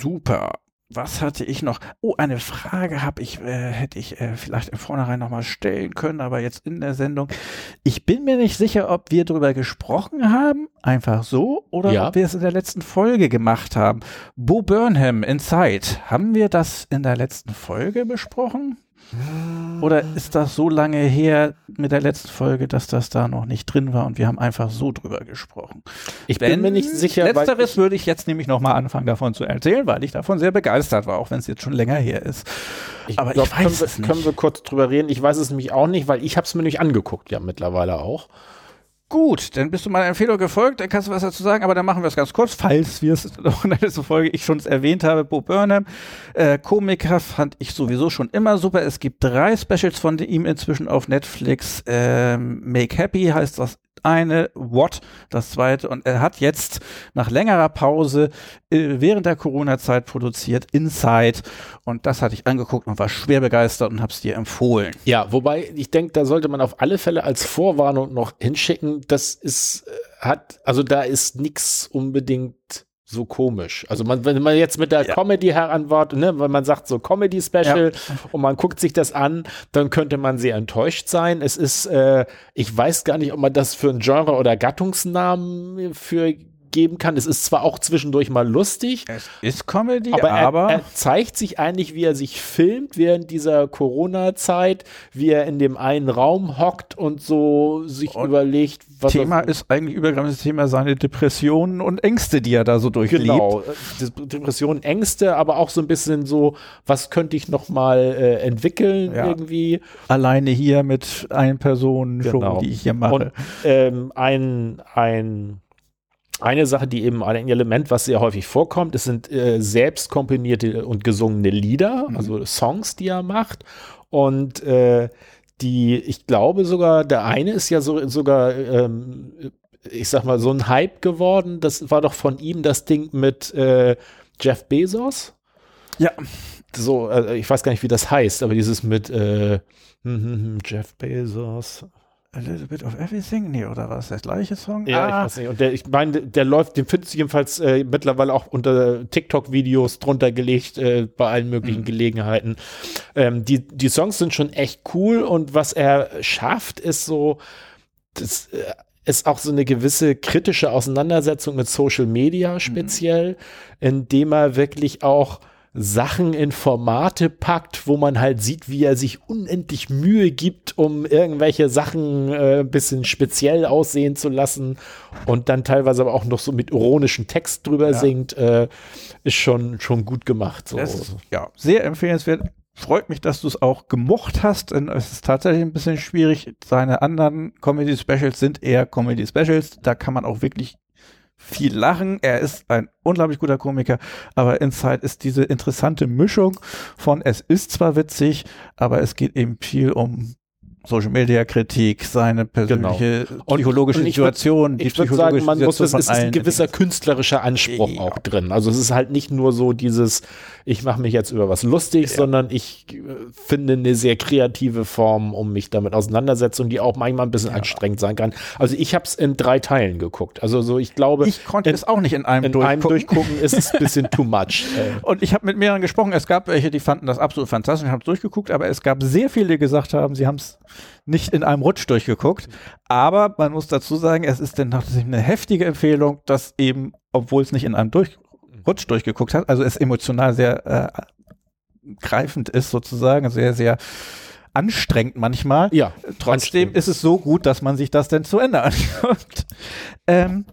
Super. Was hatte ich noch? Oh, eine Frage habe ich, äh, hätte ich äh, vielleicht im Vornherein nochmal stellen können, aber jetzt in der Sendung. Ich bin mir nicht sicher, ob wir drüber gesprochen haben, einfach so, oder Ja. ob wir es in der letzten Folge gemacht haben. Bo Burnham, Inside. Haben wir das in der letzten Folge besprochen? Oder ist das so lange her mit der letzten Folge, dass das da noch nicht drin war und wir haben einfach so drüber gesprochen? Ich bin mir nicht sicher. Letzteres würde ich jetzt nämlich nochmal anfangen davon zu erzählen, weil ich davon sehr begeistert war, auch wenn es jetzt schon länger her ist. Ich Aber glaub, ich weiß können, wir, können wir kurz drüber reden? Ich weiß es nämlich auch nicht, weil ich habe es mir nicht angeguckt, ja mittlerweile auch. Gut, dann bist du meiner Empfehlung gefolgt, dann kannst du was dazu sagen, aber dann machen wir es ganz kurz, falls wir es noch in der letzten Folge ich schon erwähnt habe. Bo Burnham, äh, Komiker fand ich sowieso schon immer super. Es gibt drei Specials von ihm inzwischen auf Netflix. Ähm, Make Happy heißt das eine, What das zweite und er hat jetzt nach längerer Pause äh, während der Corona-Zeit produziert Inside und das hatte ich angeguckt und war schwer begeistert und habe es dir empfohlen. Ja, wobei ich denke, da sollte man auf alle Fälle als Vorwarnung noch hinschicken, das ist äh, hat also da ist nichts unbedingt so komisch. Also man, wenn man jetzt mit der ja. Comedy heranwartet, ne, wenn man sagt so Comedy Special ja. und man guckt sich das an, dann könnte man sehr enttäuscht sein. Es ist, äh, ich weiß gar nicht, ob man das für ein Genre oder Gattungsnamen für geben kann. Es ist zwar auch zwischendurch mal lustig. Es ist Comedy, aber, aber er, er, zeigt sich eigentlich, wie er sich filmt während dieser Corona-Zeit, wie er in dem einen Raum hockt und so sich und überlegt, was Thema ist eigentlich übergreifendes Thema seine Depressionen und Ängste, die er da so durchlebt. Genau, Depressionen, Ängste, aber auch so ein bisschen so, was könnte ich noch mal äh, entwickeln ja. irgendwie. Alleine hier mit einer Person, genau. die ich hier mache. Und ähm, ein, ein eine Sache, die eben ein Element, was sehr häufig vorkommt, es sind äh, selbst komponierte und gesungene Lieder, mhm. also Songs, die er macht. Und äh, die, ich glaube sogar, der eine ist ja so, sogar, ähm, ich sag mal, so ein Hype geworden. Das war doch von ihm das Ding mit äh, Jeff Bezos. Ja. So, äh, ich weiß gar nicht, wie das heißt, aber dieses mit äh, hm, hm, hm, Jeff Bezos. A little bit of everything? Nee, oder was? Der gleiche Song? Ja, ah. ich weiß nicht. Und der, ich meine, der läuft, den findest du jedenfalls äh, mittlerweile auch unter TikTok-Videos drunter gelegt, äh, bei allen möglichen mhm. Gelegenheiten. Ähm, die, die Songs sind schon echt cool und was er schafft, ist so, das äh, ist auch so eine gewisse kritische Auseinandersetzung mit Social Media mhm. speziell, mhm. indem er wirklich auch Sachen in Formate packt, wo man halt sieht, wie er sich unendlich Mühe gibt, um irgendwelche Sachen äh, ein bisschen speziell aussehen zu lassen und dann teilweise aber auch noch so mit ironischem Text drüber ja. singt, äh, ist schon, schon gut gemacht. So. Ist, ja, sehr empfehlenswert. Freut mich, dass du es auch gemocht hast, denn es ist tatsächlich ein bisschen schwierig. Seine anderen Comedy Specials sind eher Comedy Specials. Da kann man auch wirklich viel lachen. Er ist ein unglaublich guter Komiker, aber Inside ist diese interessante Mischung von es ist zwar witzig, aber es geht eben viel um Social Media Kritik, seine persönliche genau. psychologische Situation, würd, die ich würde sagen, man muss es ist ein gewisser künstlerischer Anspruch ja. auch drin. Also es ist halt nicht nur so dieses, ich mache mich jetzt über was lustig, ja. sondern ich äh, finde eine sehr kreative Form, um mich damit auseinandersetzen und die auch manchmal ein bisschen ja. anstrengend sein kann. Also ich habe es in drei Teilen geguckt. Also so, ich glaube, ich konnte in, es auch nicht in einem in durchgucken. einem durchgucken ist es ein bisschen too much. Und ich habe mit mehreren gesprochen. Es gab welche, die fanden das absolut fantastisch, ich habe durchgeguckt, aber es gab sehr viele, die gesagt haben, sie haben es nicht in einem Rutsch durchgeguckt. Aber man muss dazu sagen, es ist denn tatsächlich eine heftige Empfehlung, dass eben, obwohl es nicht in einem durch Rutsch durchgeguckt hat, also es emotional sehr äh, greifend ist sozusagen, sehr, sehr anstrengend manchmal. Ja. Trotzdem ist es so gut, dass man sich das denn zu Ende anschaut. ähm,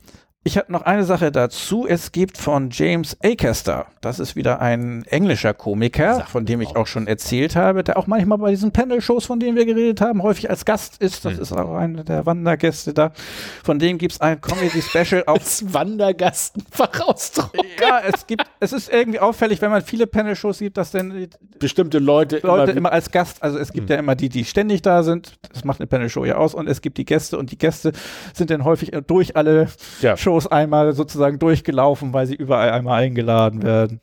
ich habe noch eine Sache dazu. Es gibt von James Acaster, das ist wieder ein englischer Komiker, von dem ich auch schon erzählt habe, der auch manchmal bei diesen Panel-Shows, von denen wir geredet haben, häufig als Gast ist. Das hm. ist auch einer der Wandergäste da. Von dem gibt es ein Comedy-Special auf. Als Wandergast Fachausdruck. Ja, es gibt, es ist irgendwie auffällig, wenn man viele Panel-Shows sieht, dass dann bestimmte Leute, Leute immer, immer, als Gast, also es gibt hm. ja immer die, die ständig da sind. Das macht eine Panel-Show ja aus und es gibt die Gäste und die Gäste sind dann häufig durch alle ja. Shows Shows einmal sozusagen durchgelaufen, weil sie überall einmal eingeladen werden.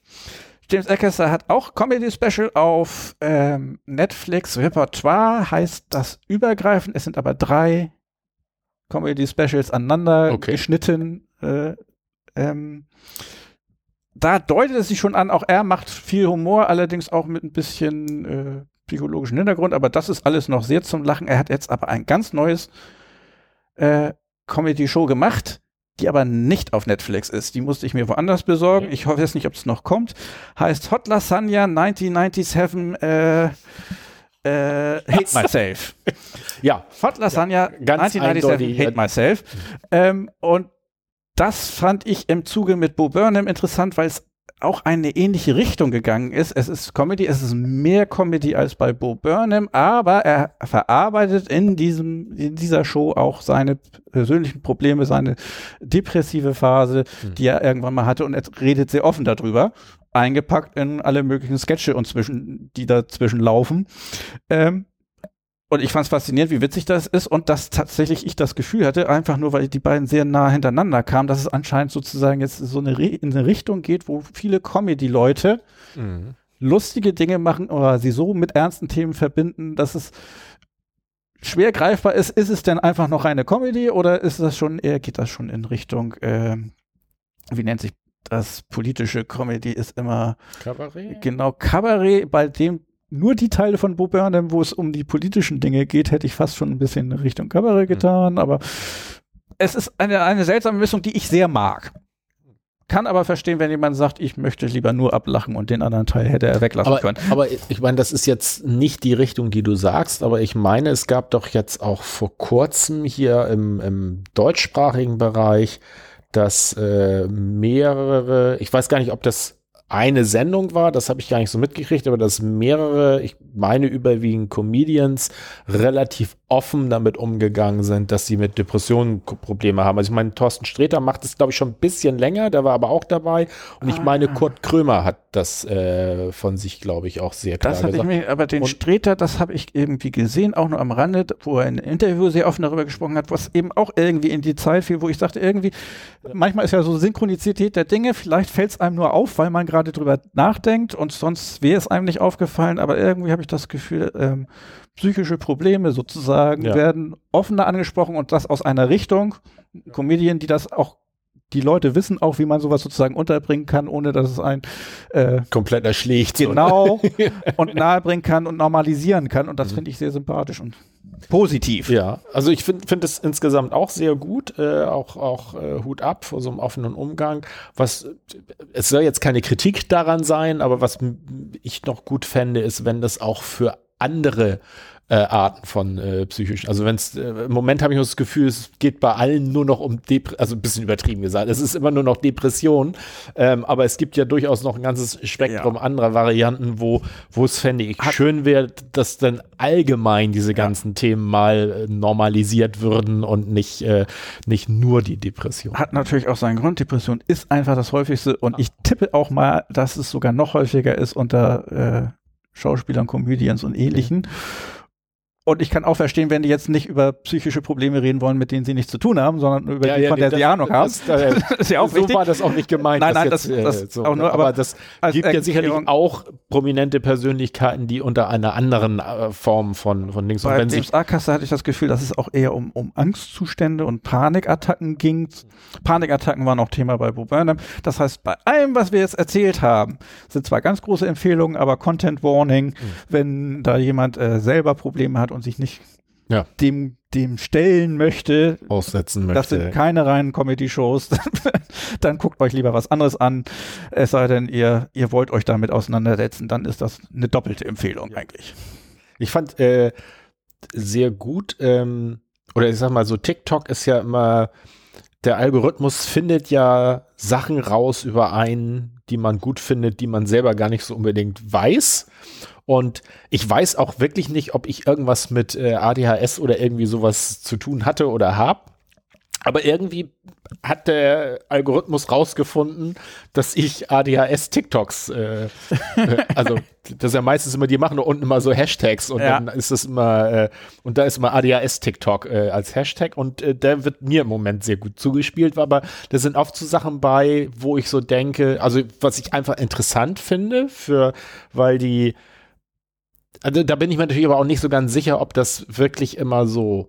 James Acaster hat auch Comedy Special auf ähm, Netflix. Repertoire heißt das übergreifend. Es sind aber drei Comedy Specials aneinander okay. geschnitten. Äh, ähm, da deutet es sich schon an, auch er macht viel Humor, allerdings auch mit ein bisschen äh, psychologischen Hintergrund, aber das ist alles noch sehr zum Lachen. Er hat jetzt aber ein ganz neues äh, Comedy-Show gemacht die aber nicht auf Netflix ist. Die musste ich mir woanders besorgen. Ich hoffe jetzt nicht, ob es noch kommt. Heißt Hot Lasagna 1997 äh, Äh, Hate Myself. Ja, Hot Lasagna, ganz 1997, eindeutig. Hate Myself. Ähm, und das fand ich im Zuge mit Bo Burnham interessant, weil es auch eine ähnliche Richtung gegangen ist. Es ist Comedy, es ist mehr Comedy als bei Bo Burnham, aber er verarbeitet in diesem, in dieser Show auch seine persönlichen Probleme, seine depressive Phase, die er irgendwann mal hatte und er redet sehr offen darüber, eingepackt in alle möglichen Sketche und zwischen, die dazwischen laufen. Ähm, und ich fand es faszinierend, wie witzig das ist und dass tatsächlich ich das Gefühl hatte, einfach nur, weil die beiden sehr nah hintereinander kamen, dass es anscheinend sozusagen jetzt so eine, in eine Richtung geht, wo viele Comedy-Leute Mhm. lustige Dinge machen oder sie so mit ernsten Themen verbinden, dass es schwer greifbar ist. Ist es denn einfach noch eine Comedy oder ist das schon eher, geht das schon in Richtung, ähm, wie nennt sich das politische Comedy ist immer Kabarett? Genau, Kabarett, bei dem nur die Teile von Bo Burnham, wo es um die politischen Dinge geht, hätte ich fast schon ein bisschen Richtung Kabarett getan, aber es ist eine, eine seltsame Mischung, die ich sehr mag. Kann aber verstehen, wenn jemand sagt, ich möchte lieber nur ablachen und den anderen Teil hätte er weglassen Aber, können. aber ich meine, das ist jetzt nicht die Richtung, die du sagst, aber ich meine, es gab doch jetzt auch vor kurzem hier im, im deutschsprachigen Bereich, dass äh, mehrere, ich weiß gar nicht, ob das eine Sendung war, das habe ich gar nicht so mitgekriegt, aber dass mehrere, ich meine überwiegend Comedians, relativ offen damit umgegangen sind, dass sie mit Depressionen Probleme haben. Also ich meine, Thorsten Sträter macht das, glaube ich, schon ein bisschen länger, der war aber auch dabei. Und ich meine, Kurt Krömer hat das äh, von sich, glaube ich, auch sehr klar Das habe ich gesagt. mir, aber den Und- Streter, das habe ich irgendwie gesehen, auch nur am Rande, wo er in einem Interview sehr offen darüber gesprochen hat, was eben auch irgendwie in die Zeit fiel, wo ich dachte, irgendwie, manchmal ist ja so Synchronizität der Dinge, vielleicht fällt es einem nur auf, weil man gerade drüber nachdenkt und sonst wäre es einem nicht aufgefallen, aber irgendwie habe ich das Gefühl, ähm, psychische Probleme sozusagen Ja. werden offener angesprochen und das aus einer Richtung, Comedien, die das auch die Leute wissen auch, wie man sowas sozusagen unterbringen kann, ohne dass es ein äh, komplett erschlägt. genau und nahebringen kann und normalisieren kann. Und das finde ich sehr sympathisch und positiv. Ja, also ich finde find es insgesamt auch sehr gut, äh, auch, auch äh, Hut ab vor so einem offenen Umgang. Was, es soll jetzt keine Kritik daran sein, aber was ich noch gut fände, ist, wenn das auch für andere äh, Arten von äh, psychischen, also wenn es, äh, im Moment habe ich das Gefühl, es geht bei allen nur noch um Dep also ein bisschen übertrieben gesagt, es ist immer nur noch Depression, ähm, aber es gibt ja durchaus noch ein ganzes Spektrum Ja. anderer Varianten, wo, wo es fände ich schön wäre, dass dann allgemein diese ganzen Themen mal äh, normalisiert würden und nicht, äh, nicht nur die Depression. Hat natürlich auch seinen Grund. Depression ist einfach das häufigste und ich tippe auch mal, dass es sogar noch häufiger ist unter äh, Schauspielern, Comedians und ähnlichen. Und ich kann auch verstehen, wenn die jetzt nicht über psychische Probleme reden wollen, mit denen sie nichts zu tun haben, sondern über die, von der das- sie Ahnung haben. Das, äh, ist ja auch so wichtig. war das auch nicht gemeint. Nein, nein, das- das so, auch nur, aber, aber das gibt ja sicherlich auch prominente Persönlichkeiten, die unter einer anderen äh, Form von, von und Bei wenn sich A-Kasse hatte ich das Gefühl, dass es auch eher um, um Angstzustände und Panikattacken ging. Panikattacken waren auch Thema bei Bo Burnham. Das heißt, bei allem, was wir jetzt erzählt haben, sind zwar ganz große Empfehlungen, aber Content Warning, wenn da jemand äh, selber Probleme hat und sich nicht Ja. dem, dem stellen möchte, aussetzen möchte. das sind keine reinen Comedy-Shows, dann guckt euch lieber was anderes an. Es sei denn, ihr, ihr wollt euch damit auseinandersetzen, dann ist das eine doppelte Empfehlung eigentlich. Ich fand äh, sehr gut, ähm, oder ich sag mal so, TikTok ist ja immer, der Algorithmus findet ja Sachen raus über einen, die man gut findet, die man selber gar nicht so unbedingt weiß. Und ich weiß auch wirklich nicht, ob ich irgendwas mit äh, ADHS oder irgendwie sowas zu tun hatte oder hab. Aber irgendwie hat der Algorithmus rausgefunden, dass ich ADHS-TikToks, äh, äh, also das ist ja meistens immer, die machen da unten immer so Hashtags und Ja. dann ist das immer, äh, und da ist immer ADHS-TikTok äh, als Hashtag und äh, der wird mir im Moment sehr gut zugespielt, aber da sind oft so Sachen bei, wo ich so denke, also was ich einfach interessant finde, für, weil die, also da bin ich mir natürlich aber auch nicht so ganz sicher, ob das wirklich immer so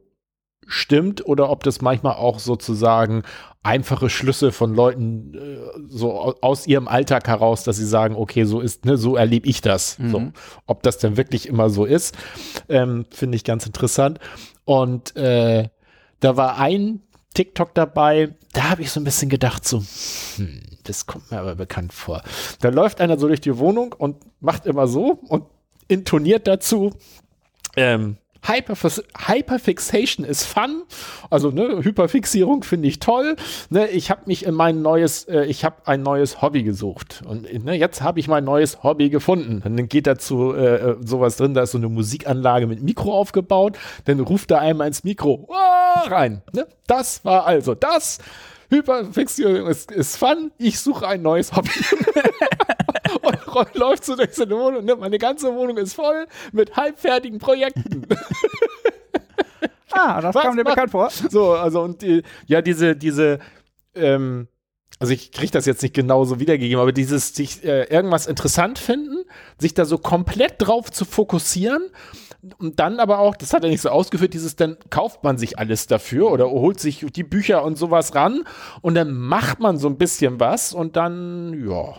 stimmt oder ob das manchmal auch sozusagen einfache Schlüsse von Leuten äh, so au- aus ihrem Alltag heraus, dass sie sagen, okay, so ist, ne, so erlebe ich das. Mhm. So, ob das denn wirklich immer so ist, ähm, finde ich ganz interessant. Und äh, da war ein TikTok dabei, da habe ich so ein bisschen gedacht, so, hm, das kommt mir aber bekannt vor. Da läuft einer so durch die Wohnung und macht immer so und intoniert dazu Ähm, Hyperfix Hyperfixation ist fun. Also ne, Hyperfixierung finde ich toll. Ne, ich habe mich in mein neues, äh, ich habe ein neues Hobby gesucht und ne, jetzt habe ich mein neues Hobby gefunden. Dann geht dazu äh, äh, sowas drin, da ist so eine Musikanlage mit Mikro aufgebaut. Dann ruft da einmal ins Mikro oh, rein. Ne? Das war also das. Hyperfixierung ist, ist fun. Ich suche ein neues Hobby. und läuft so durch seine Wohnung. Ne? Meine ganze Wohnung ist voll mit halbfertigen Projekten. ah, das Was kam dir bekannt vor. So, also und die, ja, diese, diese, ähm, also ich kriege das jetzt nicht genauso wiedergegeben, aber dieses sich äh, irgendwas interessant finden, sich da so komplett drauf zu fokussieren und dann aber auch, das hat er nicht so ausgeführt, dieses, dann kauft man sich alles dafür oder holt sich die Bücher und sowas ran und dann macht man so ein bisschen was und dann, ja,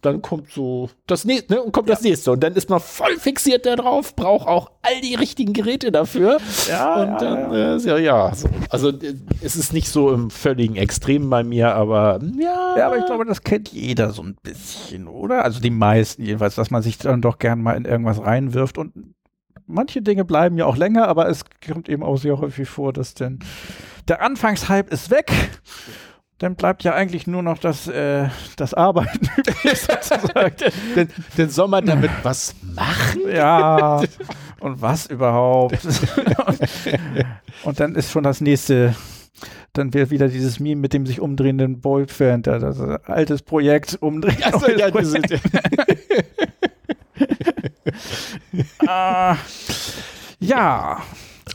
dann kommt so das nächste, ne, und kommt ja. das nächste. Und dann ist man voll fixiert da drauf, braucht auch all die richtigen Geräte dafür. Ja, und ja, dann, ja, äh, ja, ja so. Also äh, es ist nicht so im völligen Extrem bei mir, aber ja. Ja, aber ich glaube, das kennt jeder so ein bisschen, oder? Also die meisten jedenfalls, dass man sich dann doch gern mal in irgendwas reinwirft und manche Dinge bleiben ja auch länger, aber es kommt eben auch sehr häufig vor, dass denn der Anfangshype ist weg dann bleibt ja eigentlich nur noch das, äh, das Arbeiten. denn, denn soll man damit was machen? Ja, und was überhaupt? und, dann ist schon das nächste dann wird wieder dieses Meme mit dem sich umdrehenden Boyfriend, das, altes Projekt umdrehen. Also, ja, Projekt. ja,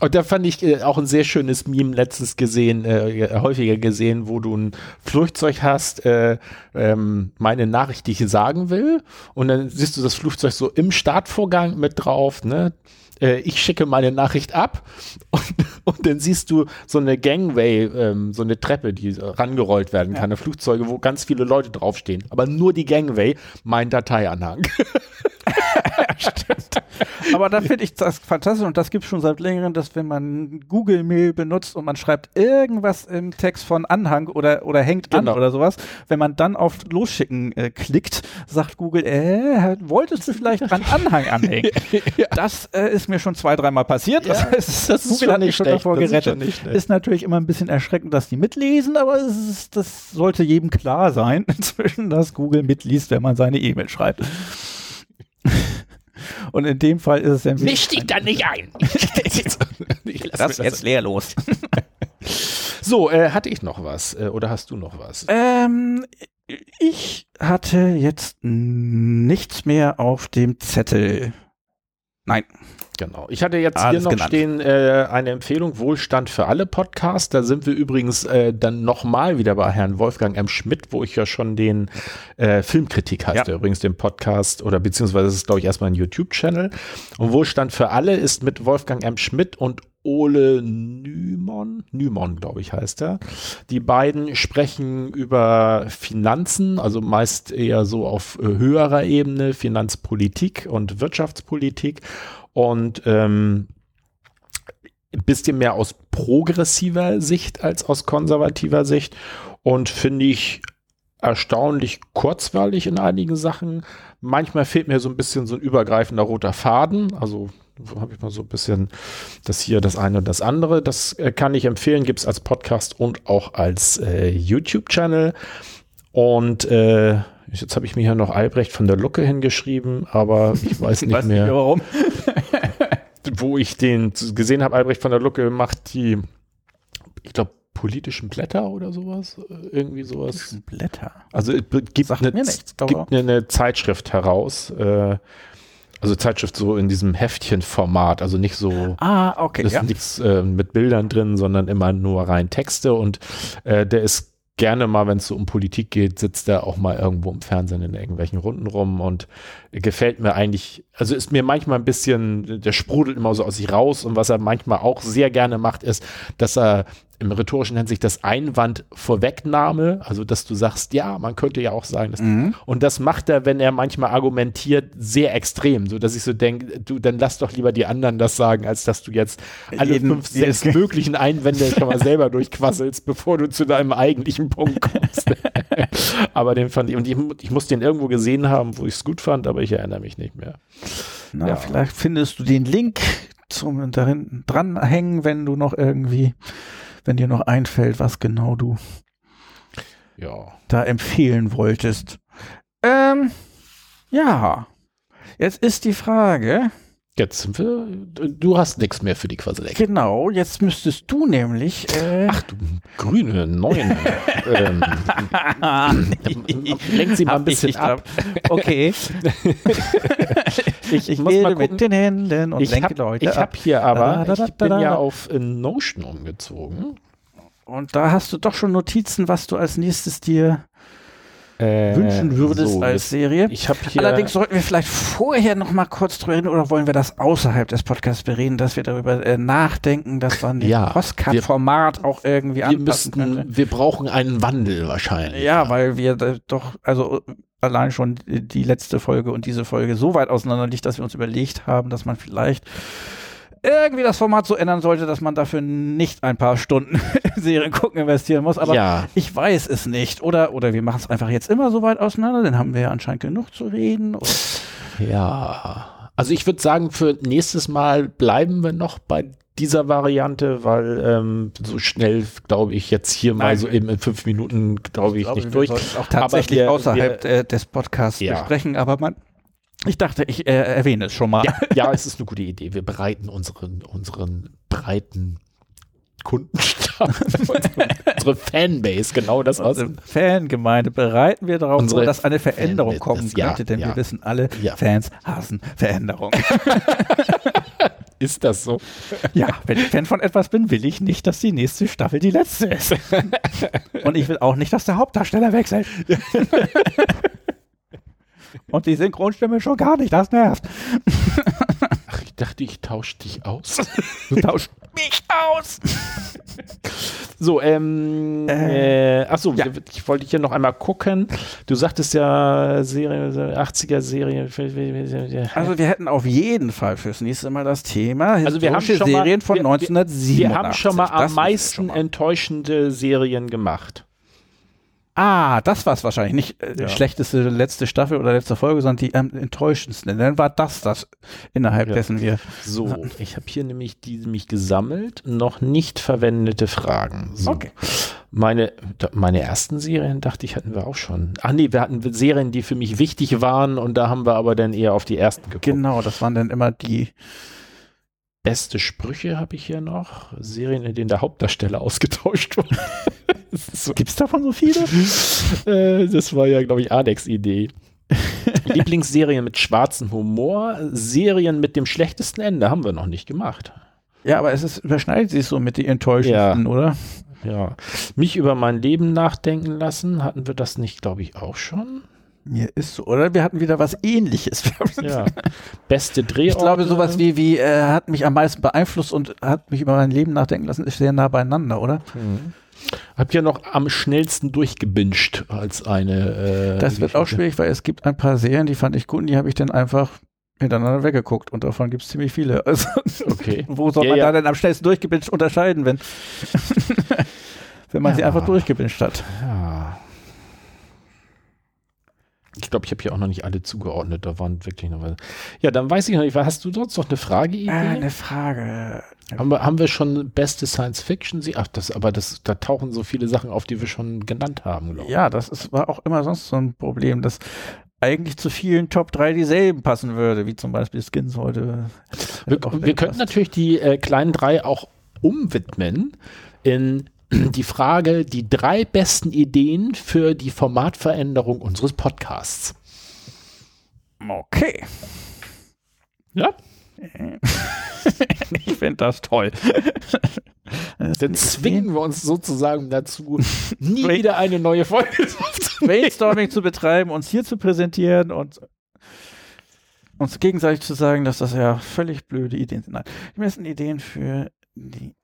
und da fand ich äh, auch ein sehr schönes Meme letztens gesehen, äh, häufiger gesehen, wo du ein Flugzeug hast, äh, ähm, meine Nachricht, die ich sagen will. Und dann siehst du das Flugzeug so im Startvorgang mit drauf, ne? Äh, ich schicke meine Nachricht ab und, und dann siehst du so eine Gangway, ähm, so eine Treppe, die rangerollt werden kann, ja. Flugzeuge, wo ganz viele Leute draufstehen. Aber nur die Gangway, mein Dateianhang. Stimmt. Aber da finde ich das fantastisch und das gibt es schon seit längerem, dass wenn man Google Mail benutzt und man schreibt irgendwas im Text von Anhang oder, oder hängt genau. an oder sowas, wenn man dann auf Losschicken äh, klickt, sagt Google, äh, wolltest du vielleicht an Anhang anhängen? ja. Das äh, ist mir schon zwei, dreimal passiert. Ja, das, heißt, das Google hat mich schon davor gerettet. Ist, ist, natürlich immer ein bisschen erschreckend, dass die mitlesen, aber ist, das sollte jedem klar sein inzwischen, dass Google mitliest, wenn man seine E-Mail schreibt. Und in dem Fall ist es ja Misch dich da nicht ein. ich lass das jetzt leer los. so, äh, hatte ich noch was äh, oder hast du noch was? Ähm, ich hatte jetzt nichts mehr auf dem Zettel. Nein. Genau. Ich hatte jetzt Alles hier noch genannt. stehen äh, eine Empfehlung Wohlstand für alle Podcast. Da sind wir übrigens äh, dann nochmal wieder bei Herrn Wolfgang M. Schmidt, wo ich ja schon den äh, Filmkritik heißt ja. übrigens den Podcast oder beziehungsweise es ist glaube ich erstmal ein YouTube-Channel. Und Wohlstand für alle ist mit Wolfgang M. Schmidt und Ole Nymon, Nymon, glaube ich, heißt er. Die beiden sprechen über Finanzen, also meist eher so auf äh, höherer Ebene, Finanzpolitik und Wirtschaftspolitik und ähm, ein bisschen mehr aus progressiver Sicht als aus konservativer Sicht und finde ich erstaunlich kurzweilig in einigen Sachen. Manchmal fehlt mir so ein bisschen so ein übergreifender roter Faden. Also habe ich mal so ein bisschen das hier, das eine und das andere. Das äh, kann ich empfehlen, gibt es als Podcast und auch als äh, YouTube-Channel. Und äh, jetzt habe ich mir hier noch Albrecht von der Lucke hingeschrieben, aber ich weiß nicht weiß mehr. Nicht warum. wo ich den gesehen habe, Albrecht von der Lucke macht die, ich glaube, politischen Blätter oder sowas. Äh, irgendwie sowas. Blätter. Also es gibt, eine, gibt eine, eine, Zeitschrift heraus. Äh, also Zeitschrift so in diesem Heftchenformat, also nicht so, ah, okay, ist ja. nichts äh, mit Bildern drin, sondern immer nur rein Texte und äh, der ist gerne mal, wenn es so um Politik geht, sitzt er auch mal irgendwo im Fernsehen in irgendwelchen Runden rum und gefällt mir eigentlich, also ist mir manchmal ein bisschen, der sprudelt immer so aus sich raus und was er manchmal auch sehr gerne macht, ist, dass er im rhetorischen sich das Einwand Vorwegnahme, also dass du sagst, ja, man könnte ja auch sagen, mhm. und das macht er, wenn er manchmal argumentiert, sehr extrem, so dass ich so denke, du, dann lass doch lieber die anderen das sagen, als dass du jetzt alle Jeden, fünf, sechs möglichen Einwände schon mal selber durchquasselst, bevor du zu deinem eigentlichen Punkt kommst. aber den fand ich, und ich, ich muss den irgendwo gesehen haben, wo ich es gut fand, aber ich erinnere mich nicht mehr. Na, ja. vielleicht findest du den Link zum darin dranhängen, wenn du noch irgendwie, wenn dir noch einfällt, was genau du Ja. da empfehlen wolltest. Ähm, ja. Jetzt ist die Frage, Jetzt sind wir, du hast nichts mehr für die Quasseleck. genau, jetzt müsstest du nämlich, äh, Ach du grüne Neune. ähm, lenk sie mal ein Hab ich bisschen nicht ab. okay. ich ich muss mal gucken. mit den Händen und Ich lenke habe Leute ab. hab hier aber, Da, da, da, ich bin da, da. ja auf äh, Notion umgezogen. Und da hast du doch schon Notizen, was du als nächstes dir Äh, wünschen würdest so, als Serie. Allerdings sollten wir vielleicht vorher noch mal kurz drüber reden oder wollen wir das außerhalb des Podcasts bereden, dass wir darüber äh, nachdenken, dass man den Ja, Postcard-Format auch irgendwie wir anpassen könnte. müssten, wir brauchen einen Wandel wahrscheinlich. Ja, weil wir da doch, also äh, allein schon die die letzte Folge und diese Folge so weit auseinander liegt, dass wir uns überlegt haben, dass man vielleicht irgendwie das Format so ändern sollte, dass man dafür nicht ein paar Stunden Serien gucken investieren muss. Aber ja. ich weiß es nicht. Oder, oder wir machen es einfach jetzt immer so weit auseinander, dann haben wir ja anscheinend genug zu reden. Und Ja. Also ich würde sagen, für nächstes Mal bleiben wir noch bei dieser Variante, weil ähm, so schnell, glaube ich, jetzt hier mal Nein. so eben in fünf Minuten, glaube ich, glaube, nicht wir durch. auch tatsächlich wir- außerhalb äh, des Podcasts Ja. besprechen. Aber man, ich dachte, ich äh, erwähne es schon mal. Ja, ja, es ist eine gute Idee. Wir bereiten unseren, unseren breiten Kundenstamm, unsere, Fanbase, genau das aus. Unsere Fangemeinde bereiten wir darauf Unsere dass eine Veränderung Fan- kommen ja, könnte, denn ja. wir wissen alle, Ja. Fans hassen Veränderung. Ist das so? ja, wenn ich Fan von etwas bin, will ich nicht, dass die nächste Staffel die letzte ist. Und ich will auch nicht, dass der Hauptdarsteller wechselt. Und die Synchronstimme schon gar nicht, das nervt. Ach, ich dachte, ich tausche dich aus. Du tauschst mich aus. So, ähm, Äh, äh, ach so, ja. ich wollte hier noch einmal gucken. Du sagtest ja Serie, 80er Serie. Also wir hätten auf jeden Fall fürs nächste Mal das Thema Also wir haben schon mal- Serien von wir- wir- 1987. wir haben schon mal am meisten schon mal. enttäuschende Serien gemacht. Ah, das war es wahrscheinlich. Nicht äh, Ja. schlechteste letzte Staffel oder letzte Folge, sondern die am enttäuschendsten. Dann war das das, innerhalb Ja. dessen wir. So, ich habe hier nämlich die mich gesammelt, noch nicht verwendete Fragen. So. Okay. Meine, meine ersten Serien, dachte ich, hatten wir auch schon. Ach nee, wir hatten Serien, die für mich wichtig waren und da haben wir aber dann eher auf die ersten geguckt. Genau, das waren dann immer die. Beste Sprüche habe ich hier noch. Serien, in denen der Hauptdarsteller ausgetauscht wurde. So, Gibt's davon so viele? äh, das war ja, glaube ich, Adex Idee. Lieblingsserien mit schwarzem Humor, Serien mit dem schlechtesten Ende haben wir noch nicht gemacht. Ja, aber es ist, überschneidet sich so mit den enttäuschendsten, oder? Ja. Mich über mein Leben nachdenken lassen, hatten wir das nicht, glaube ich, auch schon? Mir ist so, oder? Wir hatten wieder was ähnliches. Ja. Beste Drehorte. Ich glaube, sowas wie, wie äh, hat mich am meisten beeinflusst und hat mich über mein Leben nachdenken lassen, ist sehr nah beieinander, oder? Mhm. Hab ja noch am schnellsten durchgebinscht als eine. Äh, Das wird auch schwierig, weil es gibt ein paar Serien, die fand ich gut und die habe ich dann einfach hintereinander weggeguckt und davon gibt es ziemlich viele. Also, Okay. wo soll Ja, man ja. da denn am schnellsten durchgebinscht unterscheiden, wenn, wenn man sie Ja. einfach durchgebinscht hat? Ja. Ich glaube, ich habe hier auch noch nicht alle zugeordnet. Da waren wirklich noch was. Ja, dann weiß ich noch nicht. Hast du sonst noch eine Frage? Äh, eine Frage. haben, wir, haben wir schon beste Science Fiction? Sie Ach, das, aber das, da tauchen so viele Sachen auf, die wir schon genannt haben, glaube ich. Ja, das ist, war auch immer sonst so ein Problem, dass eigentlich zu vielen Top 3 dieselben passen würde, wie zum Beispiel Skins heute. Wir, wir könnten natürlich die äh, kleinen drei auch umwidmen in die Frage, die drei besten Ideen für die Formatveränderung unseres Podcasts. Okay. Ja? ich finde das toll. Dann zwingen wir uns sozusagen dazu, nie wieder eine neue Folge aufzunehmen. Brainstorming zu betreiben, uns hier zu präsentieren und uns gegenseitig zu sagen, dass das ja völlig blöde Ideen sind. Nein, die besten Ideen für die.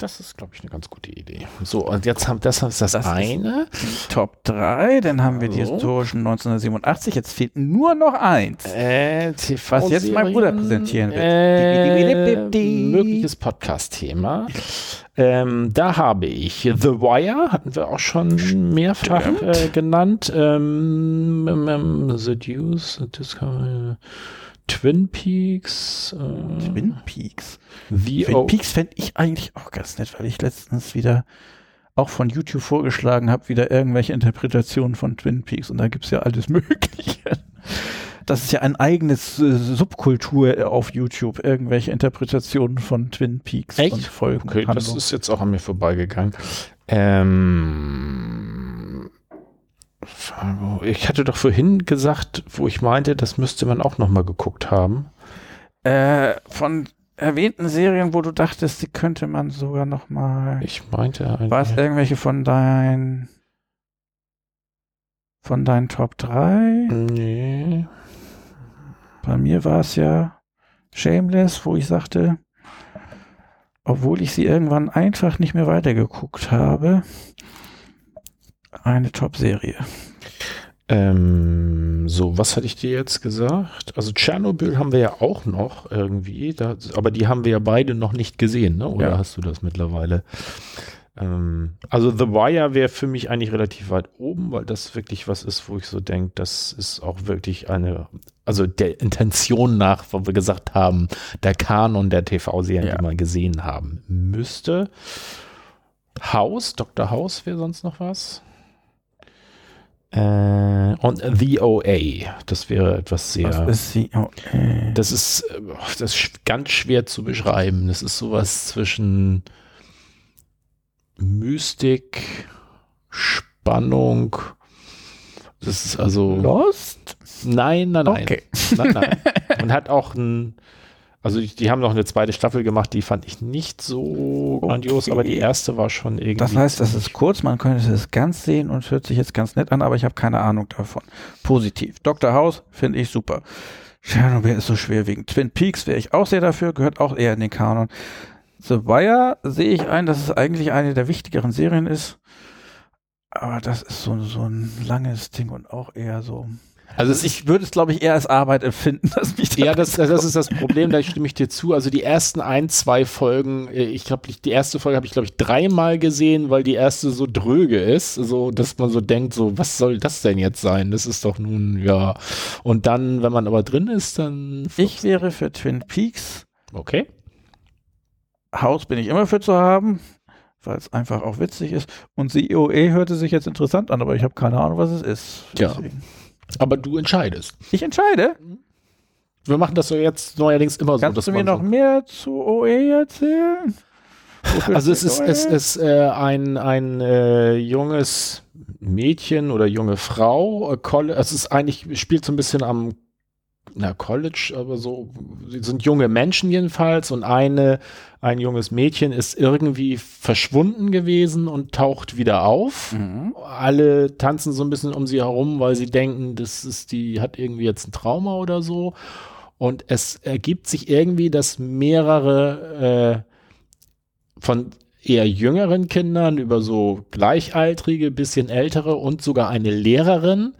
Das ist, glaube ich, eine ganz gute Idee. So, und jetzt haben das, das, Das eine. Top 3, dann haben wir die historischen 1987, jetzt fehlt nur noch eins. Äh, TV Was jetzt mein Bruder präsentieren wird. Äh, mögliches Podcast-Thema. Ähm, da habe ich The Wire, hatten wir auch schon mehrfach äh, genannt. Ähm, ähm, ähm, Seduce, Discovery, Twin Peaks. Äh, Twin Peaks. The Twin O Peaks fände ich eigentlich auch ganz nett, weil ich letztens wieder auch von YouTube vorgeschlagen habe, wieder irgendwelche Interpretationen von Twin Peaks und da gibt's ja alles Mögliche. Das ist ja ein eigenes äh, Subkultur auf YouTube, irgendwelche Interpretationen von Twin Peaks Echt? und Folgen. Okay, das ist jetzt auch an mir vorbeigegangen. Ähm, Fargo. ich hatte doch vorhin gesagt, wo ich meinte, das müsste man auch noch mal geguckt haben. äh, von erwähnten Serien, wo du dachtest, die könnte man sogar noch mal. Ich meinte ein- War es irgendwelche von deinen von deinen Top 3? Nee. Bei mir war es ja Shameless, wo ich sagte, obwohl ich sie irgendwann einfach nicht mehr weitergeguckt habe, eine Top-Serie. Ähm, so, was hatte ich dir jetzt gesagt? Also Tschernobyl haben wir ja auch noch irgendwie, da, aber die haben wir ja beide noch nicht gesehen, ne? Oder Ja. hast du das mittlerweile? Ähm, also The Wire wäre für mich eigentlich relativ weit oben, weil das wirklich was ist, wo ich so denke, das ist auch wirklich eine, also der Intention nach, wo wir gesagt haben, der Kanon der TV-Serien, Ja. die man gesehen haben müsste. House, Dr. House wäre sonst noch was. Äh, und The OA, das wäre etwas sehr. Was ist? Oh, äh. Das ist, äh, das ist ganz schwer zu beschreiben. Das ist sowas zwischen Mystik, Spannung. Das ist also. Lost? Nein, nein, nein. Okay. nein, nein. Und hat auch ein. Also die, die haben noch eine zweite Staffel gemacht, die fand ich nicht so grandios, Okay. aber die erste war schon irgendwie. Das heißt, das ist kurz, man könnte es ganz sehen und hört sich jetzt ganz nett an, aber ich habe keine Ahnung davon. Positiv. Dr. House finde ich super. Chernobyl ist so schwerwiegend. Twin Peaks wäre ich auch sehr dafür, gehört auch eher in den Kanon. The Wire sehe ich ein, dass es eigentlich eine der wichtigeren Serien ist. Aber das ist so, so ein langes Ding und auch eher so. Also es, Ich würde es, glaube ich, eher als Arbeit empfinden, dass mich Ja, das, das ist das Problem, da stimme ich dir zu. Also die ersten ein, zwei Folgen, äh, ich glaube, die erste Folge habe ich, glaube ich, dreimal gesehen, weil die erste so dröge ist, so dass man so denkt, so, was soll das denn jetzt sein? Das ist doch nun, ja. Und dann, wenn man aber drin ist, dann. Ich wäre für Twin Peaks. Okay. Haus bin ich immer für zu haben, weil es einfach auch witzig ist. Und COE hörte sich jetzt interessant an, aber ich habe keine Ahnung, was es ist. Ja. Aber du entscheidest. Ich entscheide. Wir machen das so jetzt neuerdings immer so. Kannst du mir noch so mehr zu OE erzählen? Wofür Also es ist, es ist äh, ein, ein äh, junges Mädchen oder junge Frau. Äh, Colle- es ist eigentlich, spielt so ein bisschen am na, College, aber so, sie sind junge Menschen jedenfalls und eine, ein junges Mädchen ist irgendwie verschwunden gewesen und taucht wieder auf. Mhm. Alle tanzen so ein bisschen um sie herum, weil sie denken, das ist die, hat irgendwie jetzt ein Trauma oder so. Und es ergibt sich irgendwie, dass mehrere äh, von eher jüngeren Kindern über so gleichaltrige, bisschen ältere und sogar eine Lehrerin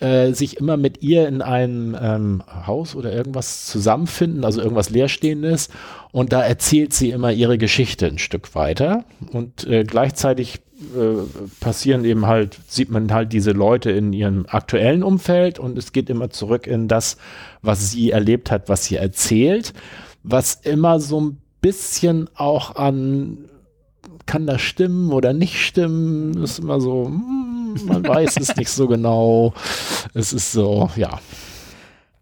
äh, sich immer mit ihr in einem ähm, Haus oder irgendwas zusammenfinden, also irgendwas Leerstehendes. Und da erzählt sie immer ihre Geschichte ein Stück weiter. Und äh, gleichzeitig äh, passieren eben halt, sieht man halt diese Leute in ihrem aktuellen Umfeld und es geht immer zurück in das, was sie erlebt hat, was sie erzählt, was immer so ein bisschen auch an kann das stimmen oder nicht stimmen? Ist immer so, hm, man weiß es nicht so genau. Es ist so, ja.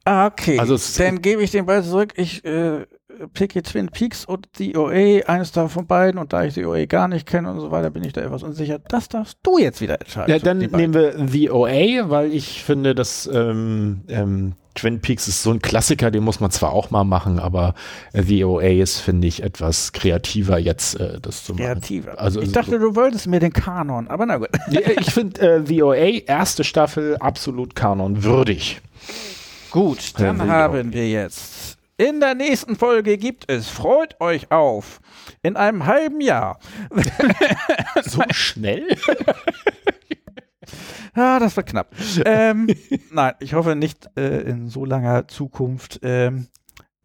Ah, okay. Also Dann gebe ich den Ball zurück. Ich äh, picke Twin Peaks und die OA, eines davon beiden. Und da ich die OA gar nicht kenne und so weiter, bin ich da etwas unsicher. Das darfst du jetzt wieder entscheiden. ja dann nehmen wir The OA, weil ich finde, dass ähm, ähm, Twin Peaks ist so ein Klassiker, den muss man zwar auch mal machen, aber äh, The OA ist, finde ich, etwas kreativer jetzt, äh, das zu machen. Kreativer. Also ich dachte, du wolltest mir den Kanon, aber na gut. Ich finde äh, The OA, erste Staffel, absolut kanonwürdig. Gut, dann Ja, haben wir jetzt. In der nächsten Folge gibt es, freut euch auf, in einem halben Jahr. So schnell? Ah, das wird knapp. ähm, nein, ich hoffe nicht äh, in so langer Zukunft. Ähm,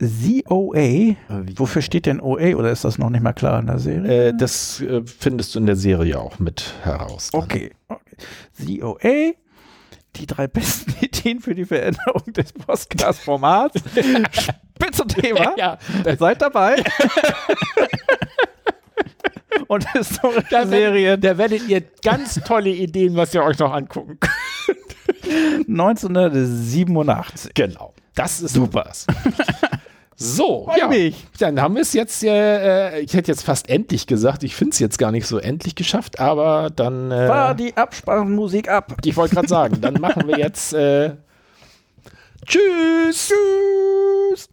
ZOA, wofür steht denn OA oder ist das noch nicht mal klar in der Serie? Äh, das äh, findest du in der Serie auch mit heraus. dann. Okay, okay. ZOA die drei besten Ideen für die Veränderung des Podcast-Formats. Spitze Thema. Ja, Seid dabei. Und historische da, Serien. werdet, da werdet ihr ganz tolle Ideen, was ihr euch noch angucken könnt. 1987. Genau. Das ist super. So, Freu ja. mich. Dann haben wir es jetzt, äh, ich hätte jetzt fast endlich gesagt, ich finde es jetzt gar nicht so endlich geschafft, aber dann. Äh, Fahr die Abspannmusik ab. ich wollte gerade sagen, dann machen wir jetzt. Äh, tschüss. Tschüss.